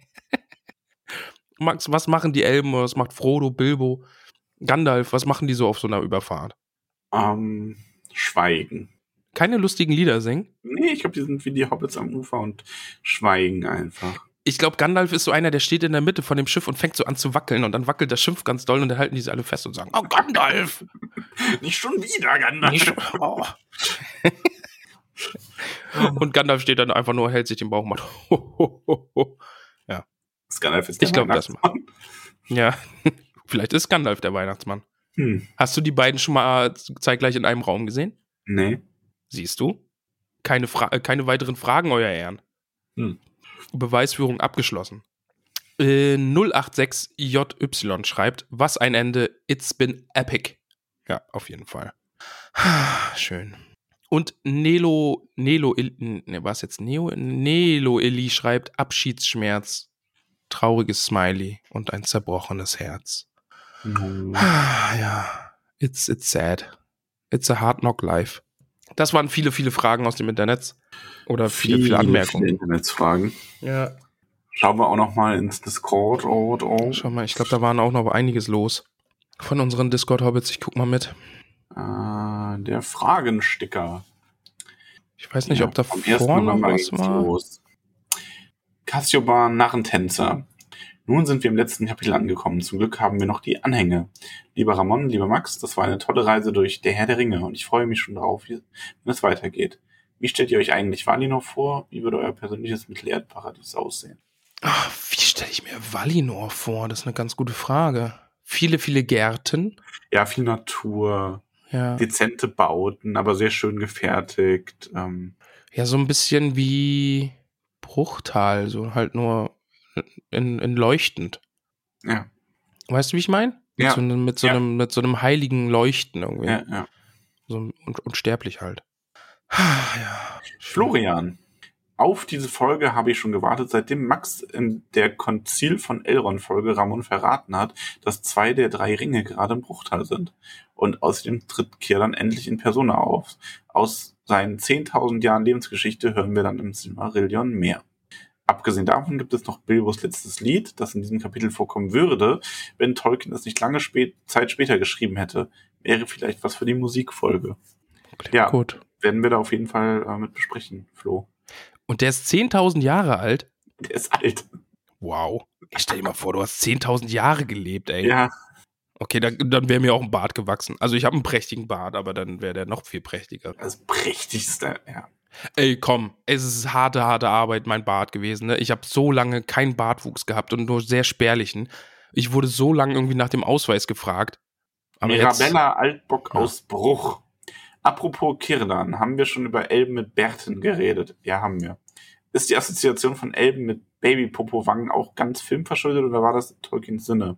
Max, was machen die Elben? Was macht Frodo, Bilbo, Gandalf? Was machen die so auf so einer Überfahrt? Ähm, schweigen. Keine lustigen Lieder singen? Nee, ich glaube, die sind wie die Hobbits am Ufer und schweigen einfach. Ich glaube, Gandalf ist so einer, der steht in der Mitte von dem Schiff und fängt so an zu wackeln und dann wackelt das Schiff ganz doll und dann halten die sie alle fest und sagen, oh Gandalf! Nicht schon wieder, Gandalf. Nicht, oh. und Gandalf steht dann einfach nur, hält sich den Bauch und macht, ho, ho, ho, ho. Das Gandalf ist der Ich glaub, das Weihnachtsmann. Ja, vielleicht ist Gandalf der Weihnachtsmann. Hm. Hast du die beiden schon mal zeitgleich in einem Raum gesehen? Nee. Siehst du? Keine, Fra äh, keine weiteren Fragen, Euer Ehren. Hm. Beweisführung abgeschlossen. Äh, 086JY schreibt, was ein Ende, it's been epic. Ja, auf jeden Fall. Schön. Und Nelo, Nelo, ne, was jetzt? Neo, Nelo Eli schreibt, Abschiedsschmerz, trauriges Smiley und ein zerbrochenes Herz. Hm. Ah, ja, it's, it's sad. It's a hard knock life. Das waren viele, viele Fragen aus dem Internet. Oder viele, viele, Viele Anmerkungen. Internetsfragen. Ja. Schauen wir auch noch mal ins Discord. Oh, oh. Schau mal, ich glaube, da waren auch noch einiges los. Von unseren Discord-Hobbits. Ich guck mal mit. Ah, der Fragensticker. Ich weiß nicht, Ja, ob da am 1. vorne was war. los. Cassioban Narrentänzer. Nun sind wir im letzten Kapitel angekommen. Zum Glück haben wir noch die Anhänge. Lieber Ramon, lieber Max, das war eine tolle Reise durch Der Herr der Ringe und ich freue mich schon darauf, wenn es weitergeht. Wie stellt ihr euch eigentlich Valinor vor? Wie würde euer persönliches Mittelerdparadies aussehen? Ach, wie stelle ich mir Valinor vor? Das ist eine ganz gute Frage. Viele, viele Gärten. Ja, viel Natur. Ja. dezente Bauten, aber sehr schön gefertigt. Ähm, Ja, so ein bisschen wie Bruchtal, so halt nur in, in leuchtend. ja, Weißt du, wie ich meine? Mit, Ja. so einem, mit, so Ja. einem, mit so einem heiligen Leuchten irgendwie. ja, ja. So un, unsterblich halt. ja. Florian, auf diese Folge habe ich schon gewartet, seitdem Max in der Konzil von Elrond-Folge Ramon verraten hat, dass zwei der drei Ringe gerade im Bruchteil sind. Und außerdem tritt Kieran endlich in Persona auf. Aus seinen 10.000 Jahren Lebensgeschichte hören wir dann im Silmarillion mehr. Abgesehen davon gibt es noch Bilbos letztes Lied, das in diesem Kapitel vorkommen würde, wenn Tolkien es nicht lange spät, Zeit später geschrieben hätte. Wäre vielleicht was für die Musikfolge. Klingt Ja. gut. Werden wir da auf jeden Fall äh, mit besprechen, Flo. Und der ist 10.000 Jahre alt. Der ist alt. Wow. Ich stell dir mal vor, du hast 10.000 Jahre gelebt, ey. Ja, Okay, dann, dann wäre mir auch ein Bart gewachsen. Also ich habe einen prächtigen Bart, aber dann wäre der noch viel prächtiger. das prächtigste, ja. Ey, komm, es ist harte, harte Arbeit, mein Bart gewesen. Ne? Ich habe so lange keinen Bartwuchs gehabt und nur sehr spärlichen. Ich wurde so lange irgendwie nach dem Ausweis gefragt. Aber Mirabella Altbock Ja. aus Bruch. Apropos Kirdan, haben wir schon über Elben mit Bärten geredet? Ja, haben wir. Ist die Assoziation von Elben mit Babypopo-Wangen auch ganz filmverschuldet oder war das in Tolkiens Sinne?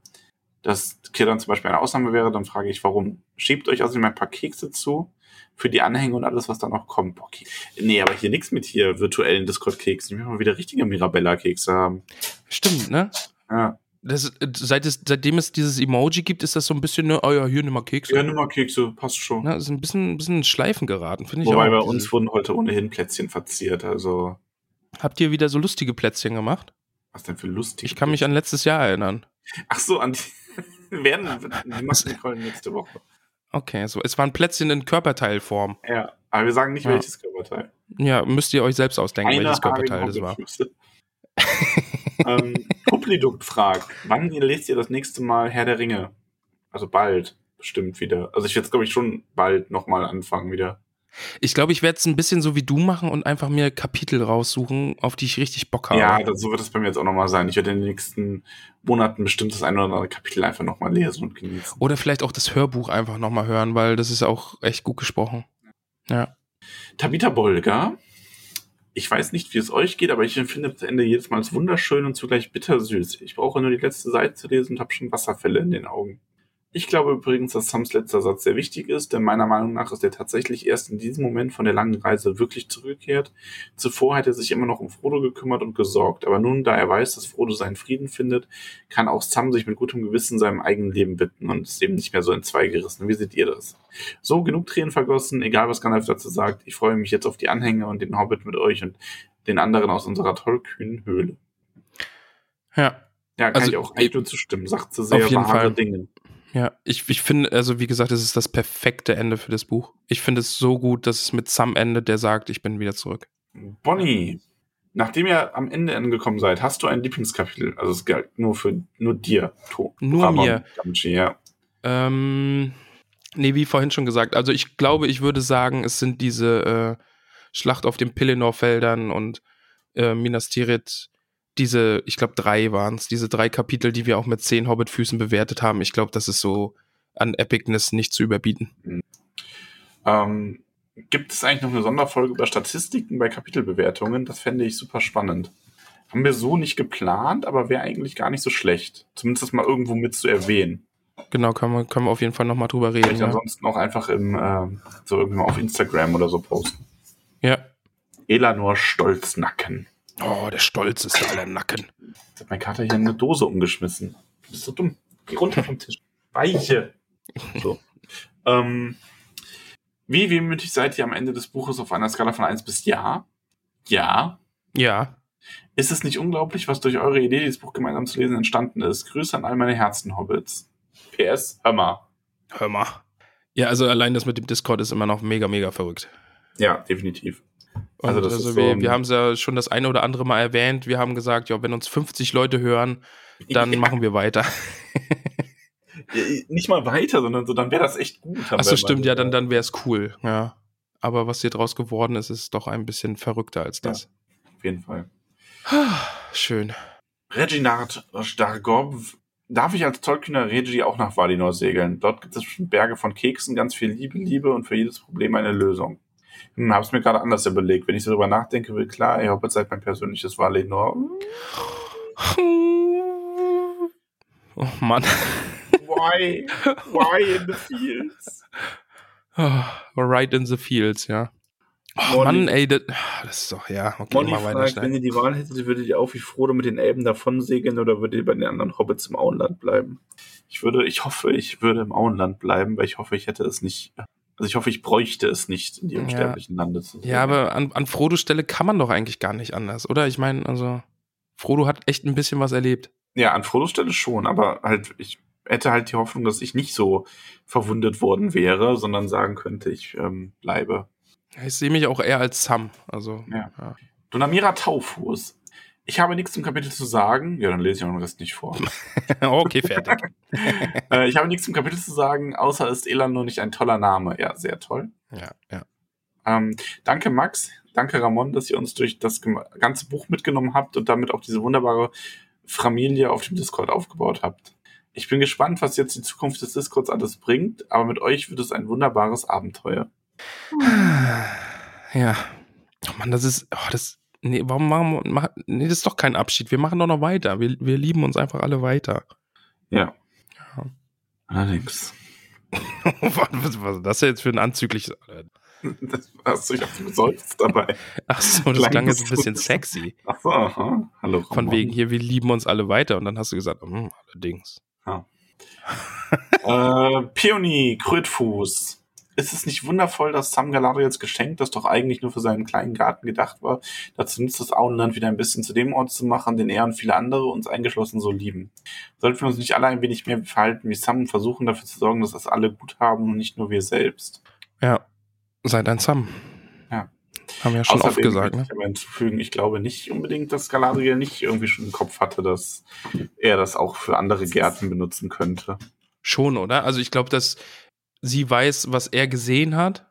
Dass Kirdan zum Beispiel eine Ausnahme wäre, dann frage ich, warum? Schiebt euch außerdem ein paar Kekse zu für die Anhänge und alles, was da noch kommt. Keks. Nee, aber hier nichts mit hier virtuellen Discord-Keksen. Wir mal wieder richtige Mirabella-Kekse haben. stimmt, ne? Ja, Das, äh, seit es, seitdem es dieses Emoji gibt, ist das so ein bisschen, ne, oh ja, hier nimm mal Kekse. ja nimm mal Kekse, passt schon. Ne, ist ein bisschen, ein bisschen in Schleifen geraten, finde ich Wobei auch. bei uns wurden heute ohnehin Plätzchen verziert, also Habt ihr wieder so lustige Plätzchen gemacht? was denn für lustig. Ich kann mich an letztes Jahr erinnern. Ach so, an die werden die machen Nicole nächste Woche. Okay, so es waren Plätzchen in Körperteilform. Ja, aber wir sagen nicht Ja. welches Körperteil. Ja, müsst ihr euch selbst ausdenken, Eine welches Körperteil das war. Ähm, Publidukt fragt, wann lest ihr das nächste Mal Herr der Ringe? Also bald, bestimmt wieder. Also ich werde es, glaube ich, schon bald nochmal anfangen wieder. Ich glaube, ich werde es ein bisschen so wie du machen und einfach mir Kapitel raussuchen, auf die ich richtig Bock habe. Ja, so wird es bei mir jetzt auch nochmal sein. Ich werde in den nächsten Monaten bestimmt das eine oder andere Kapitel einfach nochmal lesen und genießen. Oder vielleicht auch das Hörbuch einfach nochmal hören, weil das ist auch echt gut gesprochen. Ja. Tabitha Bolger. Ich weiß nicht, wie es euch geht, aber ich empfinde das Ende jedes Mal als wunderschön und zugleich bittersüß. Ich brauche nur die letzte Seite zu lesen und habe schon Wasserfälle in den Augen. Ich glaube übrigens, dass Sams letzter Satz sehr wichtig ist, denn meiner Meinung nach ist er tatsächlich erst in diesem Moment von der langen Reise wirklich zurückgekehrt. Zuvor hat er sich immer noch um Frodo gekümmert und gesorgt, aber nun, da er weiß, dass Frodo seinen Frieden findet, kann auch Sam sich mit gutem Gewissen seinem eigenen Leben widmen und ist eben nicht mehr so in zwei gerissen. Wie seht ihr das? So, genug Tränen vergossen, egal was Gandalf dazu sagt. Ich freue mich jetzt auf die Anhänge und den Hobbit mit euch und den anderen aus unserer tollkühnen Höhle. Ja. Ja, kann Also, ich auch eigentlich nur zustimmen. Sagt sie sehr wahre Fall. Dinge. Ja, ich, ich finde, also wie gesagt, es ist das perfekte Ende für das Buch. Ich finde es so gut, dass es mit Sam endet, der sagt, ich bin wieder zurück. Bonnie, nachdem ihr am Ende angekommen seid, hast du ein Lieblingskapitel? Also es galt nur für nur dir, To. Nur Ramon mir. Gamgee, ja. Ähm, nee, wie vorhin schon gesagt, also ich glaube, ich würde sagen, es sind diese äh, Schlacht auf den Pelennor-Feldern und äh, Minas Tirith, diese, ich glaube, drei waren es, diese drei Kapitel, die wir auch mit zehn Hobbit-Füßen bewertet haben. Ich glaube, das ist so an Epicness nicht zu überbieten. Ähm, gibt es eigentlich noch eine Sonderfolge über Statistiken bei Kapitelbewertungen? Das fände ich super spannend. Haben wir so nicht geplant, aber wäre eigentlich gar nicht so schlecht. Zumindest das mal irgendwo mit zu erwähnen. Genau, können wir, können wir auf jeden Fall nochmal drüber reden. Vielleicht Ja. ansonsten auch einfach im, ähm, so irgendwie mal auf Instagram oder so posten. ja. Elanor Stolznacken. Oh, der Stolz ist aller Nacken. Jetzt hat mein Kater hier eine Dose umgeschmissen. Du bist so dumm. Geh runter vom Tisch. Weiche. So. ähm, wie wehmütig seid ihr am Ende des Buches auf einer Skala von 1 bis Ja? Ja. Ja. Ist es nicht unglaublich, was durch eure Idee, dieses Buch gemeinsam zu lesen, entstanden ist? Grüße an all meine Herzen-Hobbits. PS, hör mal. Hör mal. Ja, also allein das mit dem Discord ist immer noch mega, mega verrückt. Ja, definitiv. Und Also also, das ist so wir, ein- wir haben es ja schon das eine oder andere Mal erwähnt. Wir haben gesagt, ja, wenn uns 50 Leute hören, dann Ja. machen wir weiter. Ja, nicht mal weiter, sondern so, dann wäre das echt gut. Achso, stimmt, ja, dann, dann wäre es cool, ja. Aber was hier draus geworden ist, ist doch ein bisschen verrückter als das. Auf jeden Fall. Schön. Reginald Stargov darf ich als tollkühner Regi auch nach Valinor segeln? Dort gibt es Berge von Keksen, ganz viel Liebe, Liebe und für jedes Problem eine Lösung. Hm, habe es mir gerade anders überlegt. Wenn ich so drüber nachdenke, will klar, ihr Hobbit seid mein persönliches Valinor. Oh Mann. Why? Why in the fields? Oh, right in the fields, ja. Oh Molly- Mann, ey, das, das ist doch, ja, okay, Molly mal weiter fragt, schnell. wenn ihr die Wahl hättet, würdet ihr auch wie Frodo mit den Elben davon segeln oder würdet ihr bei den anderen Hobbits im Auenland bleiben? Ich würde, ich hoffe, ich würde im Auenland bleiben, weil ich hoffe, ich hätte es nicht, also ich hoffe, ich bräuchte es nicht, in die Ja. unsterblichen Lande zu segeln. Ja, aber an, an Frodos Stelle kann man doch eigentlich gar nicht anders, oder? Ich meine, also, Frodo hat echt ein bisschen was erlebt. Ja, an Frodos Stelle schon, aber halt, ich hätte halt die Hoffnung, dass ich nicht so verwundet worden wäre, sondern sagen könnte, ich ähm, bleibe. Ich sehe mich auch eher als Sam, also, Ja. ja. Donamira Taufuß. Ich habe nichts zum Kapitel zu sagen. Ja, dann lese ich auch den Rest nicht vor. okay, fertig. äh, ich habe nichts zum Kapitel zu sagen, außer ist Elando nicht ein toller Name. Ja, sehr toll. ja, ja. Ähm, danke, Max. Danke, Ramon, dass ihr uns durch das ganze Buch mitgenommen habt und damit auch diese wunderbare Familie auf dem Discord aufgebaut habt. Ich bin gespannt, was jetzt die Zukunft des Discords alles bringt, aber mit euch wird es ein wunderbares Abenteuer. Ja. Oh Mann, das ist, oh, das, nee, warum machen wir, mach, nee, das ist doch kein Abschied. Wir machen doch noch weiter. Wir, wir lieben uns einfach alle weiter. Ja. Ja. Allerdings. was, was, ist das jetzt für ein anzügliches, Das hast du, ich hab geseufzt dabei. ach so, das klang jetzt ein bisschen sexy. Ach so, aha. Hallo. Von Ramon. wegen hier, wir lieben uns alle weiter. Und dann hast du gesagt, hm, allerdings. Äh, Peony, Krötfuß. Ist es nicht wundervoll, dass Sam Galadriels Geschenk, das doch eigentlich nur für seinen kleinen Garten gedacht war, dazu nutzt, das Auenland wieder ein bisschen zu dem Ort zu machen, den er und viele andere, uns eingeschlossen, so lieben? Sollten wir uns nicht alle ein wenig mehr verhalten wie Sam und versuchen dafür zu sorgen, dass das alle gut haben und nicht nur wir selbst? Ja, seid ein Sam. Ja. Haben wir ja schon oft Außerdem gesagt, möchte ne? ich aber hinzufügen, ich glaube nicht unbedingt, dass Galadriel nicht irgendwie schon im Kopf hatte, dass er das auch für andere Gärten benutzen könnte. Schon, oder? Also ich glaube, dass sie weiß, was er gesehen hat.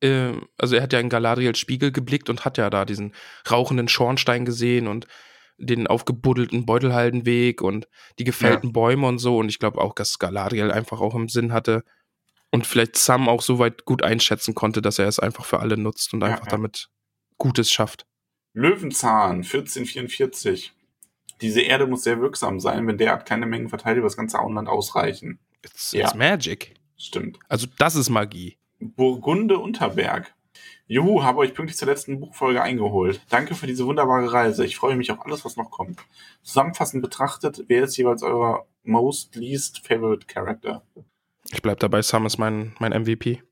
Ähm, also er hat ja in Galadriels Spiegel geblickt und hat ja da diesen rauchenden Schornstein gesehen und den aufgebuddelten Beutelhaldenweg und die gefällten Bäume und so. Und ich glaube auch, dass Galadriel einfach auch im Sinn hatte und vielleicht Sam auch so weit gut einschätzen konnte, dass er es einfach für alle nutzt und Ja, einfach ja. damit Gutes schafft. Löwenzahn, 1444. Diese Erde muss sehr wirksam sein, wenn derart kleine Mengen verteilt über das ganze Auenland ausreichen. It's, Ja. it's magic. Stimmt. Also das ist Magie. Burgunde Unterberg. Juhu, habe euch pünktlich zur letzten Buchfolge eingeholt. Danke für diese wunderbare Reise. Ich freue mich auf alles, was noch kommt. Zusammenfassend betrachtet, wer ist jeweils euer most least favorite character? Ich bleib dabei, Sam ist mein, mein MVP.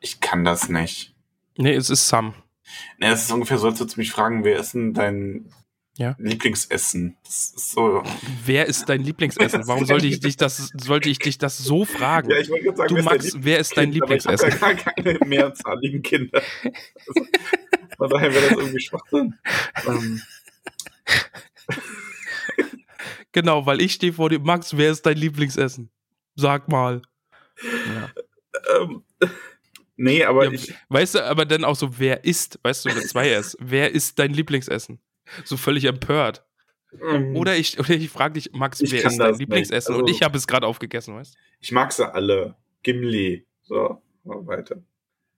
Ich kann das nicht. Nee, es ist Sam. Ne, es ist ungefähr so, als würdest du mich fragen, wer ist denn dein Ja. Lieblingsessen? Das ist so. Wer ist dein Lieblingsessen? Warum sollte ich dich das, sollte ich dich das so fragen? Ja, ich wollte gerade sagen, Du Max, wer ist dein aber ich Lieblingsessen? habe gar keine mehrzahligen Kinder. Also, von daher wäre das irgendwie Schwachsinn. Ähm, Genau, weil ich stehe vor dir. Max, wer ist dein Lieblingsessen? Sag mal. ähm, nee, aber Ja, ich, weißt du, aber dann auch so, wer ist, weißt du, mit zwei S, wer ist dein Lieblingsessen? So völlig empört. ähm, Oder ich, oder ich frage dich, Max, wer ist dein. Lieblingsessen? Und Also- ich habe es gerade aufgegessen, weißt du? ich mag sie alle. Gimli. So, mal weiter.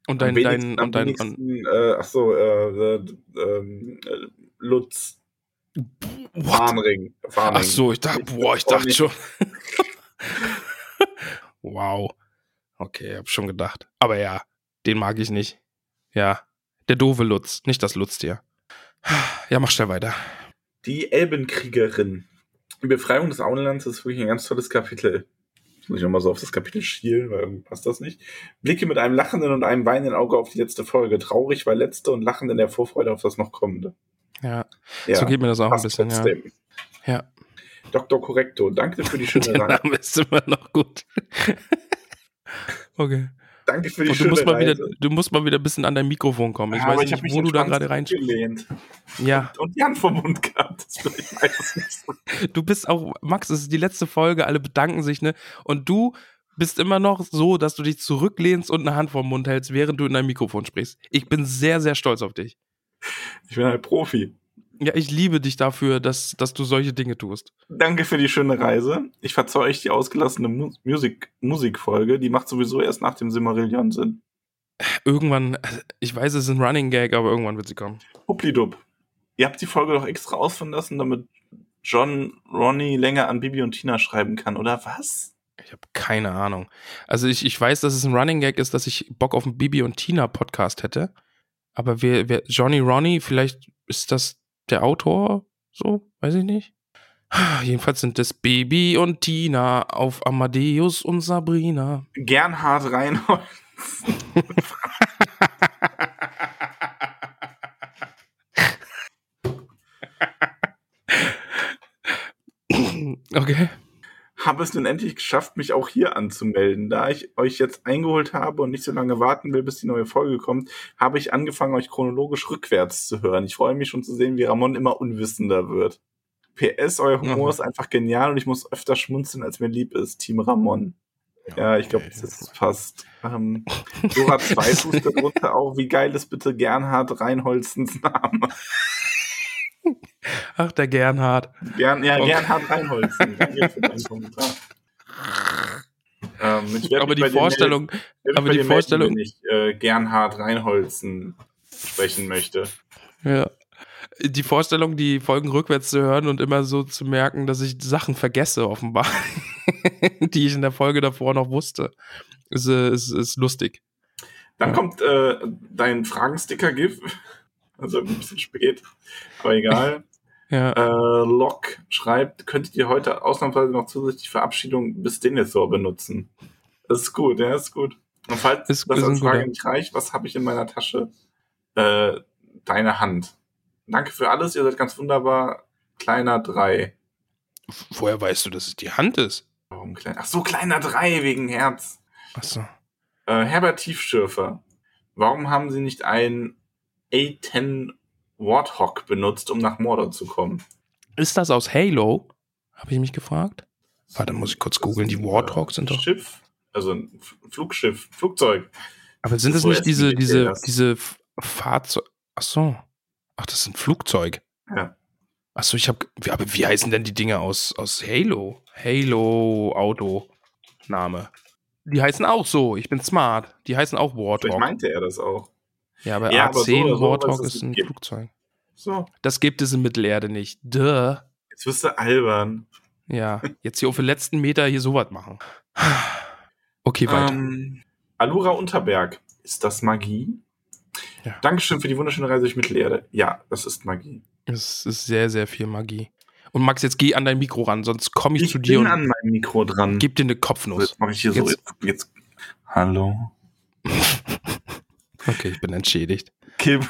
Und dein, dein, und dein, und, äh, ach so, äh, äh, ähm, äh, Lutz. Farnring. Ach so, ich dachte, boah, ich dachte schon. wow. Okay, hab schon gedacht. Aber ja, den mag ich nicht. Ja, der doofe Lutz, nicht das Lutztier. Ja, mach schnell weiter. Die Elbenkriegerin. Die Befreiung des Auenlands ist wirklich ein ganz tolles Kapitel. Jetzt muss ich nochmal so auf das Kapitel schielen, weil irgendwie passt das nicht. Blicke mit einem lachenden und einem weinenden Auge auf die letzte Folge. Traurig war letzte und lachend in der Vorfreude auf das noch kommende. Ja, Ja, so geht mir das auch ein bisschen, ja. trotzdem. Ja, Dr. Correcto, danke für die schöne der. Name ist immer noch gut. okay. Danke für die Und du musst, mal Reise. wieder, du musst mal wieder ein bisschen an dein Mikrofon kommen. Ich Ja, weiß hab nicht, wo du da gerade rein. gelehnt Ja, und die Hand vom Mund gehabt. Das ich weiß nicht. du bist auch, Max, es ist die letzte Folge, alle bedanken sich, ne? Und du bist immer noch so, dass du dich zurücklehnst und eine Hand vorm Mund hältst, während du in dein Mikrofon sprichst. Ich bin sehr, sehr stolz auf dich. Ich bin halt Profi. Ja, ich liebe dich dafür, dass, dass du solche Dinge tust. Danke für die schöne Reise. Ich verzeih euch die ausgelassene Mu Musik Musikfolge. Die macht sowieso erst nach dem Simmerillion Sinn. Irgendwann, ich weiß, es ist ein Running Gag, aber irgendwann wird sie kommen. Hupplidub. Ihr habt die Folge doch extra ausfinden lassen, damit John Ronnie länger an Bibi und Tina schreiben kann, oder was? Ich habe keine Ahnung. Also ich, ich weiß, dass es ein Running Gag ist, dass ich Bock auf einen Bibi und Tina Podcast hätte. Aber wer, wer Johnny Ronnie, vielleicht ist das der Autor, so, weiß ich nicht. Jedenfalls sind es Baby und Tina auf Amadeus und Sabrina. Gernhard Reinholz. okay. Habe es nun endlich geschafft, mich auch hier anzumelden. Da ich euch jetzt eingeholt habe und nicht so lange warten will, bis die neue Folge kommt, habe ich angefangen, euch chronologisch rückwärts zu hören. Ich freue mich schon zu sehen, wie Ramon immer unwissender wird. PS, euer Humor Mhm. ist einfach genial und ich muss öfter schmunzeln, als mir lieb ist. Team Ramon. Ja, ich glaube, das ist fast. Ähm, Dora Zweifuß darunter auch. Wie geil ist bitte Gernhard Reinholzens Name? Ach, der Gernhard. Gern, ja, Okay. Gernhard Reinholzen. Danke für deinen Kommentar. Ähm, Aber die Vorstellung, mich aber die melden, Vorstellung- wenn ich äh, Gernhard Reinholzen sprechen möchte. ja. Die Vorstellung, die Folgen rückwärts zu hören und immer so zu merken, dass ich Sachen vergesse, offenbar, die ich in der Folge davor noch wusste, ist, äh, ist, ist lustig. Dann Ja. kommt äh, dein Fragensticker-GIF. Also ein bisschen spät, aber egal. Ja. Äh, Locke schreibt, könntet ihr heute ausnahmsweise noch zusätzlich Verabschiedung bis Denethor benutzen? Das ist gut, ja, ist gut. Und falls Ist- das ist ein als Frage guter. nicht reicht, was habe ich in meiner Tasche? Äh, deine Hand. Danke für alles, ihr seid ganz wunderbar. Kleiner drei. Woher weißt du, dass es die Hand ist? Warum klein? Ach so, kleiner drei wegen Herz. Achso. Äh, Herbert Tiefschürfer. Warum haben sie nicht einen A10 Warthog benutzt, um nach Mordor zu kommen? Ist das aus Halo? Habe ich mich gefragt. Warte, muss ich kurz googeln. Die Warthogs sind doch. Schiff, also ein Flugschiff, Flugzeug. Aber sind das So nicht diese, die diese, diese Fahrzeuge? Ach so. Ach, das ist ein Flugzeug. Ja. Ach so, ich habe. Aber wie heißen denn die Dinge aus, aus Halo? Halo Auto Name. Die heißen auch so. Ich bin smart. Die heißen auch Vielleicht Warthog. meinte er das auch. Ja, aber Ja, aber so A10 oder so, Warthog ist ein gibt. Flugzeug. So, Das gibt es in Mittelerde nicht. Duh. jetzt wirst du albern. Ja, jetzt hier auf den letzten Meter hier sowas machen. Okay, weiter. Ähm, Alura Unterberg. Ist das Magie? Ja. Dankeschön für die wunderschöne Reise durch Mittelerde. Ja, das ist Magie. Es ist sehr, sehr viel Magie. Und Max, jetzt geh an dein Mikro ran, sonst komme ich, Ich zu dir bin und an meinem Mikro dran. gib dir eine So, Kopfnuss. Jetzt mache ich hier so. Jetzt- Jetzt, jetzt. Hallo. Okay, ich bin entschädigt. Kim.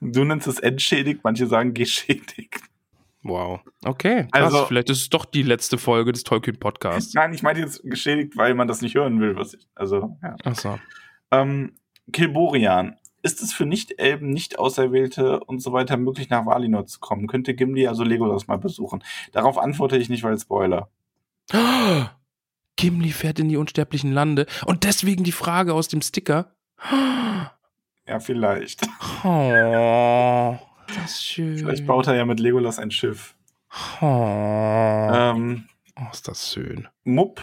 du nennst es entschädigt, manche sagen geschädigt. Wow. Okay, krass. Also- Vielleicht ist es doch die letzte Folge des Tolkien Podcasts. Nein, ich meine jetzt geschädigt, weil man das nicht hören will, was ich. Also, ja. Achso. Ähm, Kilborian. Ist es für Nicht-Elben, Nicht-Auserwählte und so weiter möglich, nach Valinor zu kommen? Könnte Gimli also Legolas mal besuchen? Darauf antworte ich nicht, weil Spoiler. Gimli fährt in die unsterblichen Lande. Und deswegen die Frage aus dem Sticker. Ja, vielleicht. Oh, das ist schön. Vielleicht baut er ja mit Legolas ein Schiff. Oh, Ähm, oh, ist das schön. Mupp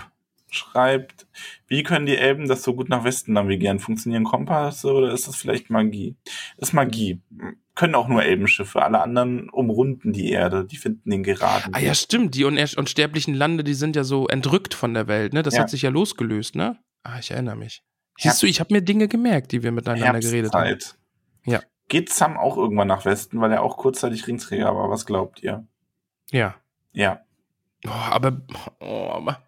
schreibt, wie können die Elben das so gut nach Westen navigieren? Funktionieren Kompasse oder ist das vielleicht Magie? Ist Magie. Können auch nur Elbenschiffe. Alle anderen umrunden die Erde. Die finden den geraden. Ah ja, stimmt. Die unsterblichen Lande, die sind ja so entrückt von der Welt, ne? Das Ja. hat sich ja losgelöst, ne? Ah, ich erinnere mich. Siehst du, ich habe mir Dinge gemerkt, die wir miteinander geredet haben. Herbstzeit. Ja. Geht Sam auch irgendwann nach Westen, weil er auch kurzzeitig Ringträger war? Was glaubt ihr? Ja. Ja. Oh, aber, oh, aber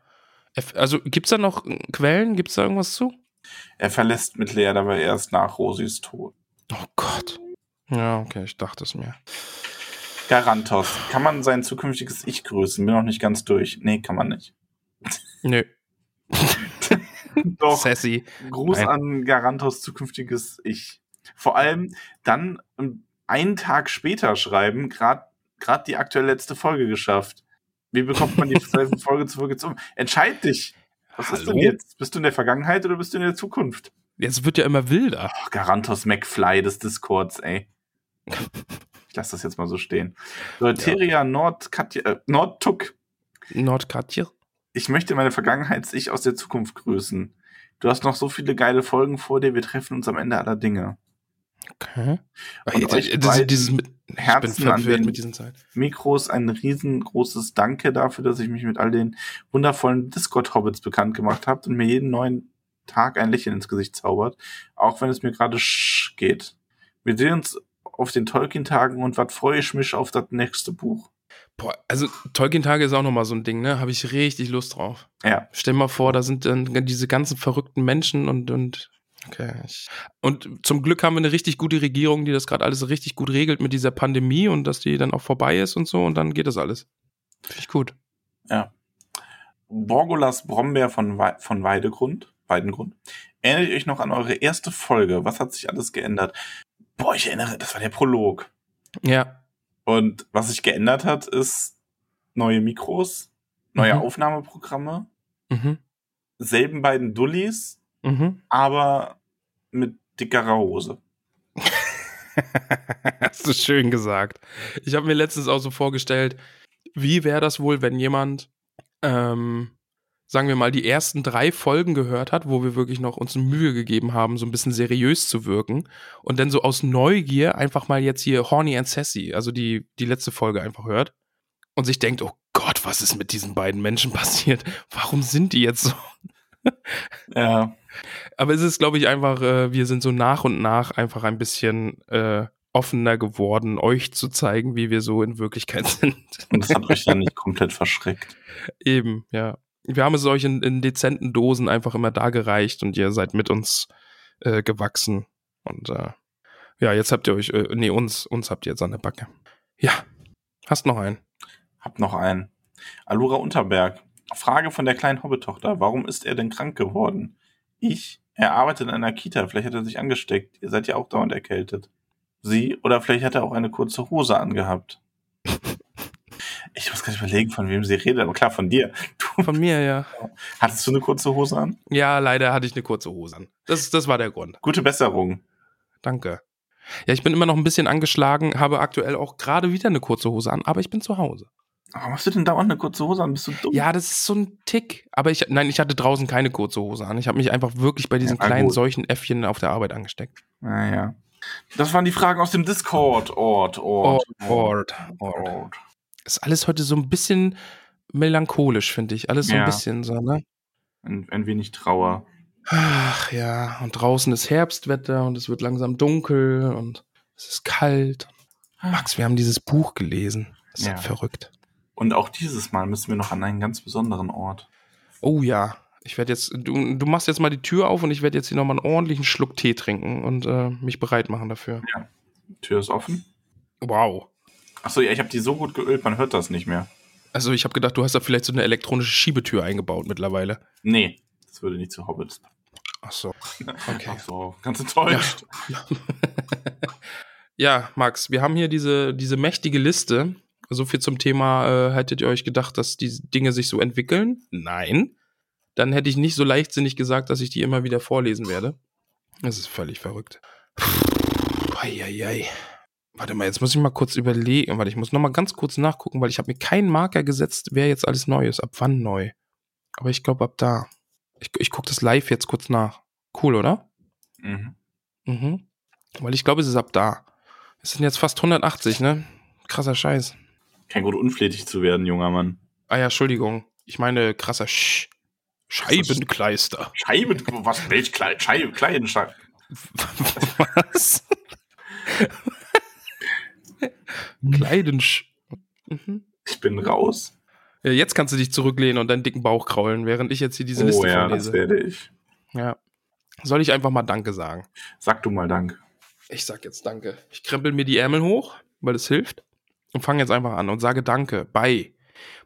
also gibt's da noch Quellen? Gibt's da irgendwas zu? Er verlässt Mittelerde aber erst nach Rosis Tod. Oh Gott. Ja, okay, ich dachte es mir. Garantos. Kann man sein zukünftiges Ich grüßen? Bin noch nicht ganz durch. Nee, kann man nicht. Nö. Doch. Sassy. Gruß Nein. an Garantos zukünftiges Ich. Vor allem dann ähm, einen Tag später schreiben, gerade die aktuell letzte Folge geschafft. Wie bekommt man die Folge zu Folge zu? Entscheid dich. Was ist denn Hallo? jetzt? Bist du in der Vergangenheit oder bist du in der Zukunft? Jetzt wird ja immer wilder. Ach, Garantos McFly des Discords, ey. Ich lasse das jetzt mal so stehen. Deuteria Nordkatja, äh, Nordtuck. Nordkatje. Ich möchte meine Vergangenheits-Ich aus der Zukunft grüßen. Du hast noch so viele geile Folgen vor dir. Wir treffen uns am Ende aller Dinge. Okay. Und euch das- beiden dieses mit, ich Herzen an den mit diesen Zeiten. Mikros ein riesengroßes Danke dafür, dass ich mich mit all den wundervollen Discord-Hobbits bekannt gemacht habe und mir jeden neuen Tag ein Lächeln ins Gesicht zaubert, auch wenn es mir gerade sch geht. Wir sehen uns auf den Tolkien-Tagen und was freue ich mich auf das nächste Buch. Boah, also Tolkien-Tage ist auch nochmal so ein Ding, ne? Habe ich richtig Lust drauf. Ja, Stell mal vor, da sind dann diese ganzen verrückten Menschen und, und okay. Und zum Glück haben wir eine richtig gute Regierung, die das gerade alles richtig gut regelt mit dieser Pandemie und dass die dann auch vorbei ist und so und dann geht das alles. Finde ich gut. ja. Borgolas Brombeer von, Wei von Weidegrund, Weidengrund. Erinnert ihr euch noch an eure erste Folge? Was hat sich alles geändert? Boah, ich erinnere, das war der Prolog. Ja. Und was sich geändert hat, ist neue Mikros, neue Mhm. Aufnahmeprogramme, Mhm. selben beiden Dullis, Mhm. aber mit dickerer Hose. Hast du schön gesagt. Ich habe mir letztens auch so vorgestellt, wie wäre das wohl, wenn jemand, ähm, sagen wir mal, die ersten drei Folgen gehört hat, wo wir wirklich noch uns Mühe gegeben haben, so ein bisschen seriös zu wirken und dann so aus Neugier einfach mal jetzt hier Horny and Sassy, also die, die letzte Folge einfach hört und sich denkt, oh Gott, was ist mit diesen beiden Menschen passiert? Warum sind die jetzt so? Ja, Aber es ist, glaube ich, einfach, äh, wir sind so nach und nach einfach ein bisschen äh, offener geworden, euch zu zeigen, wie wir so in Wirklichkeit sind. und das hat euch dann nicht komplett verschreckt. Eben, ja. Wir haben es euch in, in dezenten Dosen einfach immer dargereicht und ihr seid mit uns äh, gewachsen. Und äh, ja, jetzt habt ihr euch, äh, nee, uns, uns habt ihr jetzt an der Backe. Ja, hast noch einen. Hab noch einen. Alura Unterberg. Frage von der kleinen Hobbitochter. Warum ist er denn krank geworden? Ich? Er arbeitet in einer Kita. Vielleicht hat er sich angesteckt. Ihr seid ja auch dauernd erkältet. Sie? Oder vielleicht hat er auch eine kurze Hose angehabt. Ich muss gar nicht überlegen, von wem sie redet. Aber klar, von dir. Du, Von mir, ja. hattest du eine kurze Hose an? Ja, leider hatte ich eine kurze Hose an. Das, das war der Grund. Gute Besserung. Danke. Ja, ich bin immer noch ein bisschen angeschlagen, habe aktuell auch gerade wieder eine kurze Hose an, aber ich bin zu Hause. Warum hast du denn dauernd eine kurze Hose an? Bist du dumm? Ja, das ist so ein Tick. Aber ich, nein, ich hatte draußen keine kurze Hose an. Ich habe mich einfach wirklich bei diesen Ja, kleinen gut. solchen Äffchen auf der Arbeit angesteckt. Naja. Das waren die Fragen aus dem Discord. Ort, Ort. Ort, Ort. Ist alles heute so ein bisschen melancholisch, finde ich. Alles so Ja. ein bisschen so, ne? Ein, ein wenig Trauer. Ach ja, und draußen ist Herbstwetter und es wird langsam dunkel und es ist kalt. Max, wir haben dieses Buch gelesen. Das ist Ja. ja verrückt. Und auch dieses Mal müssen wir noch an einen ganz besonderen Ort. Oh ja. Ich werde jetzt, du, du machst jetzt mal die Tür auf und ich werde jetzt hier nochmal einen ordentlichen Schluck Tee trinken und äh, mich bereit machen dafür. Die Tür ist offen. Wow. Achso, ja, ich habe die so gut geölt, man hört das nicht mehr. Also ich habe gedacht, du hast da vielleicht so eine elektronische Schiebetür eingebaut mittlerweile. Nee, das würde nicht zu Hobbits. Ach so. Okay. Ach so, ganz enttäuscht. Ja, Max, wir haben hier diese, diese mächtige Liste. So viel zum Thema, äh, hättet ihr euch gedacht, dass die Dinge sich so entwickeln? Nein. Dann hätte ich nicht so leichtsinnig gesagt, dass ich die immer wieder vorlesen werde. Das ist völlig verrückt. Eieiei. Warte mal, jetzt muss ich mal kurz überlegen. Warte, ich muss noch mal ganz kurz nachgucken, weil ich habe mir keinen Marker gesetzt, wer jetzt alles neu ist. Ab wann neu? Aber ich glaube, ab da. Ich, ich gucke das live jetzt kurz nach. Cool, oder? Mhm. Mhm. Weil ich glaube, es ist ab da. Es sind jetzt fast 180, ne? Krasser Scheiß. Kein Grund, unflätig zu werden, junger Mann. Ah ja, Entschuldigung. Ich meine, krasser Sch Scheibenkleister. Scheiben, was? Welch Kleid, Scheibe, Kleidenschlag. Was? Kleidensch. Mhm. Ich bin raus. Ja, jetzt kannst du dich zurücklehnen und deinen dicken Bauch kraulen, während ich jetzt hier diese oh Liste ja, das vorlese. werde ich. Ja. Soll ich einfach mal Danke sagen? Sag du mal Dank. Ich sag jetzt Danke. Ich krempel mir die Ärmel hoch, weil es hilft. Und fange jetzt einfach an und sage Danke bei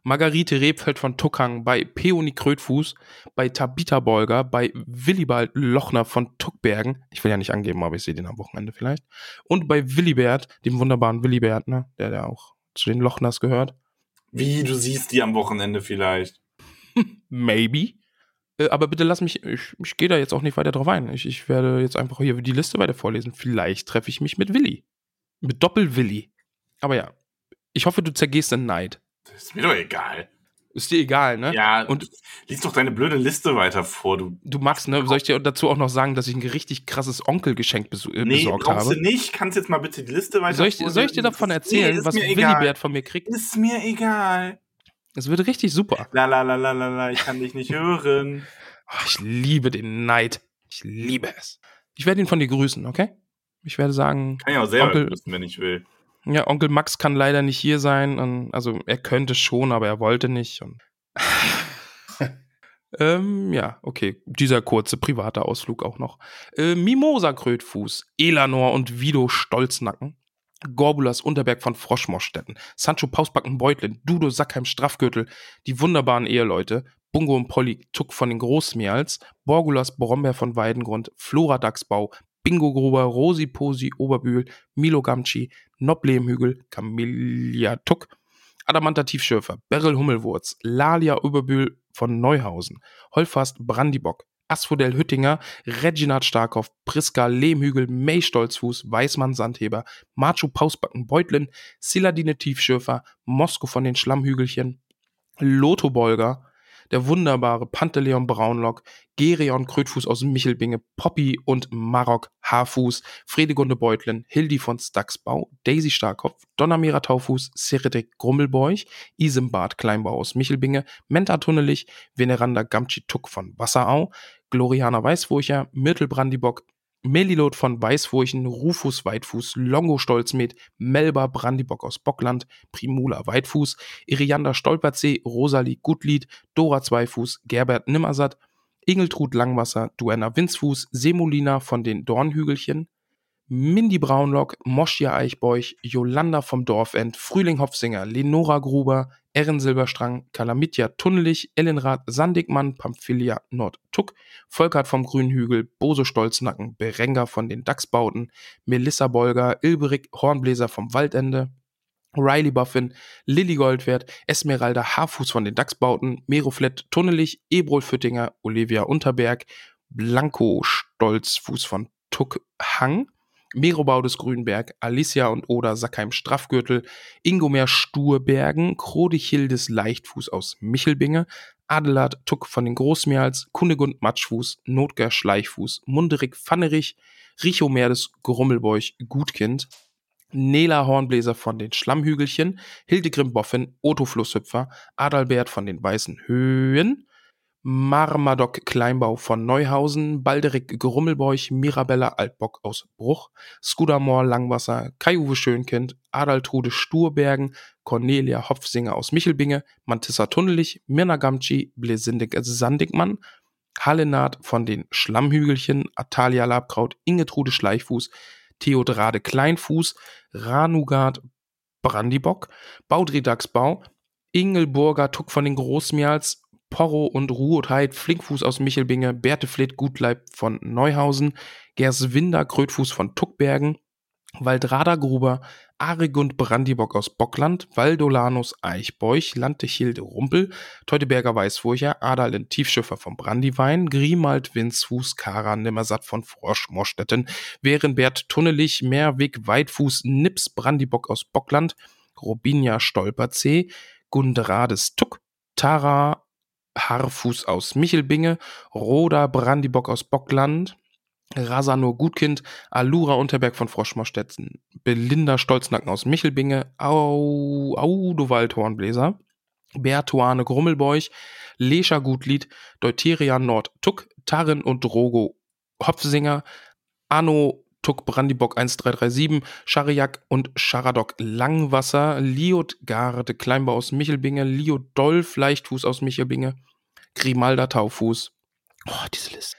Margarete Rebfeld von Tuckang, bei Peony Krötfuß, bei Tabita Bolger, bei Willibald Lochner von Tuckbergen. Ich will ja nicht angeben, aber ich sehe den am Wochenende vielleicht. Und bei Willibert, dem wunderbaren Willibert, ne, der ja auch zu den Lochners gehört. Wie, du siehst die am Wochenende vielleicht. Maybe. Äh, aber bitte lass mich, ich, ich gehe da jetzt auch nicht weiter drauf ein. Ich, ich werde jetzt einfach hier die Liste weiter vorlesen. Vielleicht treffe ich mich mit Willi. Mit Doppel-Willi. Aber ja, ich hoffe, du zergehst in Neid. Ist mir doch egal. Ist dir egal, ne? Ja, Und lies doch deine blöde Liste weiter vor. Du, du magst, ne? Soll ich dir dazu auch noch sagen, dass ich ein richtig krasses Onkelgeschenk äh, nee, besorgt brauchst habe? du nicht. Kannst jetzt mal bitte die Liste weiter Soll ich, soll ich dir davon erzählen, nee, was. Willibert von mir kriegt? Ist mir egal. Es wird richtig super. La la la la la la, ich kann dich nicht hören. Oh, ich liebe den Neid. Ich liebe es. Ich werde ihn von dir grüßen, okay? Ich werde sagen, Kann ja auch selber Onkel- grüßen, wenn ich will. Ja, Onkel Max kann leider nicht hier sein. Und, also er könnte schon, aber er wollte nicht. Und ähm, ja, okay. Dieser kurze private Ausflug auch noch. Äh, Mimosa Krötfuß, Elanor und Vido Stolznacken. Gorbulas Unterberg von Froschmorstetten, Sancho Pausbacken Beutlin, Dudo Sackheim Straffgürtel, die wunderbaren Eheleute, Bungo und Polly Tuck von den Großmeerls, Borgulas Brombeer von Weidengrund, Flora Dachsbau, Bingo Gruber, Rosi Posi Oberbühl, Milo Gamci, Noble im Hügel, Camellia Tuck, Adamanta Tiefschürfer, Beryl Hummelwurz, Lalia Überbühl von Neuhausen, Holfast Brandibock, Asphodel Hüttinger, Reginald Starkhoff, Priska Lehmhügel, May Stolzfuß, Weißmann Sandheber, Machu Pausbacken Beutlin, Siladine Tiefschürfer, Mosko von den Schlammhügelchen, Lotho Bolger, der wunderbare Panteleon Braunlock, Gerion Krötfuß aus Michelbinge, Poppy und Marok Haarfuß, Fredegunde Beutlin, Hildi von Staxbau, Daisy Starkopf, Donnermira Taufuß, Seredek Grummelbeuch, Isembart Kleinbau aus Michelbinge, Menta Tunnelich, Veneranda Gamci Tuck von Wasserau, Gloriana Weißfurcher, Myrtle Brandibock, Melilot von Weißfurchen, Rufus Weitfuß, Longo Stolzmet, Melba Brandibock aus Bockland, Primula Weitfuß, Irianda Stolperzee, Rosalie Gutlied, Dora Zweifuß, Gerbert Nimmersatt, Ingeltrud Langwasser, Duenna Winzfuß, Semolina von den Dornhügelchen, Mindy Braunlock, Moschia Eichbeuch, Jolanda vom Dorfend, Frühling Hopfsinger, Lenora Gruber, Erin Silberstrang, Kalamitja Tunnelich, Ellenrath Sandigmann, Pamphilia Nordtuck, Volkert vom Grünhügel, Bose Stolznacken, Berenger von den Dachsbauten, Melissa Bolger, Ilberik Hornbläser vom Waldende, Riley Buffin, Lilly Goldwert, Esmeralda Haarfuß von den Dachsbauten, Meroflett Tunnelich, Ebrol Füttinger, Olivia Unterberg, Blanco Stolzfuß von Tuck Hang, Merobau des Grünberg, Alicia und Oda Sackheim Straffgürtel, Ingomer Sturbergen, Krodichildes Leichtfuß aus Michelbinge, Adelard Tuck von den Großmeerls, Kunegund Matschfuß, Notger Schleichfuß, Munderig Pfannerich, Richomer des Grummelbeuch Gutkind, Nela Hornbläser von den Schlammhügelchen, Hildegrim Boffin, Otto Flusshüpfer, Adalbert von den Weißen Höhen, Marmadoc Kleinbau von Neuhausen, Balderik Grummelbeuch, Mirabella Altbock aus Bruch, Skudamor Langwasser, Kai-Uwe Schönkind, Adaltrude Sturbergen, Cornelia Hopfsinger aus Michelbinge, Mantissa Tunnelich, Mirna Gamci, Blesindig Sandigmann, Hallenat von den Schlammhügelchen, Atalia Labkraut, Ingetrude Schleichfuß, Theodrade Kleinfuß, Ranugard Brandibock, Baudri Dachsbau, Ingelburger Tuck von den Großmeerls, Porro und Ruotheit Flinkfuß aus Michelbinge, Bertefleth Gutleib von Neuhausen, Gerswinder Krötfuß von Tuckbergen, Waldrada Gruber, Aregund Brandibock aus Bockland, Valdolanus Eichbeuch, Lantechilde Rumpel, Teutoberger Weißfurcher, Adalin Tiefschiffer von Brandiwein, Grimald Winzfuß, Kara Nimmersatt von Froschmorstetten, Werenbert Tunnelich, Meerweg Weitfuß, Nips Brandibock aus Bockland, Robinia Stolperzee, Gundrades Tuck, Tara Haarfuß aus Michelbinge, Roda Brandibock aus Bockland, Rasanur Gutkind, Alura Unterberg von Froschmorstetten, Belinda Stolznacken aus Michelbinge, Au, Audowald Hornbläser, Bertuane Grummelbeuch, Lescha Gutlied, Deuterian Nord Tuck, Tarin und Drogo Hopfsinger, Anno Tuck Brandibock 1337, Schariak und Scharadok Langwasser, Liot Garde Kleinbau aus Michelbinge, Liot Dolf Leichtfuß aus Michelbinge, Grimalda Taufuß. Oh, diese Liste.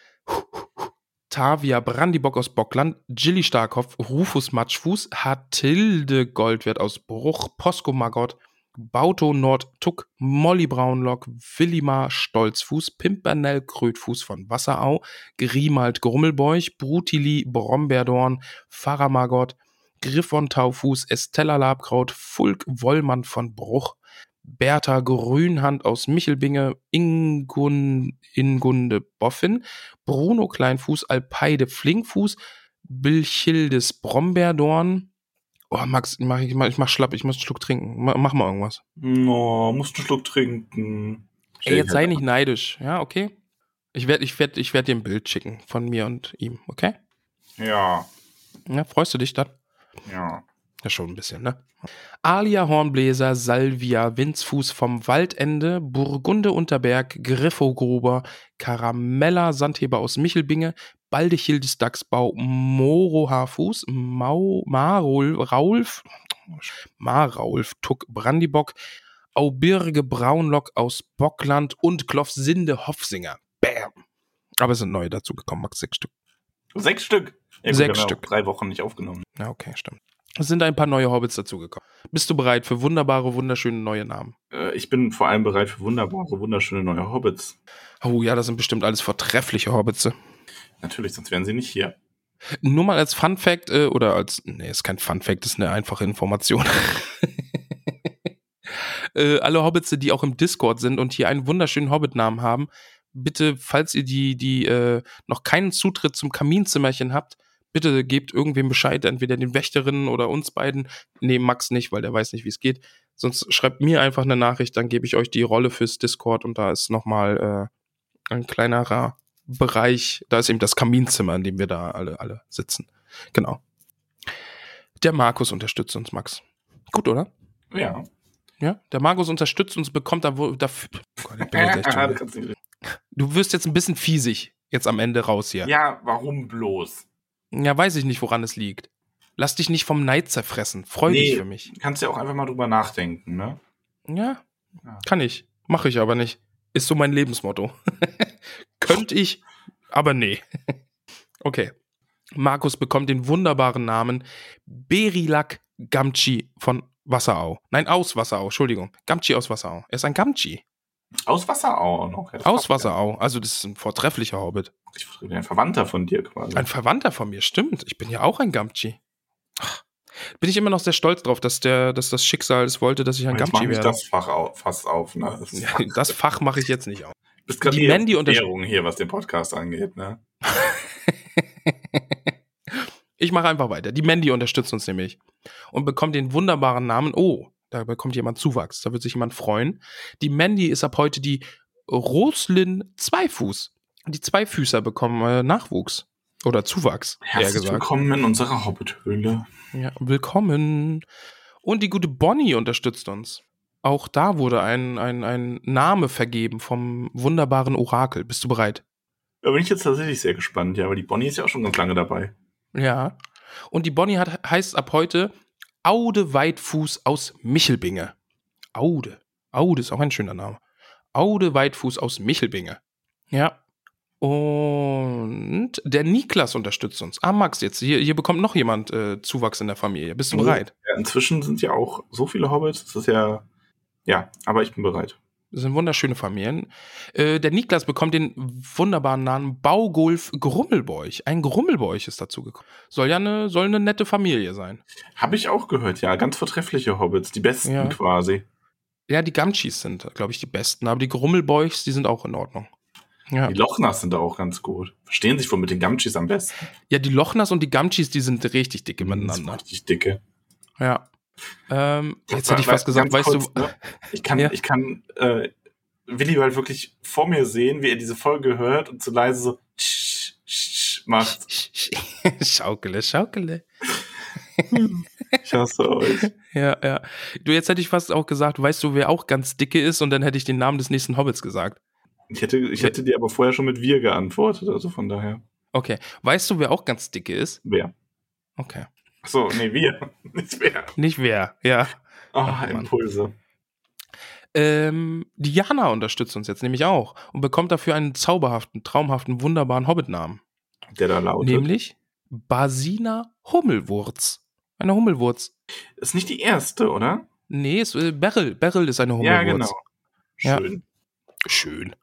Tavia Brandibock aus Bockland, Gilly Starkopf, Rufus Matschfuß, Hatilde Goldwert aus Bruch, Posko Magott, Bauto Nord Tuck, Molly Braunlock, Willimar Stolzfuß, Pimpernell Krötfuß von Wasserau, Grimald Grummelbeuch, Brutili Brombeerdorn, Pfarrer Magott, Griffon Taufuß, Estella Labkraut, Fulk Wollmann von Bruch, Bertha Grünhand aus Michelbinge, Ingun, Ingunde Boffin, Bruno Kleinfuß, Alpeide Flinkfuß, Bilchildes Brombeerdorn, Oh, Max, mach ich, mach, ich mach schlapp, ich muss einen Schluck trinken. Ma- Mach mal irgendwas. No, musst einen Schluck trinken. Ey, jetzt sei nicht neidisch. Ja, okay. Ich werde ich werd, ich werd dir ein Bild schicken von mir und ihm, okay? Ja, Ja, freust du dich dann? ja. Ja, schon ein bisschen, ne? Alia Hornbläser, Salvia, Winzfuß vom Waldende, Burgunde Unterberg, Griffogruber, Karamella Sandheber aus Michelbinge, Baldechildes Dachsbau, Moro Haarfuß, Mau, Marul, Raulf, Maraulf, Tuck, Brandibock, Aubirge Braunlock aus Bockland und Klofsinde Hofsinger. Bam! Aber es sind neue dazugekommen, Max, sechs Stück. Sechs Stück. Ja, gut, Sechs Stück. Drei Wochen nicht aufgenommen. Ja, okay, stimmt. Es sind ein paar neue Hobbits dazugekommen. Bist du bereit für wunderbare, wunderschöne neue Namen? Äh, ich bin vor allem bereit für wunderbare, wunderschöne neue Hobbits. Oh ja, das sind bestimmt alles vortreffliche Hobbits. Natürlich, sonst wären sie nicht hier. Nur mal als Fun Fact, äh, oder als, nee, ist kein Fun Fact, ist eine einfache Information. äh, alle Hobbits, die auch im Discord sind und hier einen wunderschönen Hobbit-Namen haben, bitte, falls ihr die, die äh, noch keinen Zutritt zum Kaminzimmerchen habt, bitte gebt irgendwem Bescheid, entweder den Wächterinnen oder uns beiden. Nee, Max nicht, weil der weiß nicht, wie es geht. Sonst schreibt mir einfach eine Nachricht, dann gebe ich euch die Rolle fürs Discord und da ist nochmal äh, ein kleinerer Bereich. Da ist eben das Kaminzimmer, in dem wir da alle, alle sitzen. Genau. Der Markus unterstützt uns, Max. Gut, oder? Ja. Ja, der Markus unterstützt uns, bekommt da wohl dafür. Oh Gott, ich bin jetzt Du wirst jetzt ein bisschen fiesig jetzt am Ende raus hier. ja, warum bloß? Ja, weiß ich nicht, woran es liegt. Lass dich nicht vom Neid zerfressen. Freu dich Nee. für mich. Kannst ja auch einfach mal drüber nachdenken, ne? Ja, Ja. kann ich. Mache ich aber nicht. Ist so mein Lebensmotto. Könnte ich, aber nee. okay. Markus bekommt den wunderbaren Namen Berilak Gamchi von Wasserau. Nein, aus Wasserau, Entschuldigung. Gamchi aus Wasserau. Er ist ein Gamchi. Aus Wasserau auch noch. Aus. Wasserau. Also, das ist ein vortrefflicher Hobbit. Ich bin ein Verwandter von dir quasi. Ein Verwandter von mir, stimmt. Ich bin ja auch ein Gamchi. Ach, Bin ich immer noch sehr stolz drauf, dass, der, dass das Schicksal es wollte, dass ich ein Jetzt mach Gamchi nicht werde. das Fach auf, fast auf, ne? Das, Ja, das Fach mache ich jetzt nicht auf. Bist gerade die Mandy Währung hier, was den Podcast angeht, ne? Ich mache einfach weiter. Die Mandy unterstützt uns nämlich und bekommt den wunderbaren Namen. Oh, da bekommt jemand Zuwachs. Da wird sich jemand freuen. Die Mandy ist ab heute die Roslin Zweifuß. Die Zweifüßer bekommen äh, Nachwuchs. Oder Zuwachs, Herzlich gesagt. willkommen in unserer Hobbithöhle. Ja, willkommen. Und die gute Bonnie unterstützt uns. Auch da wurde ein, ein, ein Name vergeben vom wunderbaren Orakel. Bist du bereit? Da bin ich jetzt tatsächlich sehr gespannt, ja, aber die Bonnie ist ja auch schon ganz lange dabei. Ja. Und die Bonnie hat, heißt ab heute Aude Weitfuß aus Michelbinge. Aude. Aude ist auch ein schöner Name. Aude Weitfuß aus Michelbinge. Ja. Und der Niklas unterstützt uns. Ah, Max, jetzt hier, hier bekommt noch jemand äh, Zuwachs in der Familie. Bist du bereit? Ja, inzwischen sind ja auch so viele Hobbits, das ist ja. Ja, aber ich bin bereit. Das sind wunderschöne Familien. Äh, der Niklas bekommt den wunderbaren Namen Baugulf Grummelbeuch. Ein Grummelbeuch ist dazu gekommen. Soll ja eine, soll eine nette Familie sein. Habe ich auch gehört, ja. Ganz vortreffliche Hobbits, die besten Ja. quasi. Ja, die Gamchis sind, glaube ich, die besten, aber die Grummelbeuchs, die sind auch in Ordnung. Ja. Die Lochners sind da auch ganz gut. Verstehen sich wohl mit den Gamchis am besten. ja, die Lochners und die Gamchis, die sind richtig dicke miteinander. richtig dicke. Ja. Ähm, jetzt hätte ich fast gesagt, weißt kurz, du. ne? Ich kann, Ja. ich kann äh, Willi halt wirklich vor mir sehen, wie er diese Folge hört und so leise so tsch, tsch, macht. schaukele, schaukele. Ich hasse euch. Ja, ja. Du, jetzt hätte ich fast auch gesagt, weißt du, wer auch ganz dicke ist und dann hätte ich den Namen des nächsten Hobbits gesagt. Ich hätte, ich hätte dir aber vorher schon mit wir geantwortet, also von daher. Okay. Weißt du, wer auch ganz dicke ist? Wer? Okay. Achso, nee, wir. Nicht wer. Nicht wer, ja. Ah, Mann. Impulse. Ähm, Diana unterstützt uns jetzt nämlich auch und bekommt dafür einen zauberhaften, traumhaften, wunderbaren Hobbit-Namen. Der da lautet. Nämlich Basina Hummelwurz. Eine Hummelwurz. Ist nicht die erste, oder? Nee, ist, äh, Beryl. Beryl ist eine Ja, Hummelwurz. genau. Ja. Schön. Schön.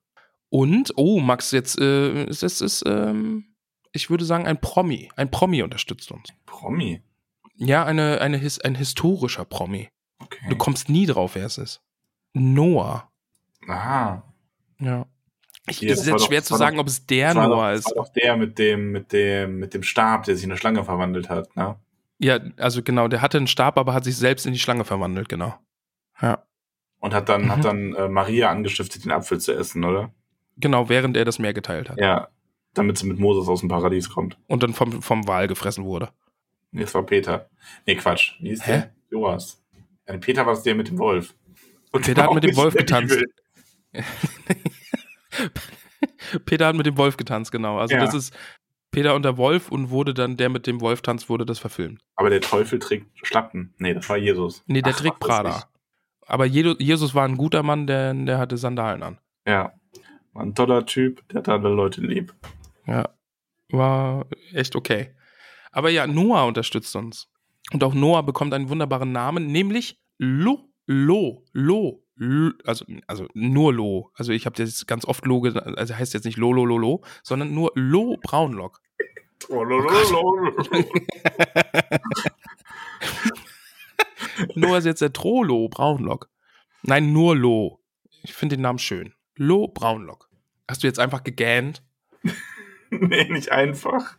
Und, oh, Max, jetzt, äh, es ist, ist, ähm, ich würde sagen, ein Promi. Ein Promi unterstützt uns. Promi. Ja, eine, eine, his, ein historischer Promi. Okay. Du kommst nie drauf, wer es ist. Noah. Aha. Ja. Ich, es ist jetzt doch- schwer das zu sagen, doch- ob es der Noah doch, ist. War doch der mit dem, mit dem, mit dem Stab, der sich in eine Schlange verwandelt hat, ne? Ja, also genau, der hatte einen Stab, aber hat sich selbst in die Schlange verwandelt, genau. Ja. Und hat dann, Mhm. hat dann äh, Maria angestiftet, den Apfel zu essen, oder? Genau, während er das Meer geteilt hat. Ja. Damit sie mit Moses aus dem Paradies kommt. Und dann vom, vom Wal gefressen wurde. Nee, es war Peter. Nee, Quatsch. Wie ist Hä? der? Joas. Ja, Peter war es der mit dem Wolf. Und Peter hat mit dem Wolf getanzt. Peter hat mit dem Wolf getanzt, genau. Also Ja. das ist Peter und der Wolf und wurde dann der mit dem Wolf tanzt, wurde das verfilmt. Aber der Teufel trägt Schlappen. Nee, das war Jesus. Nee, der Ach, trägt Prada. Aber Jesus war ein guter Mann, der, der hatte Sandalen an. Ja. War ein toller Typ, der hat alle Leute lieb. Ja, war echt okay. Aber ja, Noah unterstützt uns. Und auch Noah bekommt einen wunderbaren Namen, nämlich Lo, Lo, Lo, Lo also, also nur Lo. Also ich habe jetzt ganz oft Lo, gena- also heißt jetzt nicht Lo, Lo, Lo, Lo, sondern nur Lo Braunlock. Oh, Noah ist jetzt der Trolo Braunlock. Nein, nur Lo. Ich finde den Namen schön. Lo Braunlock. Hast du jetzt einfach gegähnt? nee, nicht einfach.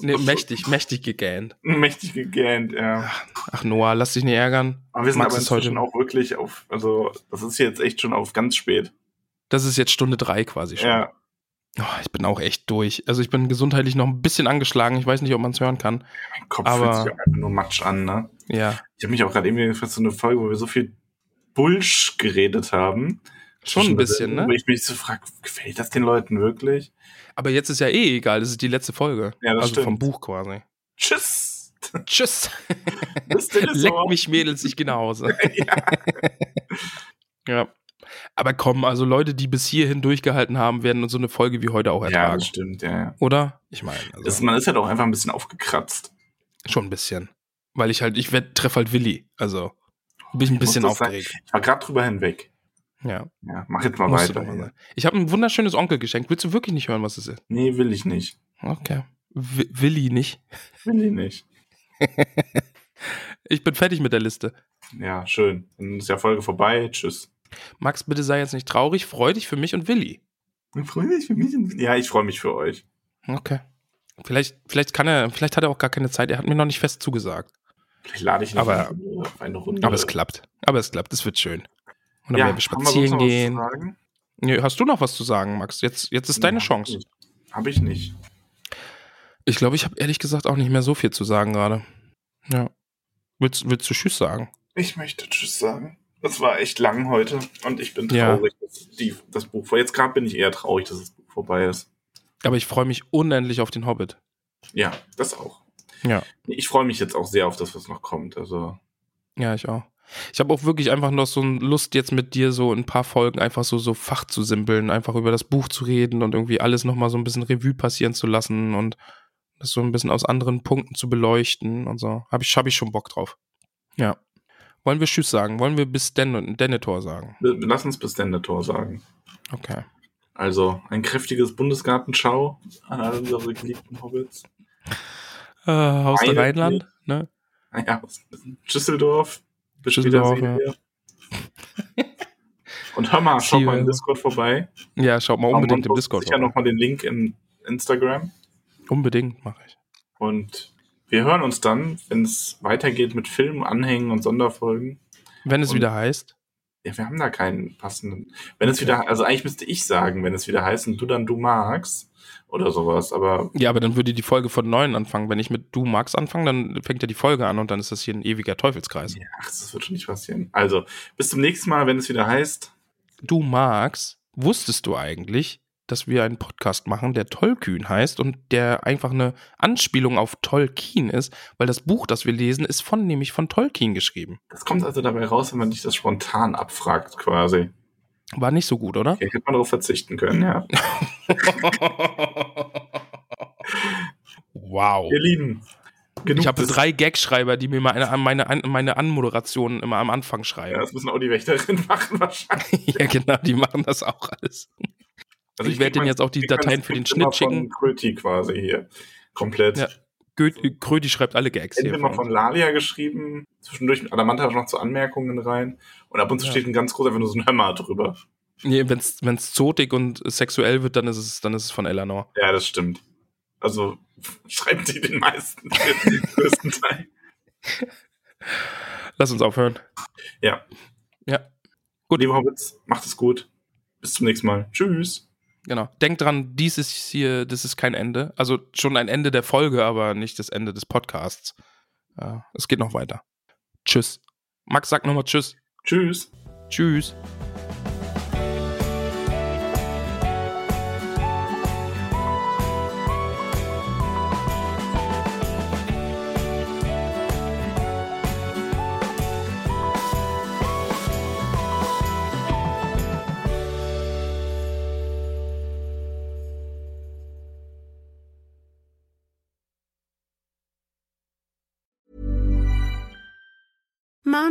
Nee, mächtig, mächtig gegähnt. Mächtig gegähnt, ja. Ach Noah, lass dich nicht ärgern. Aber wir sind Max aber ist heute- auch wirklich auf, also das ist jetzt echt schon auf ganz spät. Das ist jetzt Stunde drei quasi schon. Ja. Oh, ich bin auch echt durch. Also ich bin gesundheitlich noch ein bisschen angeschlagen. Ich weiß nicht, ob man es hören kann. Mein Kopf Aber- fühlt sich auch einfach nur Matsch an, ne? Ja, Ich habe mich auch gerade irgendwie für so eine Folge, wo wir so viel Bullsch geredet haben. Schon ein bisschen, ne? Wo ich mich so frage, gefällt das den Leuten wirklich? Aber jetzt ist ja eh egal. Das ist die letzte Folge. Ja, das also stimmt. vom Buch quasi. Tschüss! Tschüss. Leck mich, Mädels, ich geh nach Hause. ja. Aber komm, also Leute, die bis hierhin durchgehalten haben, werden so eine Folge wie heute auch Ja, ertragen. das stimmt, ja, ja. Oder? Ich meine, also Das, man ist ja doch einfach ein bisschen aufgekratzt. schon ein bisschen. Weil ich halt, ich treffe halt Willi. Also bin ich ein Ich bisschen sagen, aufgeregt. Ich war gerade drüber hinweg. Ja, Ja, mach jetzt mal musst weiter. mal. Ich habe ein wunderschönes Onkelgeschenk. Willst du wirklich nicht hören, was es ist? Nee, will ich nicht. Okay. W Willi nicht. Will ich nicht. Ich bin fertig mit der Liste. Ja, schön. Dann ist ja Folge vorbei. Tschüss. Max, bitte sei jetzt nicht traurig. Freu dich für mich und Willi. Ich freue mich für mich. Ja, ich freue mich für euch. Okay. Vielleicht, vielleicht kann er, vielleicht hat er auch gar keine Zeit. Er hat mir noch nicht fest zugesagt. Vielleicht lade ich ihn Aber- auf eine Runde. Aber es klappt. Aber es klappt. Es wird schön. Und dann Ja, werden wir wir spazieren noch was zu gehen. sagen? Nö, Hast du noch was zu sagen, Max? Jetzt, jetzt ist deine Chance. Habe ich nicht. Ich glaube, ich habe ehrlich gesagt auch nicht mehr so viel zu sagen gerade. Ja. Willst, willst du Tschüss sagen? Ich möchte Tschüss sagen. Das war echt lang heute und ich bin Ja. traurig, dass die, das Buch vor. Jetzt gerade bin ich eher traurig, dass das Buch vorbei ist. Aber ich freue mich unendlich auf den Hobbit. Ja, das auch. Ja. Ich freue mich jetzt auch sehr auf das, was noch kommt. Also, Ja, ich auch. Ich habe auch wirklich einfach noch so eine Lust, jetzt mit dir so in ein paar Folgen einfach so, so Fach zu simpeln, einfach über das Buch zu reden und irgendwie alles nochmal so ein bisschen Revue passieren zu lassen und das so ein bisschen aus anderen Punkten zu beleuchten und so. Habe ich, hab ich schon Bock drauf. Ja. Wollen wir Tschüss sagen? Wollen wir bis Den Denethor sagen? lass uns bis Tor sagen. Okay. Also, ein kräftiges Bundesgartenschau an alle unsere geliebten Hobbits. Äh, Haus der Rheinland, ne? Ja, Schüsseldorf. Bis Düsseldorf, Wiedersehen. Und hör mal, schau See mal im Discord vorbei. Ja, schaut mal unbedingt im Discord. Vorbei. nochmal den Link in Instagram. Unbedingt mache ich. Und wir hören uns dann, wenn es weitergeht mit Filmen, Anhängen und Sonderfolgen. Wenn es Und- wieder heißt. Ja, wir haben da keinen passenden. Wenn es wieder, also eigentlich müsste ich sagen, wenn es wieder heißt, und du dann du magst oder sowas, aber Ja, aber dann würde die Folge von neun anfangen. Wenn ich mit Du Max anfange, dann fängt ja die Folge an und dann ist das hier ein ewiger Teufelskreis. ja, ach, das wird schon nicht passieren. Also, bis zum nächsten Mal, wenn es wieder heißt. Du Max, wusstest du eigentlich, dass wir einen Podcast machen, der Tollkühn heißt und der einfach eine Anspielung auf Tolkien ist, weil das Buch, das wir lesen, ist von nämlich von Tolkien geschrieben. Das kommt also dabei raus, wenn man dich das spontan abfragt, quasi. War nicht so gut, oder? Ja, hätte man darauf verzichten können, ja. wow. Ihr Lieben. Genug Ich habe drei Gagschreiber, die mir meine, meine, meine Anmoderationen immer am Anfang Ja, schreiben. das müssen auch die Wächterinnen machen wahrscheinlich. Ja, genau, die machen das auch alles. Also Ich werde denen jetzt auch die ich Dateien für den immer Schnitt schicken. Kröti quasi hier. Komplett. Ja. Gö- Kröti schreibt alle Gags hier. Entweder mal von Lalia geschrieben, zwischendurch mit Adamanta noch zu Anmerkungen rein und ab und zu Ja. steht ein ganz groß einfach nur so ein Hörmer drüber. Nee, wenn's, wenn's zotig und sexuell wird, dann ist es, dann ist es von Eleanor. Ja, das stimmt. Also schreibt sie den meisten, den größten Teil. Lass uns aufhören. Ja. Ja. Gut. Liebe Hobbits, macht es gut. Bis zum nächsten Mal. Tschüss. Genau. Denkt dran, dies ist hier, das ist kein Ende. Also schon ein Ende der Folge, aber nicht das Ende des Podcasts. Ja, es geht noch weiter. Tschüss. Max, sag nochmal Tschüss. Tschüss. Tschüss.